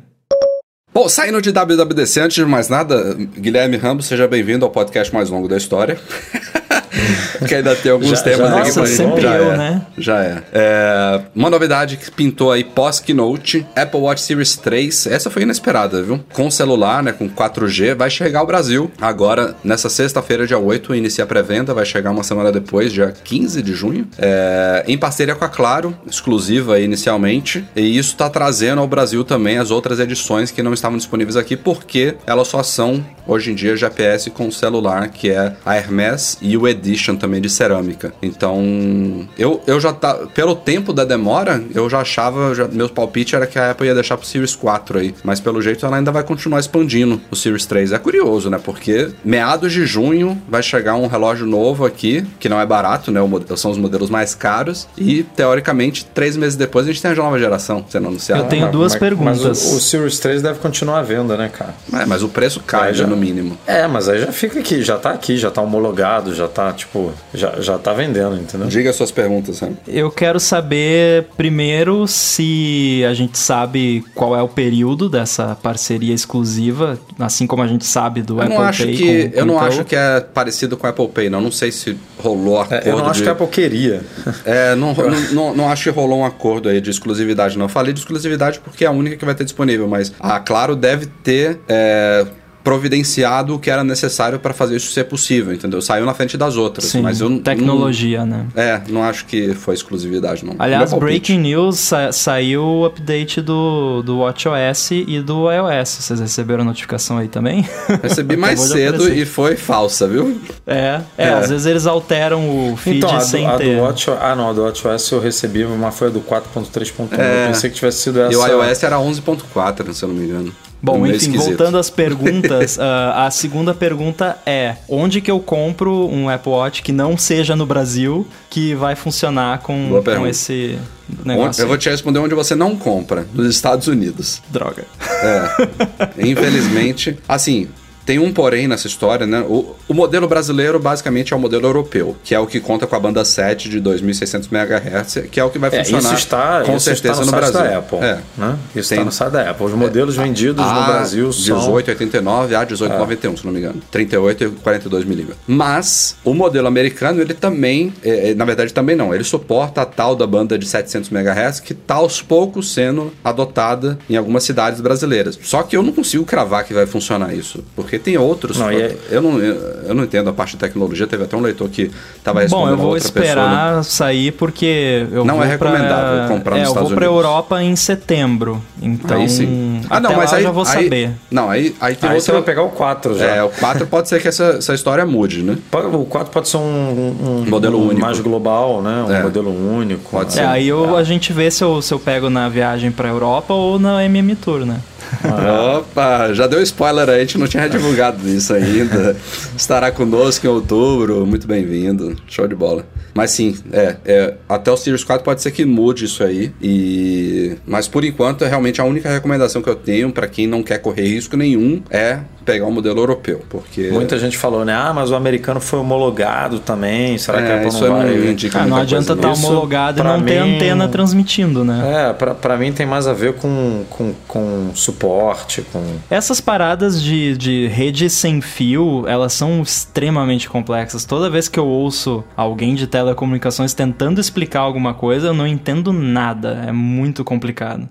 Bom, saindo de WWDC, antes de mais nada, Guilherme Rambo, seja bem-vindo ao podcast mais longo da história. que ainda tem alguns já, temas já, aqui nossa, pra gente. Já eu, é, né? Já é. é. Uma novidade que pintou aí pós-keynote, Apple Watch Series 3. Essa foi inesperada, viu? Com celular, né? Com 4G, vai chegar ao Brasil agora, nessa sexta-feira, dia 8, inicia a pré-venda, vai chegar uma semana depois, dia 15 de junho. É, em parceria com a Claro, exclusiva inicialmente. E isso tá trazendo ao Brasil também as outras edições que não estavam disponíveis aqui, porque elas só são, hoje em dia, GPS com celular, que é a Hermes e o ED Edition também de cerâmica. Então, eu, eu já tá. Pelo tempo da demora, eu já achava. Já, meu palpite era que a Apple ia deixar pro Series 4 aí. Mas pelo jeito ela ainda vai continuar expandindo o Series 3. É curioso, né? Porque meados de junho vai chegar um relógio novo aqui, que não é barato, né? O, são os modelos mais caros. E, teoricamente, três meses depois a gente tem a nova geração sendo anunciada. Eu tenho Mas- duas mas- perguntas. Mas o, o Series 3 deve continuar à venda, né, cara? É, mas o preço cai já já- no mínimo. É, mas aí já fica aqui, já tá aqui, já tá homologado, já tá, tipo, já, já tá vendendo, entendeu? Diga suas perguntas, Sam. Eu quero saber primeiro se a gente sabe qual é o período dessa parceria exclusiva, assim como a gente sabe do Eu Apple não acho Pay que com, com eu não acho que é parecido com o Apple Pay, não. Não sei se rolou acordo É, eu não acho de... que a Apple queria. É, não, não, não, não acho que rolou um acordo aí de exclusividade, não. Eu falei de exclusividade porque é a única que vai ter disponível, mas a Claro deve ter é, providenciado o que era necessário para fazer isso ser possível, entendeu? Saiu na frente das outras, Sim, mas eu não- tecnologia, né? é, não acho que foi exclusividade, não. Aliás, breaking news, sa- saiu o update do, do WatchOS e do iOS. Vocês receberam a notificação aí também? Recebi mais cedo e foi falsa, viu? É, é, É. às vezes eles alteram o feed Então, a do, sem a ter. do Watch, ah não, a do WatchOS eu recebi, mas foi a do 4.3.1. É. Eu pensei que tivesse sido essa. E o iOS era 11.4, se eu não me engano. Bom, Meio enfim, esquisito. voltando às perguntas, ah, a segunda pergunta é: onde que eu compro um Apple Watch que não seja no Brasil que vai funcionar com, com esse Onde- negócio? eu vou te responder onde você não compra, nos Estados Unidos. Droga. É. Infelizmente, assim, tem um porém nessa história, né? O, o modelo brasileiro basicamente é o modelo europeu, que é o que conta com a banda 7 de 2600 MHz, que é o que vai É, funcionar isso está, com certeza no, no Brasil. da Apple. É. Né? Isso Tem- está no site da Apple. Os modelos vendidos no A Brasil são. 1889 a 1891, se não me engano. 38 e 42 milímetros. Mas o modelo americano, ele também, é, é, na verdade também não, ele suporta a tal da banda de 700 MHz que está aos poucos sendo adotada em algumas cidades brasileiras. Só que eu não consigo cravar que vai funcionar isso, porque tem outros. Não, é- eu, não, eu, eu não entendo a parte de tecnologia. Teve até um leitor que estava Bom, respondendo eu a vou outra pessoa. né? esperar sair porque eu Não vou é recomendável pra... comprar é, nos eu vou Estados pra Unidos. Europa em setembro. Então, Aí sim. Ah, não, até mas lá aí eu já vou aí- saber. Não, aí, aí tem Aí outro. você vai pegar o 4 já. É, o 4 pode ser que essa, essa história mude, né? O 4 pode ser um, um- Modelo um único. mais global, né? Um É. modelo único. Pode né? ser. É, aí eu, a gente vê se eu, se eu pego na viagem pra Europa ou na MM Tour, né? Opa, já deu spoiler aí, a gente não tinha divulgado isso ainda. Estará conosco em outubro, muito bem-vindo, show de bola. Mas sim, é, é, até o Series 4 pode ser que mude isso aí, e mas por enquanto é realmente a única recomendação que eu tenho pra quem não quer correr risco nenhum é pegar o modelo europeu, porque Muita gente falou, né? Ah, mas o americano foi homologado também. Será que a é, Apple isso não não vai... indica Ah, não adianta estar. Isso, homologado e não ter mim- antena transmitindo, né? É, pra, pra mim tem mais a ver com, com, com suporte, com... Essas paradas de, de rede sem fio, elas são extremamente complexas. Toda vez que eu ouço alguém de telecomunicações tentando explicar alguma coisa, eu não entendo nada. É muito complicado.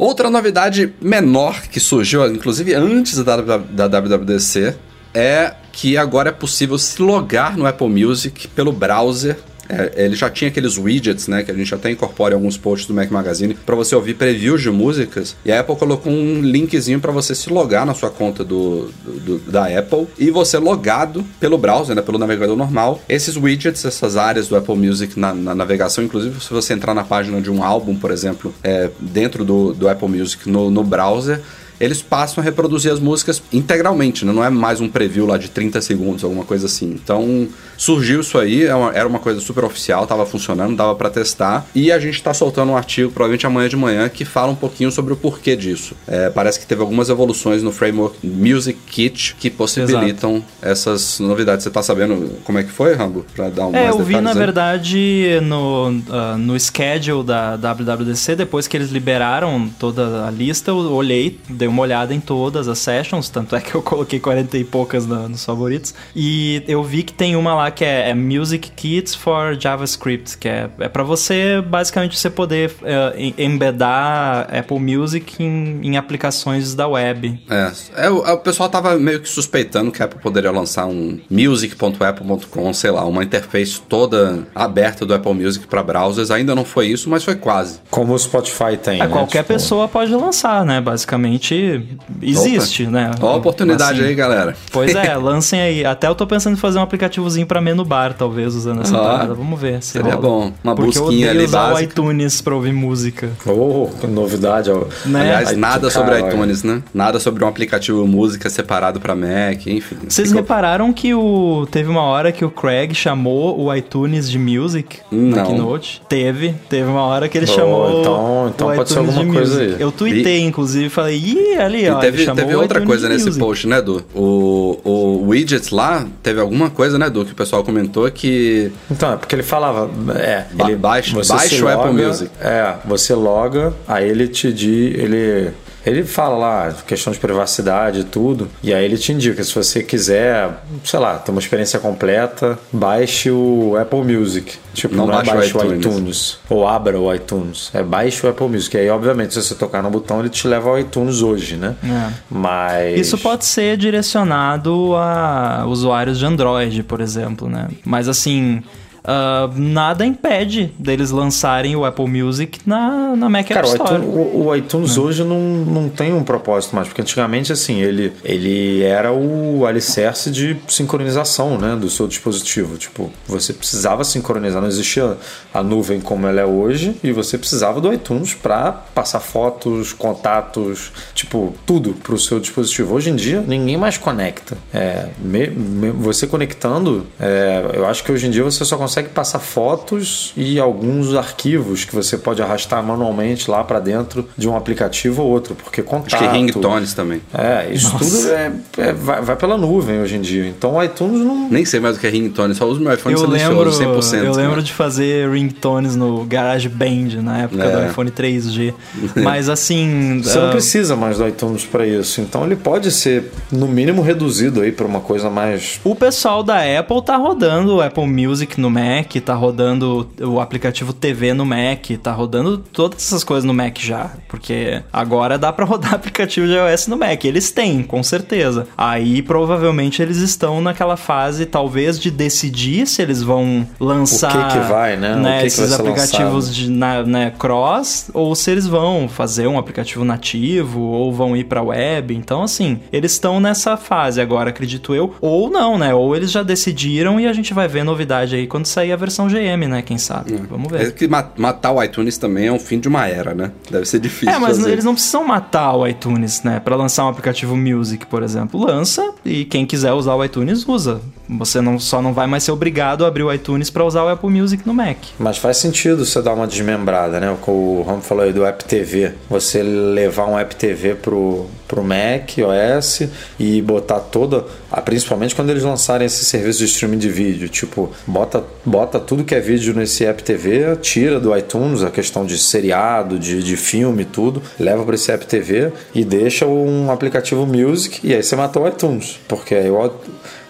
Outra novidade menor que surgiu, inclusive antes da, da WWDC, é que agora é possível se logar no Apple Music pelo browser. É, ele já tinha aqueles widgets, né, que a gente até incorpora em alguns posts do Mac Magazine, para você ouvir previews de músicas. E a Apple colocou um linkzinho para você se logar na sua conta do, do- da Apple e você logado pelo browser, né, pelo navegador normal. Esses widgets, essas áreas do Apple Music na, na navegação, inclusive se você entrar na página de um álbum, por exemplo, é, dentro do, do Apple Music no, no browser, eles passam a reproduzir as músicas integralmente, né? não é mais um preview lá de 30 segundos, alguma coisa assim. Então surgiu isso aí, é era uma coisa super oficial, tava funcionando, dava para testar. E a gente tá soltando um artigo, provavelmente amanhã de manhã, que fala um pouquinho sobre o porquê disso. É, parece que teve algumas evoluções no framework Music Kit que possibilitam essas novidades. Você tá sabendo como é que foi, Rambo? Pra dar um É, eu vi, na aí? verdade, no, ah, no schedule da WWDC, depois que eles liberaram toda a lista, eu olhei, dei uma olhada em todas as sessions, tanto é que eu coloquei 40 e poucas na- nos favoritos, e eu vi que tem uma lá que é, é Music Kits for JavaScript, que é, é para você, basicamente, você poder em- embedar Apple Music em, em aplicações da web. É, é, o, o pessoal tava meio que suspeitando que a Apple poderia lançar um music.apple.com, sei lá, uma interface toda aberta do Apple Music para browsers. Ainda não foi isso, mas foi quase. Como o Spotify tem. É, né? qualquer Tipo, pessoa pode lançar, né? Basicamente, existe, né? Ó a oportunidade Assim, aí, galera. Pois é, lancem aí. Até eu tô pensando em fazer um aplicativozinho pra menu bar, talvez, usando essa Ó, parada. Vamos ver. Se seria rola. bom. Uma Porque eu busquinha odeio ali usar o básica. iTunes pra ouvir música. Oh, que novidade. ó. Né? Aliás, nada sobre cara, iTunes, né? Nada sobre um aplicativo música separado para Mac, enfim. Vocês Ficou- repararam que o teve uma hora que o Craig chamou o iTunes de Music na Não. Keynote? Teve. Teve uma hora que ele Oh, chamou então- então o pode ser alguma de coisa Music. aí. Eu tuitei, inclusive, e falei, ih, ali, ó, E ele teve, chamou teve outra coisa nesse Music. post, né, Du? O, o widget lá, teve alguma coisa, né, Du, que o pessoal comentou que Então, é porque ele falava. É, Ba- ele baixa- você baixa se o Apple loga- Music. É, você loga, aí ele te diz. Ele. Ele fala lá, questão de privacidade e tudo, e aí ele te indica, se você quiser, sei lá, ter uma experiência completa, baixe o Apple Music. Tipo, Não não, é baixe o baixe o iTunes. iTunes. ou abra o iTunes. É baixe o Apple Music. E aí, obviamente, se você tocar no botão, ele te leva ao iTunes hoje, né? É. Mas... Isso pode ser direcionado a usuários de Android, por exemplo, né? Mas assim, ah, nada impede deles lançarem o Apple Music na, na Mac Cara, App o Store. iTunes, o, o iTunes É. hoje não, não tem um propósito mais, porque antigamente, assim, ele, ele era o alicerce de sincronização, né, do seu dispositivo. Tipo, você precisava sincronizar, não existia a nuvem como ela é hoje, e você precisava do iTunes para passar fotos, contatos, tipo, tudo pro seu dispositivo. Hoje em dia, ninguém mais conecta. É, me- me- você conectando, é, eu acho que hoje em dia você só consegue passar fotos e alguns arquivos que você pode arrastar manualmente lá para dentro de um aplicativo ou outro, porque contato... acho que ringtones também. É, isso tudo é, é- vai, vai pela nuvem hoje em dia. Então o iTunes não... Nem sei mais o que é ringtone, só uso meu iPhone Eu silencioso, lembro, 100%. eu lembro cara. de fazer ringtones no GarageBand na época É. do iPhone 3G. Mas assim, Você ah, não precisa mais do iTunes para isso. Então ele pode ser, no mínimo, reduzido aí para uma coisa mais O pessoal da Apple tá rodando o Apple Music no Mac, tá rodando o aplicativo TV no Mac, tá rodando todas essas coisas no Mac já. Porque agora dá pra rodar aplicativo de iOS no Mac. Eles têm, com certeza. Aí provavelmente eles estão naquela fase, talvez, de decidir se eles vão lançar O que que vai, né? O que que vai esses aplicativos de na, né, cross ou se eles vão fazer um aplicativo nativo ou vão ir pra web. Então, assim, eles estão nessa fase agora, acredito eu. Ou não, né? Ou eles já decidiram e a gente vai ver novidade aí quando sair a versão GM, né? Quem sabe? Vamos É ver. que ma- matar o iTunes também é um fim de uma era, né? Deve ser difícil É, mas fazer. eles não precisam matar o iTunes, né? Pra lançar um aplicativo Music, por exemplo. Lança e quem quiser usar o iTunes usa. Você não, só não vai mais ser obrigado a abrir o iTunes pra usar o Apple Music no Mac. Mas faz sentido você dar uma desmembrada, né? O Ram falou aí do App TV. Você levar um App TV pro, pro Mac, OS e botar toda. Principalmente quando eles lançarem esse serviço de streaming de vídeo. Tipo, bota, bota tudo que é vídeo nesse App TV, tira do iTunes a questão de seriado, de, de filme, tudo, leva para esse App TV e deixa um aplicativo Music e aí você matou o iTunes. Porque aí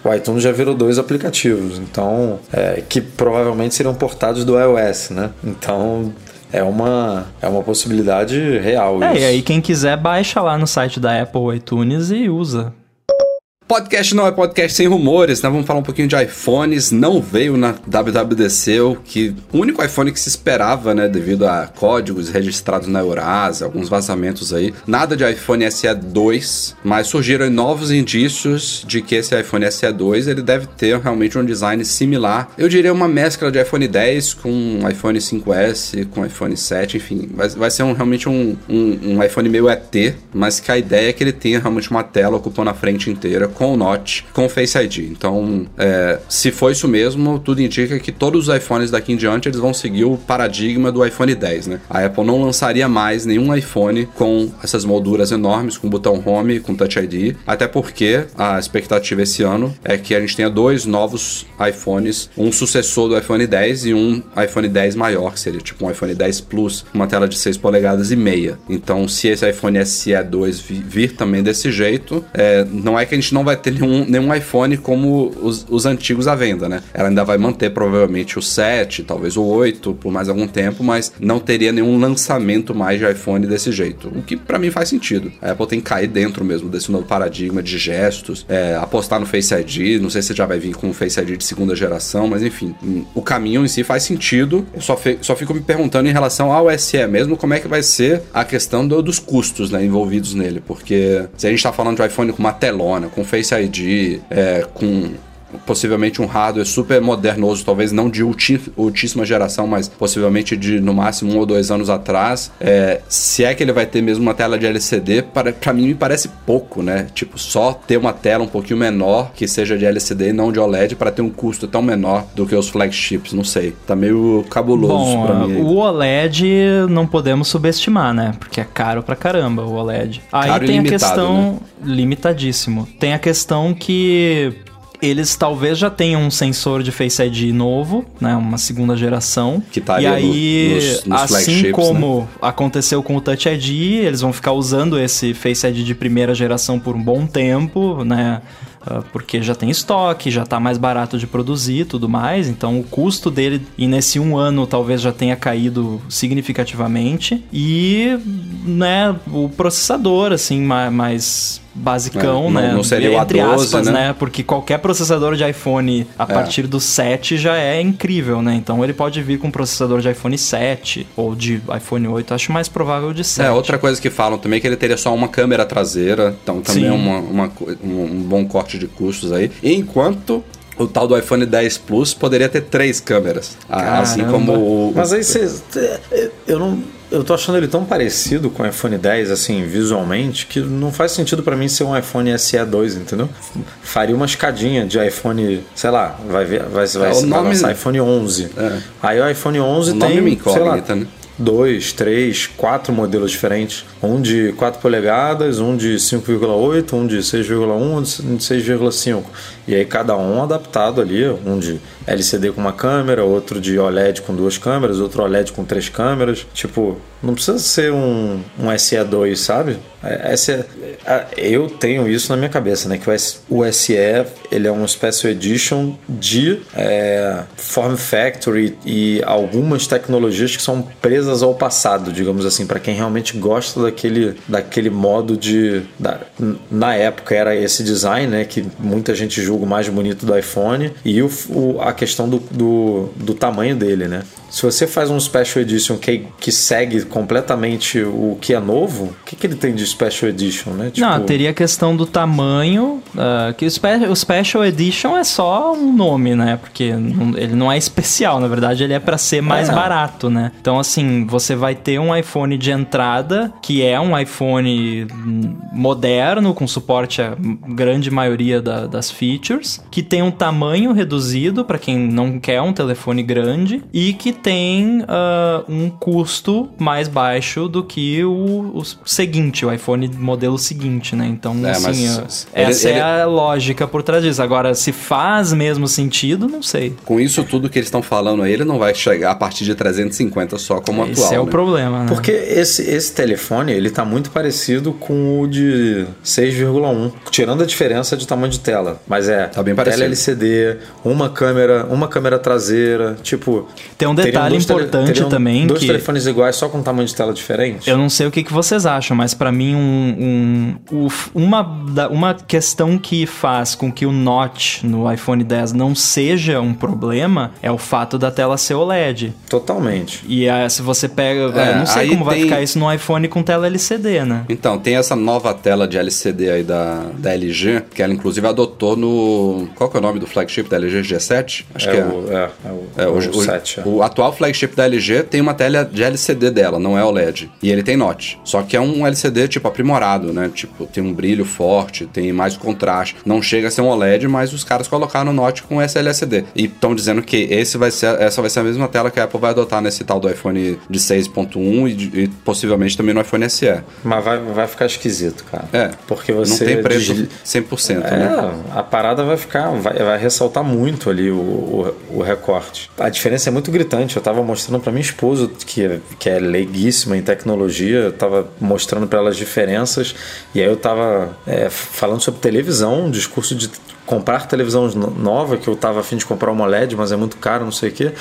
o o iTunes já virou dois aplicativos, então é, que provavelmente seriam portados do iOS, né? Então é uma é uma possibilidade real É, isso. e aí quem quiser baixa lá no site da Apple iTunes e usa. Podcast não é podcast sem rumores, né? Vamos falar um pouquinho de iPhones. Não veio na WWDC o que o único iPhone que se esperava, né, devido a códigos registrados na Eurasia, alguns vazamentos aí. Nada de iPhone SE 2, mas surgiram novos indícios de que esse iPhone SE 2 ele deve ter realmente um design similar. Eu diria uma mescla de iPhone 10 com iPhone 5S, com iPhone 7, enfim, vai, vai ser um, realmente um, um, um iPhone meio ET, mas que a ideia é que ele tenha realmente uma tela ocupando a frente inteira com o Notch, com o Face ID. Então, é, se for isso mesmo, tudo indica que todos os iPhones daqui em diante eles vão seguir o paradigma do iPhone 10, né? A Apple não lançaria mais nenhum iPhone com essas molduras enormes, com botão Home, com Touch ID, até porque a expectativa esse ano é que a gente tenha dois novos iPhones, um sucessor do iPhone 10 e um iPhone 10 maior, que seria tipo um iPhone 10 Plus, uma tela de 6 polegadas e meia. Então, se esse iPhone SE 2 vi- vir também desse jeito, é, não é que a gente não vai vai ter nenhum, nenhum iPhone como os, os antigos à venda, né? Ela ainda vai manter provavelmente o 7, talvez o 8 por mais algum tempo, mas não teria nenhum lançamento mais de iPhone desse jeito. O que para mim faz sentido. A Apple tem que cair dentro mesmo desse novo paradigma de gestos, é, apostar no Face ID. Não sei se já vai vir com o Face ID de segunda geração, mas enfim, o caminho em si faz sentido. Eu só, só fico me perguntando em relação ao SE mesmo, como é que vai ser a questão do, dos custos né, envolvidos nele, porque se a gente está falando de iPhone com uma telona, com Face ID, é, com possivelmente um hardware super modernoso, talvez não de ultíssima geração, mas possivelmente de no máximo um ou dois anos atrás. É, se é que ele vai ter mesmo uma tela de LCD, para, para mim me parece pouco, né? Tipo, só ter uma tela um pouquinho menor que seja de LCD e não de OLED para ter um custo tão menor do que os flagships, não sei. Tá meio cabuloso Bom, pra mim. O OLED não podemos subestimar, né? Porque é caro pra caramba o OLED. Aí caro tem a questão né? limitadíssimo. Tem a questão que eles talvez já tenham um sensor de Face ID novo, né? Uma segunda geração. Que tá e aí, no, nos, nos assim né? como né? aconteceu com o Touch ID, eles vão ficar usando esse Face ID de primeira geração por um bom tempo, né? Ah, porque já tem estoque, já está mais barato de produzir e tudo mais, então o custo dele e nesse um ano talvez já tenha caído significativamente e né, o processador assim mais basicão, é, né? Não seria o Entre A12, aspas, né? né? Porque qualquer processador de iPhone a é. partir do 7 já é incrível, né? Então ele pode vir com um processador de iPhone 7 ou de iPhone 8, acho mais provável de 7. É, outra coisa que falam também é que ele teria só uma câmera traseira, então também é uma, uma, um bom corte de custos aí. Enquanto o tal do iPhone 10 Plus poderia ter três câmeras. Caramba. Assim como o. Mas aí você. Eu não eu tô achando ele tão parecido com o iPhone 10, assim, visualmente, que não faz sentido para mim ser um iPhone SE 2, entendeu? Faria uma escadinha de iPhone, sei lá, vai ver, vai, vai, é, vai nome... iPhone 11. É. Aí o iPhone 11 o tem, sei lá, né? Dois, três, quatro modelos diferentes. Um de 4 polegadas, um de 5,8, um de 6,1, um de 6,5. E aí cada um adaptado ali, um de LCD com uma câmera, outro de OLED com duas câmeras, outro OLED com três câmeras. Tipo, não precisa ser um, um SE2, sabe? É, SE, eu tenho isso na minha cabeça, né? Que o SE ele é uma Special Edition de é, Form Factory e algumas tecnologias que são presas ao passado, digamos assim, para quem realmente gosta daquele, daquele modo de. Da, na época era esse design, né? Que muita gente julga o mais bonito do iPhone e o, o a questão do, do, do tamanho dele, né? Se você faz um Special Edition que, que segue completamente o que é novo, o que, que ele tem de Special Edition, né? Tipo... Não, teria a questão do tamanho, uh, que o, Spe o Special Edition é só um nome, né? Porque não, ele não é especial, na verdade ele é para ser mais é. barato, né? Então, assim, você vai ter um iPhone de entrada, que é um iPhone moderno, com suporte a grande maioria da, das features, que tem um tamanho reduzido para quem não quer um telefone grande e que tem uh, um custo mais baixo do que o, o, seguinte, o iPhone modelo seguinte, né? Então, é, assim, mas, essa ele, é ele... a lógica por trás disso. Agora, se faz mesmo sentido, não sei. Com isso tudo que eles estão falando aí, ele não vai chegar a partir de 350 só como esse atual. Esse é né? o problema, né? Porque esse, esse telefone, ele tá muito parecido com o de 6,1, tirando a diferença de tamanho de tela. Mas é tá bem tela LCD, uma câmera, uma câmera traseira, tipo... Tem um detalhe importante tele, também. Dois que telefones iguais, só com tamanho de tela diferente? Eu não sei o que, que vocês acham, mas para mim, um, um, uma, uma questão que faz com que o notch no iPhone 10 não seja um problema é o fato da tela ser OLED. Totalmente. E aí, se você pega. É, não sei como vai ficar isso no iPhone com tela LCD, né? Então, tem essa nova tela de LCD aí da, da LG, que ela inclusive adotou no. Qual que é o nome do flagship da LG G7? Acho é que é. O, é, é o, é, o, o, 7. É. O atual flagship da LG tem uma tela de LCD dela, não é OLED. E ele tem notch. Só que é um LCD tipo aprimorado, né? Tipo, tem um brilho forte, tem mais contraste. Não chega a ser um OLED, mas os caras colocaram notch com esse LCD. E estão dizendo que esse vai ser, essa vai ser a mesma tela que a Apple vai adotar nesse tal do iPhone de 6.1 e, e, possivelmente também no iPhone SE. Mas vai, vai ficar esquisito, cara. É. Porque você. Não tem preço 100%, é, né? A parada vai ficar, vai, vai ressaltar muito ali o, o, o recorte. A diferença é muito gritante Eu tava mostrando para minha esposa, que, é, que é leiguíssima em tecnologia, eu tava mostrando para ela as diferenças. E aí eu tava é, falando sobre televisão, um discurso de comprar televisão nova, que eu tava afim de comprar uma OLED, mas é muito caro, não sei o quê.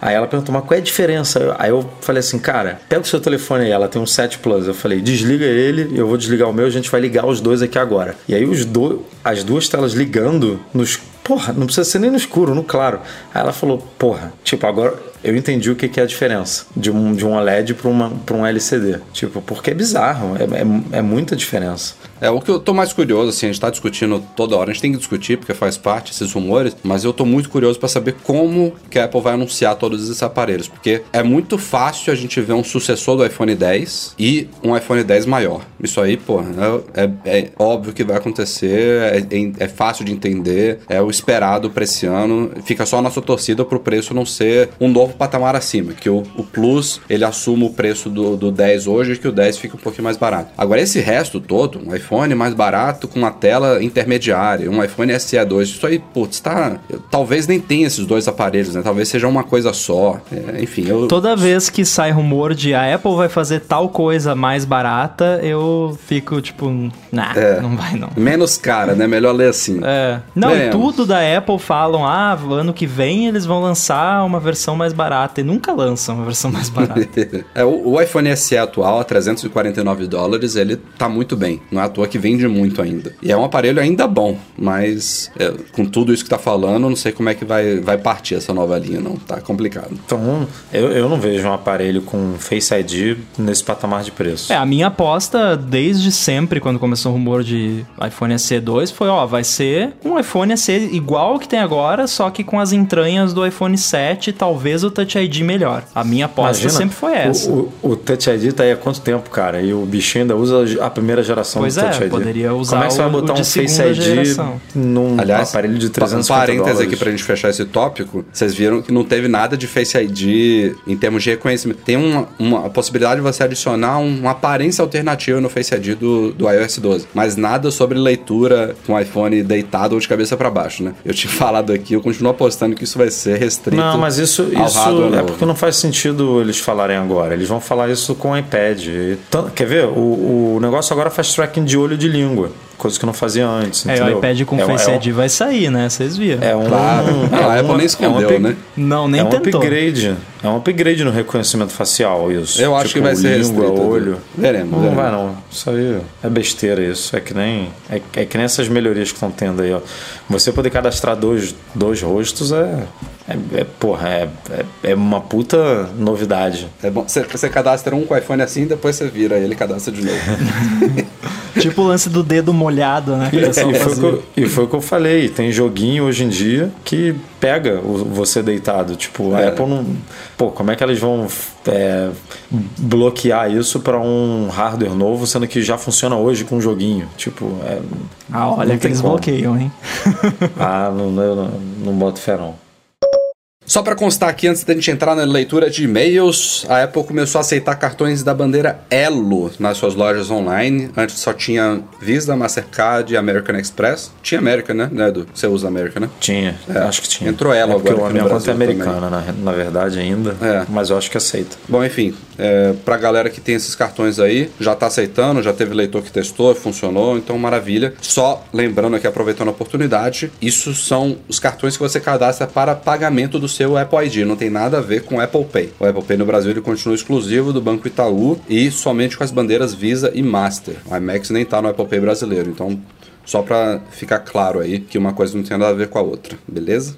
Aí ela perguntou, mas qual é a diferença? Aí eu falei assim, cara, pega o seu telefone aí, ela tem um 7 Plus. Eu falei, desliga ele, eu vou desligar o meu, a gente vai ligar os dois aqui agora. E aí os do... as duas telas ligando nos porra, não precisa ser nem no escuro, no claro. Aí ela falou, porra, tipo, agora eu entendi o que, que é a diferença de um, de um OLED para um LCD. Tipo, porque é bizarro, é, é, é, muita diferença. É, o que eu tô mais curioso, assim, a gente tá discutindo toda hora, a gente tem que discutir porque faz parte esses rumores, mas eu tô muito curioso para saber como que a Apple vai anunciar todos esses aparelhos, porque é muito fácil a gente ver um sucessor do iPhone 10 e um iPhone 10 maior. Isso aí, pô, é, é, é óbvio que vai acontecer, é, é, é fácil de entender, é o esperado para esse ano, fica só a nossa torcida pro preço não ser um novo patamar acima, que o, o Plus ele assuma o preço do, do 10 hoje e que o 10 fica um pouquinho mais barato. Agora, esse resto todo, um iPhone mais barato com uma tela intermediária, um iPhone SE2, isso aí, putz, tá. Talvez nem tenha esses dois aparelhos, né? Talvez seja uma coisa só. É, enfim, eu. Toda vez que sai rumor de a Apple vai fazer tal coisa mais barata, eu fico tipo, nah, é, não vai não. Menos cara, né? Melhor ler assim. É. Não, e tudo da Apple falam, ah, ano que vem eles vão lançar uma versão mais barata e nunca lançam uma versão mais barata. é, o, o, iPhone SE atual, a 349 dólares, ele tá muito bem. Não é à toa que vende muito ainda. E é um aparelho ainda bom, mas é, com tudo isso que tá falando, não sei como é que vai, vai partir essa nova linha, não. Tá complicado. Então, eu, eu não vejo um aparelho com Face ID nesse patamar de preço. É, a minha aposta desde sempre, quando começou o rumor de iPhone SE 2, foi, ó, vai ser um iPhone SE igual ao que tem agora, só que com as entranhas do iPhone 7, talvez o Touch ID melhor. A minha aposta Imagina, sempre foi essa. O, o, o, Touch ID tá aí há quanto tempo, cara? E o bichinho ainda usa a primeira geração pois do Touch é, ID. poderia usar Como é que você vai botar um Face ID geração? num Aliás, aparelho de 350 um parênteses dólares. aqui pra gente fechar esse tópico. Vocês viram que não teve nada de Face ID em termos de reconhecimento. Tem uma, uma possibilidade de você adicionar uma aparência alternativa no Face ID do, do iOS 12, mas nada sobre leitura com o iPhone deitado ou de cabeça para baixo, né? Eu tinha falado aqui, eu continuo apostando que isso vai ser restrito. Não, mas isso, isso é porque não faz sentido eles falarem agora. Eles vão falar isso com o iPad. Quer ver? O, o negócio agora faz tracking de olho de língua coisa que não fazia antes. É, entendeu? o iPad com é, Face ID é um... vai sair, né? Vocês viram. É um. Claro. É a Apple nem escondeu, é um né? Não, nem é um tentou. upgrade. É um upgrade no reconhecimento facial, isso. Eu acho tipo, que vai ser língua, restrito, olho. Veremos. Não, veremos. vai não. Isso aí é besteira isso. É que nem é, é que nem essas melhorias que estão tendo aí, ó. Você poder cadastrar dois, dois rostos é é, é, porra, é, é, é, uma puta novidade. É bom. Você, você cadastra um com o iPhone assim, depois você vira ele cadastra de novo. tipo o lance do dedo molhado, né? E, e, foi eu, e, foi o que eu falei. Tem joguinho hoje em dia que pega o, você deitado. Tipo, a é. Apple não. Pô, como é que elas vão é, bloquear isso para um hardware novo, sendo que já funciona hoje com um joguinho? Tipo, é, Ah, olha que eles como. bloqueiam, hein? ah, não, não, não, não boto fé não. Só para constar aqui, antes da gente entrar na leitura de e-mails, a Apple começou a aceitar cartões da bandeira Elo nas suas lojas online. Antes só tinha Visa, Mastercard e American Express. Tinha American, né, né Edu? Você usa American, né? Tinha, é. acho que tinha. Entrou Elo é agora. A minha conta é americana, na, na, verdade, ainda. É. Mas eu acho que aceita. Bom, enfim, é, pra galera que tem esses cartões aí, já tá aceitando, já teve leitor que testou, funcionou, então maravilha. Só lembrando aqui, aproveitando a oportunidade, isso são os cartões que você cadastra para pagamento do seu Apple ID, não tem nada a ver com o Apple Pay. O Apple Pay no Brasil ele continua exclusivo do Banco Itaú e somente com as bandeiras Visa e Master. O IMAX nem tá no Apple Pay brasileiro, então só para ficar claro aí que uma coisa não tem nada a ver com a outra, beleza?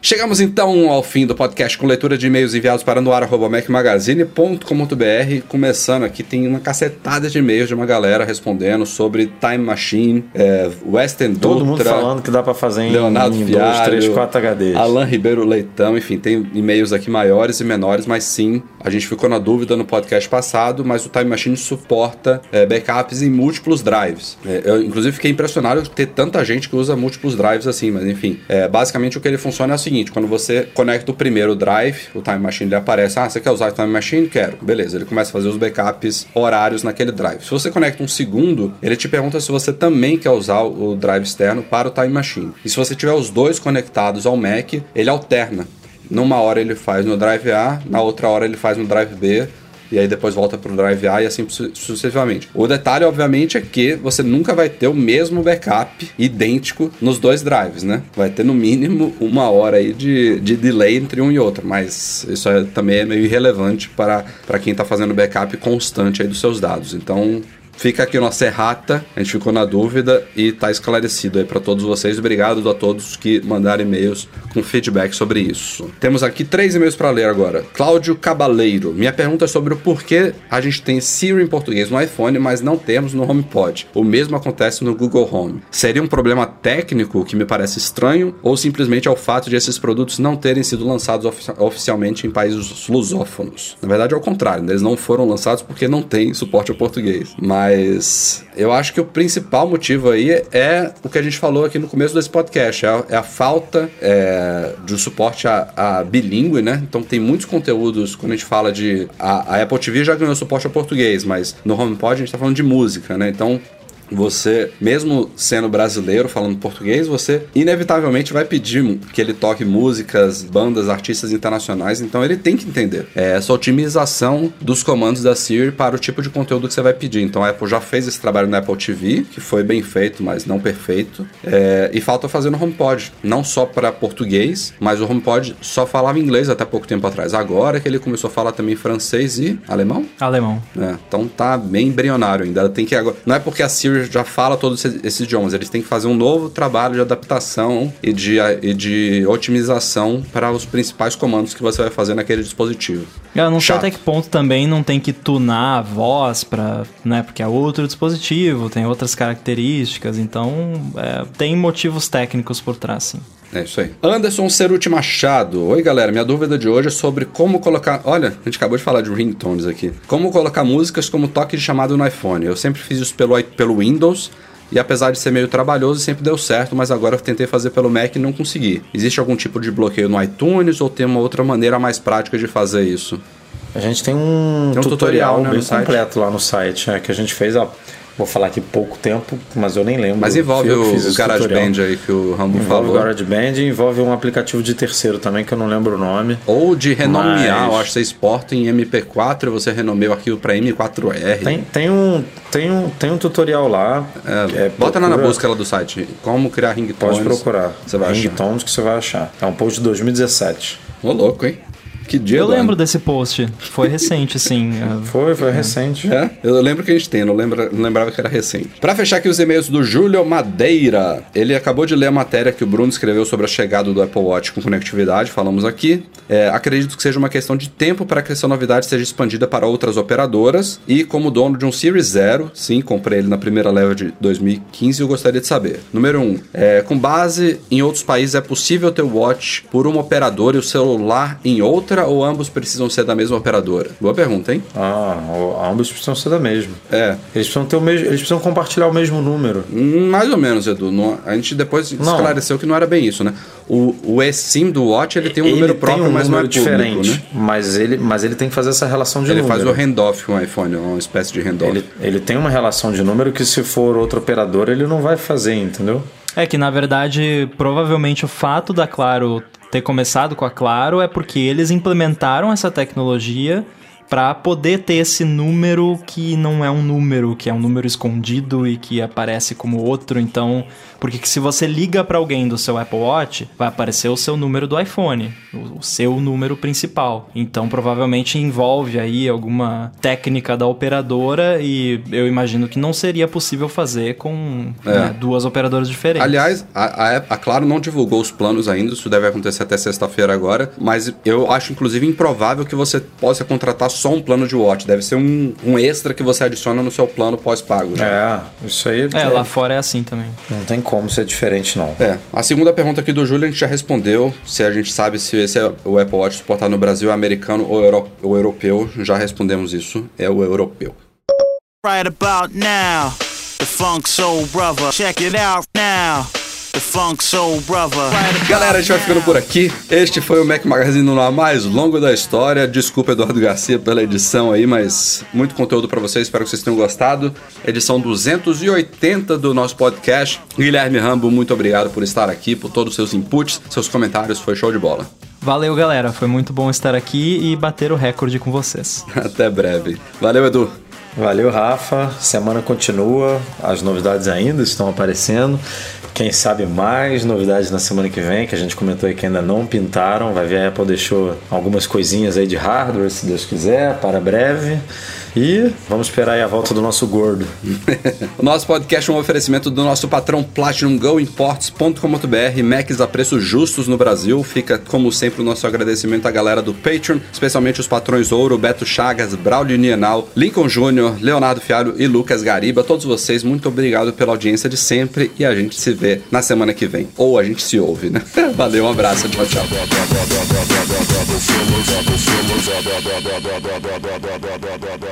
Chegamos então ao fim do podcast com leitura de e-mails enviados para noar.macmagazine.com.br. Começando aqui, tem uma cacetada de e-mails de uma galera respondendo sobre Time Machine, é, Western Todo Dutra, mundo falando que dá para fazer em, Leonardo em Fialho, 2, 3, 4 HDs. Alan Ribeiro Leitão, enfim, tem e-mails aqui maiores e menores, mas sim, a gente ficou na dúvida no podcast passado, mas o Time Machine suporta é, backups em múltiplos drives. É, eu, inclusive, fiquei impressionado ter tanta gente que usa múltiplos drives assim, mas enfim, é, basicamente o que ele funciona é o seguinte: quando você conecta o primeiro drive, o Time Machine ele aparece, ah, você quer usar o Time Machine? Quero. Beleza, ele começa a fazer os backups horários naquele drive. Se você conecta um segundo, ele te pergunta se você também quer usar o drive externo para o Time Machine. E se você tiver os dois conectados ao Mac, ele alterna numa hora ele faz no Drive A, na outra hora ele faz no Drive B e aí depois volta para o Drive A e assim sucessivamente. O detalhe, obviamente, é que você nunca vai ter o mesmo backup idêntico nos dois drives, né? Vai ter no mínimo uma hora aí de, de delay entre um e outro, mas isso é, também é meio irrelevante para, para quem está fazendo backup constante aí dos seus dados. Então, Fica aqui nossa errata, a gente ficou na dúvida e tá esclarecido aí para todos vocês. Obrigado a todos que mandaram e-mails com feedback sobre isso. Temos aqui três e-mails para ler agora. Cláudio Cabaleiro, minha pergunta é sobre o porquê a gente tem Siri em português no iPhone, mas não temos no HomePod. O mesmo acontece no Google Home. Seria um problema técnico que me parece estranho ou simplesmente é o fato de esses produtos não terem sido lançados ofici oficialmente em países lusófonos? Na verdade é o contrário, né? eles não foram lançados porque não tem suporte ao português. Mas mas eu acho que o principal motivo aí é o que a gente falou aqui no começo desse podcast: é a, é a falta é, de suporte a, a bilíngue, né? Então tem muitos conteúdos, quando a gente fala de. A, a Apple TV já ganhou suporte ao português, mas no HomePod a gente está falando de música, né? Então você, mesmo sendo brasileiro, falando português, você inevitavelmente vai pedir que ele toque músicas, bandas, artistas internacionais, então ele tem que entender. É essa otimização dos comandos da Siri para o tipo de conteúdo que você vai pedir. Então a Apple já fez esse trabalho na Apple TV, que foi bem feito, mas não perfeito. É, e falta fazer no HomePod, não só para português, mas o HomePod só falava inglês até pouco tempo atrás. Agora que ele começou a falar também francês e alemão? Alemão. É, então tá bem embrionário ainda. Tem que agora. Não é porque a Siri já fala todos esses idiomas. Eles têm que fazer um novo trabalho de adaptação e de, e de otimização para os principais comandos que você vai fazer naquele dispositivo. Eu não Chato. sei até que ponto também não tem que tunar a voz para, né, porque é outro dispositivo, tem outras características, então é, tem motivos técnicos por trás, sim. É isso aí. Anderson Ceruti Machado. Oi, galera. Minha dúvida de hoje é sobre como colocar. Olha, a gente acabou de falar de ringtones aqui. Como colocar músicas como toque de chamado no iPhone. Eu sempre fiz isso pelo, pelo Windows. E apesar de ser meio trabalhoso, sempre deu certo, mas agora eu tentei fazer pelo Mac e não consegui. Existe algum tipo de bloqueio no iTunes ou tem uma outra maneira mais prática de fazer isso? A gente tem um, tem um tutorial, tutorial né, bem completo lá no site, é, que a gente fez há Vou falar aqui pouco tempo, mas eu nem lembro. Mas envolve o, o GarageBand aí que o Rambo falou. Envolve o GarageBand e envolve um aplicativo de terceiro também que eu não lembro o nome. Ou de renomear, mas... eu acho que você exporta em MP4 e você renomeia o arquivo para M4R. Tem, tem, um, tem, um, tem um tutorial lá. É, é, bota procura... na busca lá do site. Como criar ringtones. Pode procurar. Você vai ringtones achar. que você vai achar. É um post de 2017. Ô louco, hein? Que dia, Eu lembro desse post. Foi recente, sim. foi, foi recente. É? Eu lembro que a gente tem, não, lembra, não lembrava que era recente. Para fechar aqui os e-mails do Júlio Madeira. Ele acabou de ler a matéria que o Bruno escreveu sobre a chegada do Apple Watch com conectividade, falamos aqui. É, acredito que seja uma questão de tempo para que essa novidade seja expandida para outras operadoras. E como dono de um Series Zero, sim, comprei ele na primeira leva de 2015, eu gostaria de saber. Número 1. Um, é, com base em outros países, é possível ter o Watch por uma operadora e o celular em outra outra ou ambos precisam ser da mesma operadora? Boa pergunta, hein? Ah, ambos precisam ser da mesma. É. Eles precisam ter o mesmo, eles precisam compartilhar o mesmo número. Hum, mais ou menos, Edu. a gente depois não. esclareceu que não era bem isso, né? O, o eSIM do Watch ele tem um ele número próprio, um mas número não é diferente. Público, né? Mas ele, mas ele tem que fazer essa relação de ele número. Ele faz o handoff com o iPhone, uma espécie de handoff. Ele, ele tem uma relação de número que se for outro operador ele não vai fazer, entendeu? É que na verdade, provavelmente o fato da Claro ter começado com a Claro é porque eles implementaram essa tecnologia para poder ter esse número que não é um número, que é um número escondido e que aparece como outro. Então, porque se você liga para alguém do seu Apple Watch, vai aparecer o seu número do iPhone, o, seu número principal. Então, provavelmente envolve aí alguma técnica da operadora e eu imagino que não seria possível fazer com é. né, duas operadoras diferentes. Aliás, a, a, a, Claro não divulgou os planos ainda, isso deve acontecer até sexta-feira agora, mas eu acho inclusive improvável que você possa contratar só um plano de watch, deve ser um, um extra que você adiciona no seu plano pós-pago. Né? É, isso aí. É, é, lá fora é assim também. Não tem como ser diferente, não. É. A segunda pergunta aqui do Júlio a gente já respondeu. Se a gente sabe se esse é o Apple Watch suportado no Brasil, é americano ou, euro, ou europeu. Já respondemos isso. É o europeu. Right about now, the funk soul brother. Check it out now. Galera, a gente vai ficando por aqui. Este foi o Mac Magazine no mais longo da história. Desculpa, Eduardo Garcia, pela edição aí, mas muito conteúdo para vocês. Espero que vocês tenham gostado. Edição 280 do nosso podcast. Guilherme Rambo, muito obrigado por estar aqui, por todos os seus inputs, seus comentários. Foi show de bola. Valeu, galera. Foi muito bom estar aqui e bater o recorde com vocês. Até breve. Valeu, Edu. Valeu, Rafa. Semana continua, as novidades ainda estão aparecendo. Quem sabe mais novidades na semana que vem, que a gente comentou aí que ainda não pintaram. Vai ver a Apple deixou algumas coisinhas aí de hardware, se Deus quiser, para breve. E vamos esperar aí a volta do nosso gordo. o nosso podcast é um oferecimento do nosso patrão Platinum Go Imports.com.br, Macs a preços justos no Brasil. Fica, como sempre, o nosso agradecimento à galera do Patreon, especialmente os patrões Ouro, Beto Chagas, Braulio Nienal, Lincoln Júnior, Leonardo Fialho e Lucas Gariba. Todos vocês, muito obrigado pela audiência de sempre e a gente se vê na semana que vem. Ou a gente se ouve, né? Valeu, um abraço, tchau, tchau.